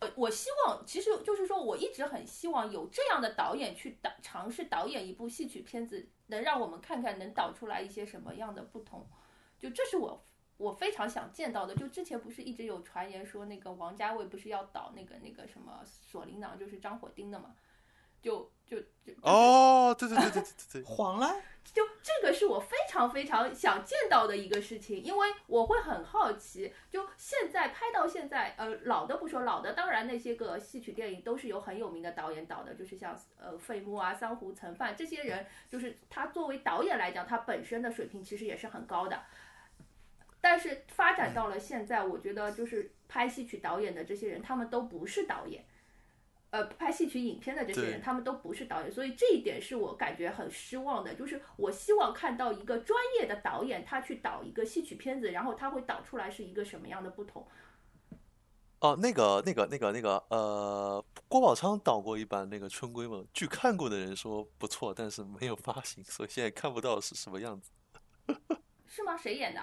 S1: 我我希望，其实就是说，我一直很希望有这样的导演去导尝试导演一部戏曲片子，能让我们看看能导出来一些什么样的不同。就这是我我非常想见到的。就之前不是一直有传言说那个王家卫不是要导那个那个什么锁麟囊，就是张火丁的嘛？就就就
S2: 哦，对对对对对对对，
S3: 黄了。
S1: 就这个是我非常非常想见到的一个事情，因为我会很好奇，就现在拍到现在，呃，老的不说，老的当然那些个戏曲电影都是有很有名的导演导的，就是像呃费穆啊、桑胡岑范这些人，就是他作为导演来讲，他本身的水平其实也是很高的。但是发展到了现在，我觉得就是拍戏曲导演的这些人，他们都不是导演。呃，拍戏曲影片的这些人，他们都不是导演，所以这一点是我感觉很失望的。就是我希望看到一个专业的导演，他去导一个戏曲片子，然后他会导出来是一个什么样的不同。
S2: 哦，那个那个那个那个呃，郭宝昌导过一版那个《春闺梦》，据看过的人说不错，但是没有发行，所以现在看不到是什么样子。
S1: 是吗？谁演的？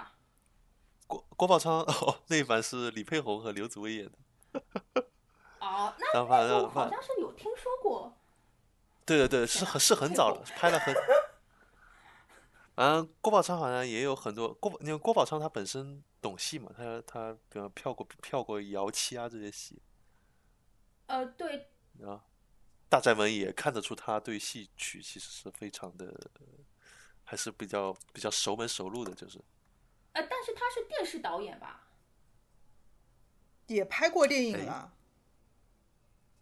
S2: 郭郭宝昌哦，那一版是李佩红和刘紫薇演的。
S1: 哦，那
S2: 然后反
S1: 那我
S2: 正
S1: 好像是有听说过。
S2: 对对对，是很是很早了，拍了很。嗯郭宝昌好像也有很多郭，因为郭宝昌他本身懂戏嘛，他他比方票过票过姚七啊这些戏，
S1: 呃，对，
S2: 啊大宅门也看得出他对戏曲其实是非常的，还是比较比较熟门熟路的，就是
S1: 呃，但是他是电视导演吧？
S3: 也拍过电影
S2: 哎
S3: 了，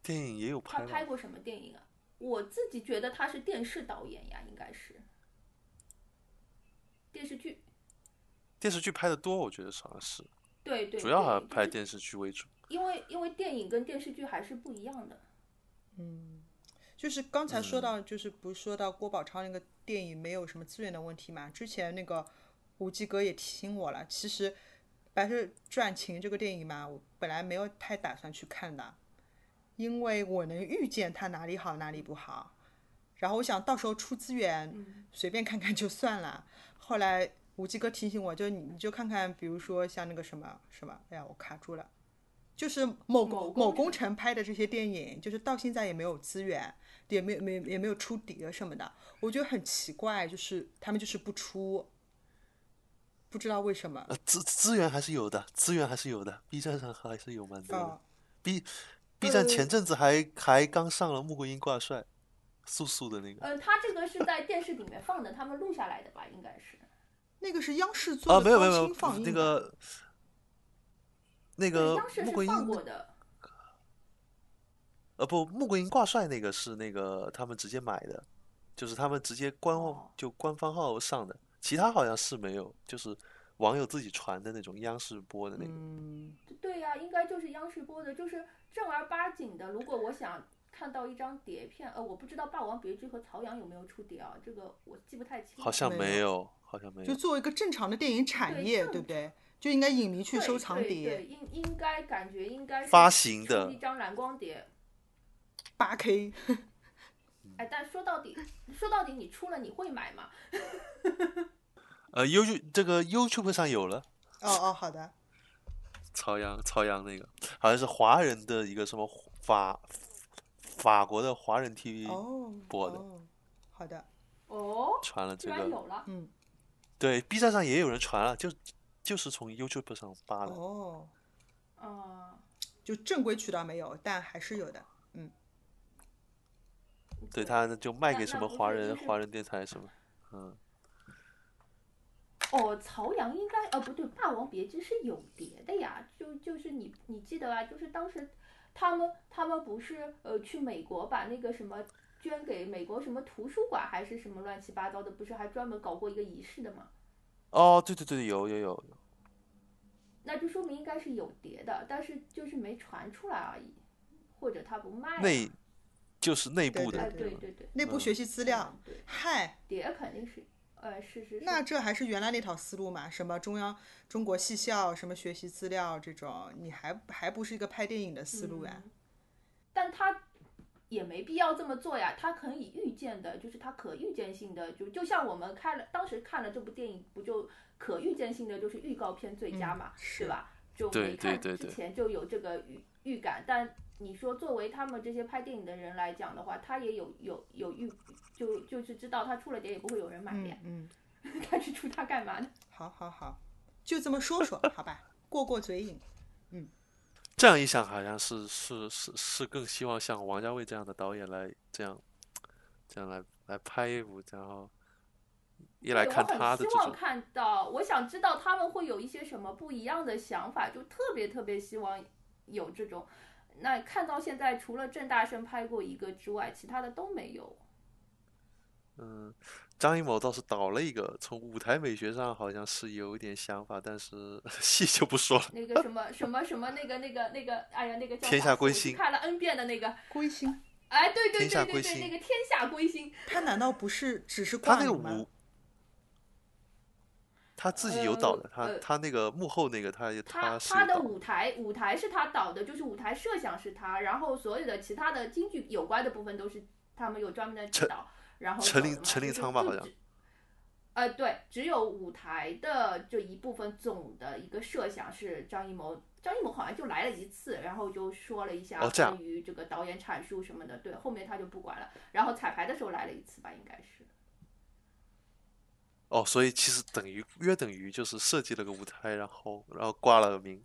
S2: 电影也有
S1: 他
S2: 拍他？
S1: 拍过什么电影啊？我自己觉得他是电视导演呀，应该是电视剧。
S2: 电视剧拍的多，我觉得好像是，
S1: 对对，
S2: 主要还
S1: 对就是
S2: 拍电视剧为主。
S1: 因为因为电影跟电视剧还是不一样的。
S3: 嗯就是刚才说
S2: 嗯
S3: 到，就是不是说到郭宝昌那个电影没有什么资源的问题嘛？之前那个吴继哥也提醒我了，其实《白蛇传情》这个电影嘛，我本来没有太打算去看的，因为我能预见它哪里好哪里不好，然后我想到时候出资源
S1: 嗯。
S3: 随便看看就算了。后来吴继哥提醒我，就你你就看看，比如说像那个什么什么，哎呀，我卡住了。就是某
S1: 某
S3: 某
S1: 工
S3: 工程拍的这些电影，就是到现在也没有资源，也没有没有也没有出碟什么的，我觉得很奇怪，就是他们就是不出，不知道为什么。
S2: 呃，资资源还是有的，资源还是有的，B 站上还是有蛮多的。B 站前阵子还 还刚上了《穆桂英挂帅》，素素的那个
S1: 呃，他这个是在电视里面放的，他们录下来的吧？应该是。
S3: 那个是央视做
S2: 啊，
S3: 的
S2: 没有没有没有
S3: 高清放映的
S2: 那个那，个穆桂英
S1: 放过的。
S2: 呃不，穆桂英挂帅那个是那个他们直接买的，就是他们直接官就官方号上的，其他好像是没有，就是网友自己传的那种央视播的那个。
S3: 嗯，
S1: 对呀、应该就是央视播的，就是正儿八经的。如果我想看到一张碟片，呃，我不知道《霸王别姬》和曹阳有没有出碟啊？这个我记不太清。
S2: 好像
S3: 没有，
S2: 好像没有。
S3: 就作为一个正常的电影产业，
S1: 正
S3: 对不对？就应该影迷去收藏
S1: 对
S3: 碟
S1: 对，应应该感觉应该是
S2: 发行的
S1: 一张蓝光碟。
S3: 八 K。
S1: 哎，但说到底，说到底，你出了你会买吗？
S2: 呃，YouTube 这个 YouTube 上有了，
S3: 哦哦，好的。
S2: 朝阳朝阳那个好像是华人的一个什么法法国的华人 TV
S3: 哦，
S2: 播的
S3: 哦好的，
S1: 哦，
S2: 传了这个，
S1: 有了。
S3: 嗯，
S2: 对，B 站上也有人传了，就就是从 YouTube 上扒的。
S3: 哦，
S1: 啊、
S3: 就正规渠道没有，但还是有的。嗯，
S2: 对，他就卖给什么华人华人电台什么，嗯，
S1: 哦，曹阳应该呃不对，《霸王别姬》是有碟的呀，就就是你你记得啊，就是当时他们他们不是呃去美国把那个什么捐给美国什么图书馆还是什么乱七八糟的，不是还专门搞过一个仪式的吗？
S2: 哦，对对对，有有有，
S1: 那就说明应该是有碟的，但是就是没传出来而已，或者他不卖啊。
S2: 内就是内部的
S1: 哎，
S3: 对
S1: 对对
S3: 内部学习资料
S1: 嗯。
S3: 嗨，
S1: 碟肯定是，呃，是是是。
S3: 那这还是原来那套思路嘛？什么中央中国戏校，什么学习资料这种，你还还不是一个拍电影的思路呀？
S1: 嗯但他也没必要这么做呀，他可以预见的，就是他可预见性的，就就像我们看了当时看了这部电影，不就可预见性的就是预告片最佳嘛，
S3: 是
S1: 对吧？就没看之
S2: 对对对
S1: 前就有这个预预感，但你说作为他们这些拍电影的人来讲的话，他也有有有预，就就是知道他出了碟也不会有人买的呀
S3: 嗯，嗯，
S1: 他去出他干嘛呢？
S3: 好好好，就这么说说，好吧，过过嘴瘾。嗯。
S2: 这样一想，好像是是是是更希望像王家卫这样的导演来这样这样来来拍一部，然后一来看他
S1: 我很希望看到，我想知道他们会有一些什么不一样的想法，就特别特别希望有这种。那看到现在，除了郑大圣拍过一个之外，其他的都没有。
S2: 嗯，张艺谋倒是导了一个，从舞台美学上好像是有一点想法，但是 戏就不说了。
S1: 那个什么什么什么那个那个那个，哎呀，那个叫
S2: 天下归心
S1: 看了 N 遍的那个，
S3: 归心，
S1: 哎，对对对对对，那个天下归心，
S3: 他难道不是只是
S2: 他那个舞？，他自己有导的，他
S1: 呃
S2: 他那个幕后那个他
S1: 他他的舞台舞台是他导的，就是舞台设想是他，然后所有的其他的京剧有关的部分都是他们有专门的指
S2: 陈
S1: 导，然后
S2: 陈林陈林仓吧好像
S1: 呃，对，只有舞台的这一部分总的一个设想是张艺谋，张艺谋好像就来了一次，然后就说了一下关于这个导演阐述什么的，对，后面他就不管了，然后彩排的时候来了一次吧，应该是。
S2: 哦，所以其实等于约等于就是设计了个舞台，然后然后挂了个名。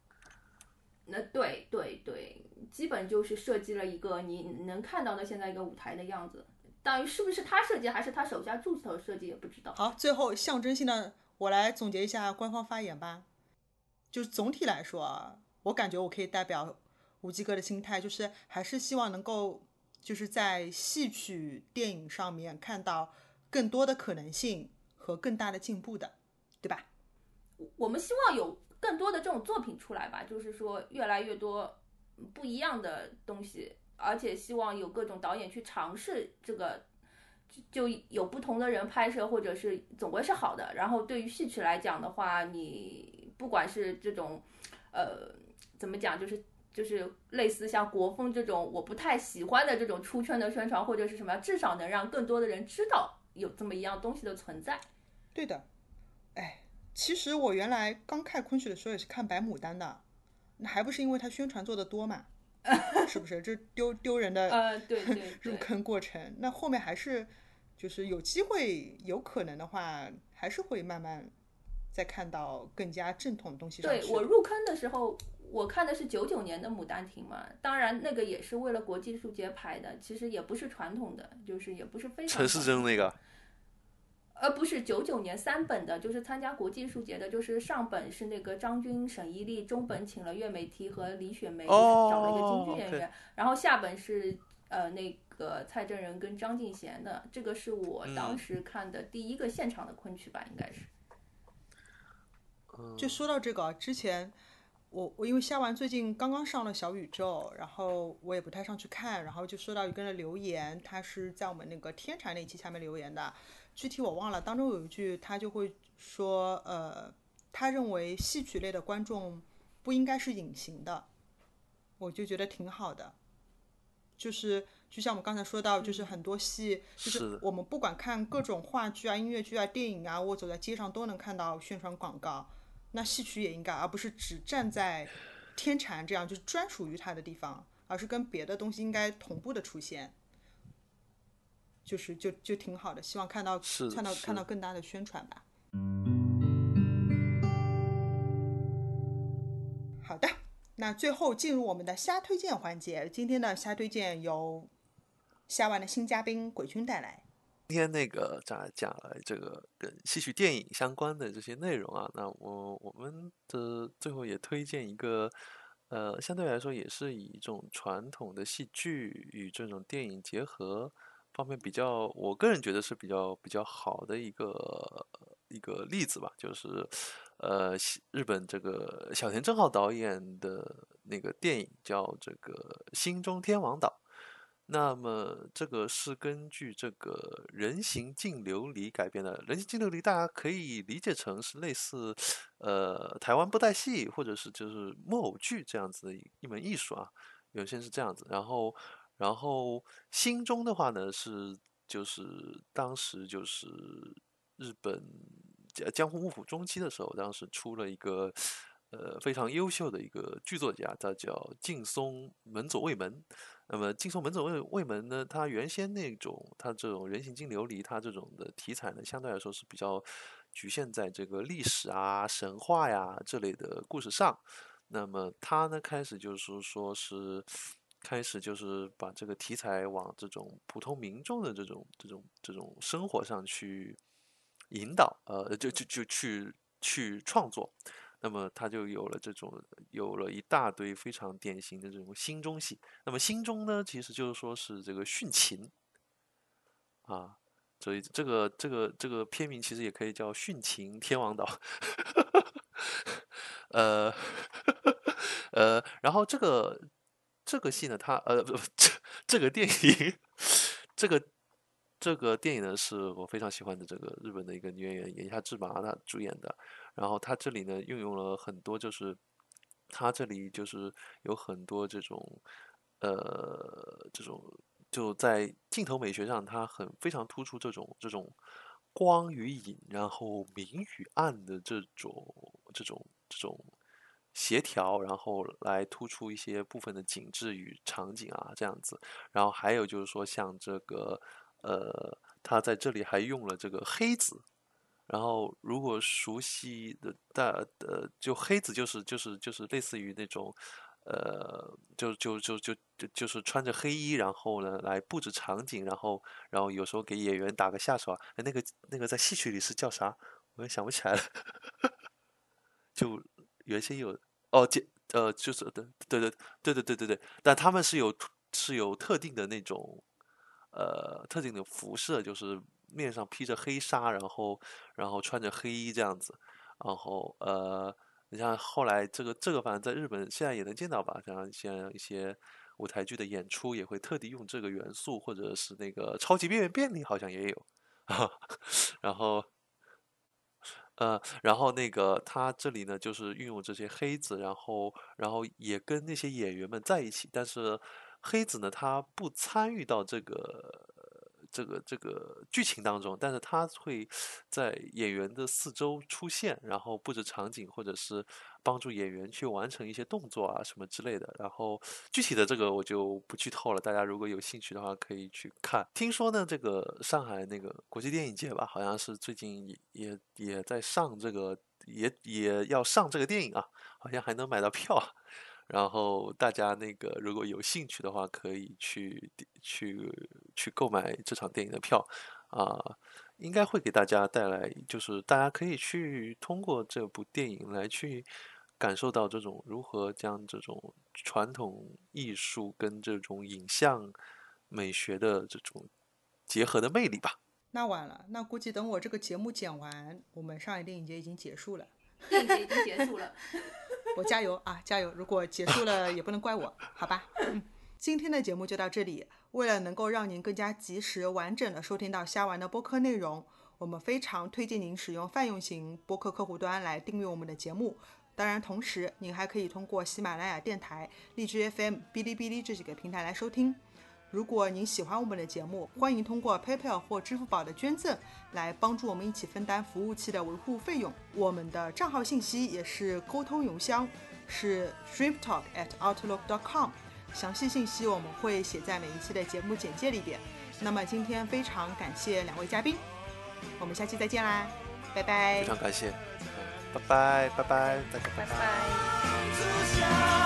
S1: 那对对对，基本就是设计了一个你能看到的现在一个舞台的样子。当于是不是他设计，还是他手下助手设计，也不知道。
S3: 好，最后象征性的，我来总结一下官方发言吧。就是总体来说啊，我感觉我可以代表无忌哥的心态，就是还是希望能够就是在戏曲电影上面看到更多的可能性和更大的进步的，对吧？
S1: 我们希望有更多的这种作品出来吧，就是说越来越多不一样的东西，而且希望有各种导演去尝试这个，就就有不同的人拍摄，或者是总归是好的。然后对于戏曲来讲的话，你不管是这种，呃，怎么讲，就是。就是类似像国风这种我不太喜欢的这种出圈的宣传或者是什么，至少能让更多的人知道有这么一样东西的存在。
S3: 对的。哎，其实我原来刚看昆曲的时候也是看白牡丹的，那还不是因为它宣传做的多嘛？是不是？这丢丢人的
S1: 呃，对对 对，
S3: 入坑过程。那后面还是就是有机会，有可能的话，还是会慢慢再看到更加正统的东西。
S1: 对我入坑的时候，我看的是九九年的《牡丹亭》嘛，当然那个也是为了国际艺术节拍的，其实也不是传统的，就是也不是非常
S2: 陈世
S1: 传
S2: 贞那个，
S1: 呃，不是九九年三本的，就是参加国际艺术节的，就是上本是那个张军、沈一丽，中本请了岳美缇和李雪梅，
S2: 哦
S1: 找了一个京剧演员，然后下本是呃那个蔡正仁跟张敬贤的，这个是我当
S2: 嗯
S1: 时看的第一个现场的昆曲吧，应该是。
S3: 就说到这个啊，之前我我因为虾丸最近刚刚上了小宇宙，然后我也不太上去看，然后就收到一个人的留言，他是在我们那个天柴那期下面留言的，具体我忘了，当中有一句他就会说，呃，他认为戏曲类的观众不应该是隐形的，我就觉得挺好的，就是就像我们刚才说到，就是很多戏，就是我们不管看各种话剧啊、音乐剧啊、电影啊，我走在街上都能看到宣传广告。那戏曲也应该，而不是只站在天禅这样就是专属于它的地方，而是跟别的东西应该同步的出现。就是就就挺好的，希望看到看到看到更大的宣传吧。好的，那最后进入我们的虾推荐环节。今天的虾推荐由虾丸的新嘉宾鬼君带来。
S2: 今天那个讲讲了这个跟戏曲电影相关的这些内容啊，那我我们的最后也推荐一个，呃，相对来说也是以一种传统的戏剧与这种电影结合方面比较，我个人觉得是比较比较好的一个一个例子吧，就是呃，日本这个小田正浩导演的那个电影叫这个《心中天王岛》。那么这个是根据这个人形净琉璃改编的。人形净琉璃大家可以理解成是类似，呃，台湾布袋戏或者是就是木偶剧这样子的一一门艺术啊，有些是这样子。然后，然后心中的话呢是就是当时就是日本江江户幕府中期的时候，当时出了一个。呃，非常优秀的一个剧作家，他叫劲松门左卫门。那么劲松门左卫卫门呢，他原先那种他这种人形金琉璃，他这种的题材呢，相对来说是比较局限在这个历史啊、神话呀这类的故事上。那么他呢，开始就是说是开始就是把这个题材往这种普通民众的这种这种这种生活上去引导，呃，就就就去去创作。那么他就有了这种，有了一大堆非常典型的这种心中戏。那么心中呢，其实就是说是这个殉情啊，所以这个这个这个片名其实也可以叫《殉情天王岛》。呃呃，然后这个这个戏呢，它呃这这个电影，这个这个电影呢是我非常喜欢的这个日本的一个女演员岩下智麻她主演的。然后她这里呢运用了很多，就是她这里就是有很多这种呃这种就在镜头美学上，它很非常突出这种这种光与影，然后明与暗的这种这种这种协调，然后来突出一些部分的景致与场景啊这样子。然后还有就是说像这个呃，他在这里还用了这个黑子。然后，如果熟悉的大呃，就黑子就是就是就是类似于那种，呃，就就就就就就是穿着黑衣，然后呢来布置场景，然后然后有时候给演员打个下手啊，那个那个在戏曲里是叫啥？我也想不起来了。就原先有哦，这呃就是对对对对对对对对，但他们是有是有特定的那种呃特定的服饰，就是。面上披着黑纱，然后，然后穿着黑衣这样子，然后，呃，你像后来这个这个，反正在日本现在也能见到吧，像像一些舞台剧的演出也会特地用这个元素，或者是那个超级变变变里好像也有，然后，呃，然后那个他这里呢就是运用这些黑子，然后，然后也跟那些演员们在一起，但是黑子呢他不参与到这个。这个这个剧情当中，但是他会在演员的四周出现，然后布置场景，或者是帮助演员去完成一些动作啊什么之类的。然后具体的这个我就不剧透了，大家如果有兴趣的话可以去看。听说呢，这个上海那个国际电影节吧，好像是最近也也也在上这个，也也要上这个电影啊，好像还能买到票。然后大家那个如果有兴趣的话，可以去去去购买这场电影的票，啊，应该会给大家带来，就是大家可以去通过这部电影来去感受到这种如何将这种传统艺术跟这种影像美学的这种结合的魅力吧。
S3: 那晚了，那估计等我这个节目剪完，我们上海电影节已经结束了。
S1: 电影节已经结束了。
S3: 我加油啊，加油！如果结束了也不能怪我，好吧？今天的节目就到这里。为了能够让您更加及时、完整的收听到虾丸的播客内容，我们非常推荐您使用泛用型播客客户端来订阅我们的节目。当然，同时您还可以通过喜马拉雅电台、荔枝 FM、哔哩哔哩这几个平台来收听。如果您喜欢我们的节目，欢迎通过 PayPal 或支付宝的捐赠来帮助我们一起分担服务器的维护费用。我们的账号信息也是沟通邮箱，是 dreamtalk@outlook.com。详细信息我们会写在每一期的节目简介里边。那么今天非常感谢两位嘉宾，我们下期再见啦，拜拜。
S2: 非常感谢，嗯拜拜拜拜，大家拜
S1: 拜
S2: 拜。
S1: 拜。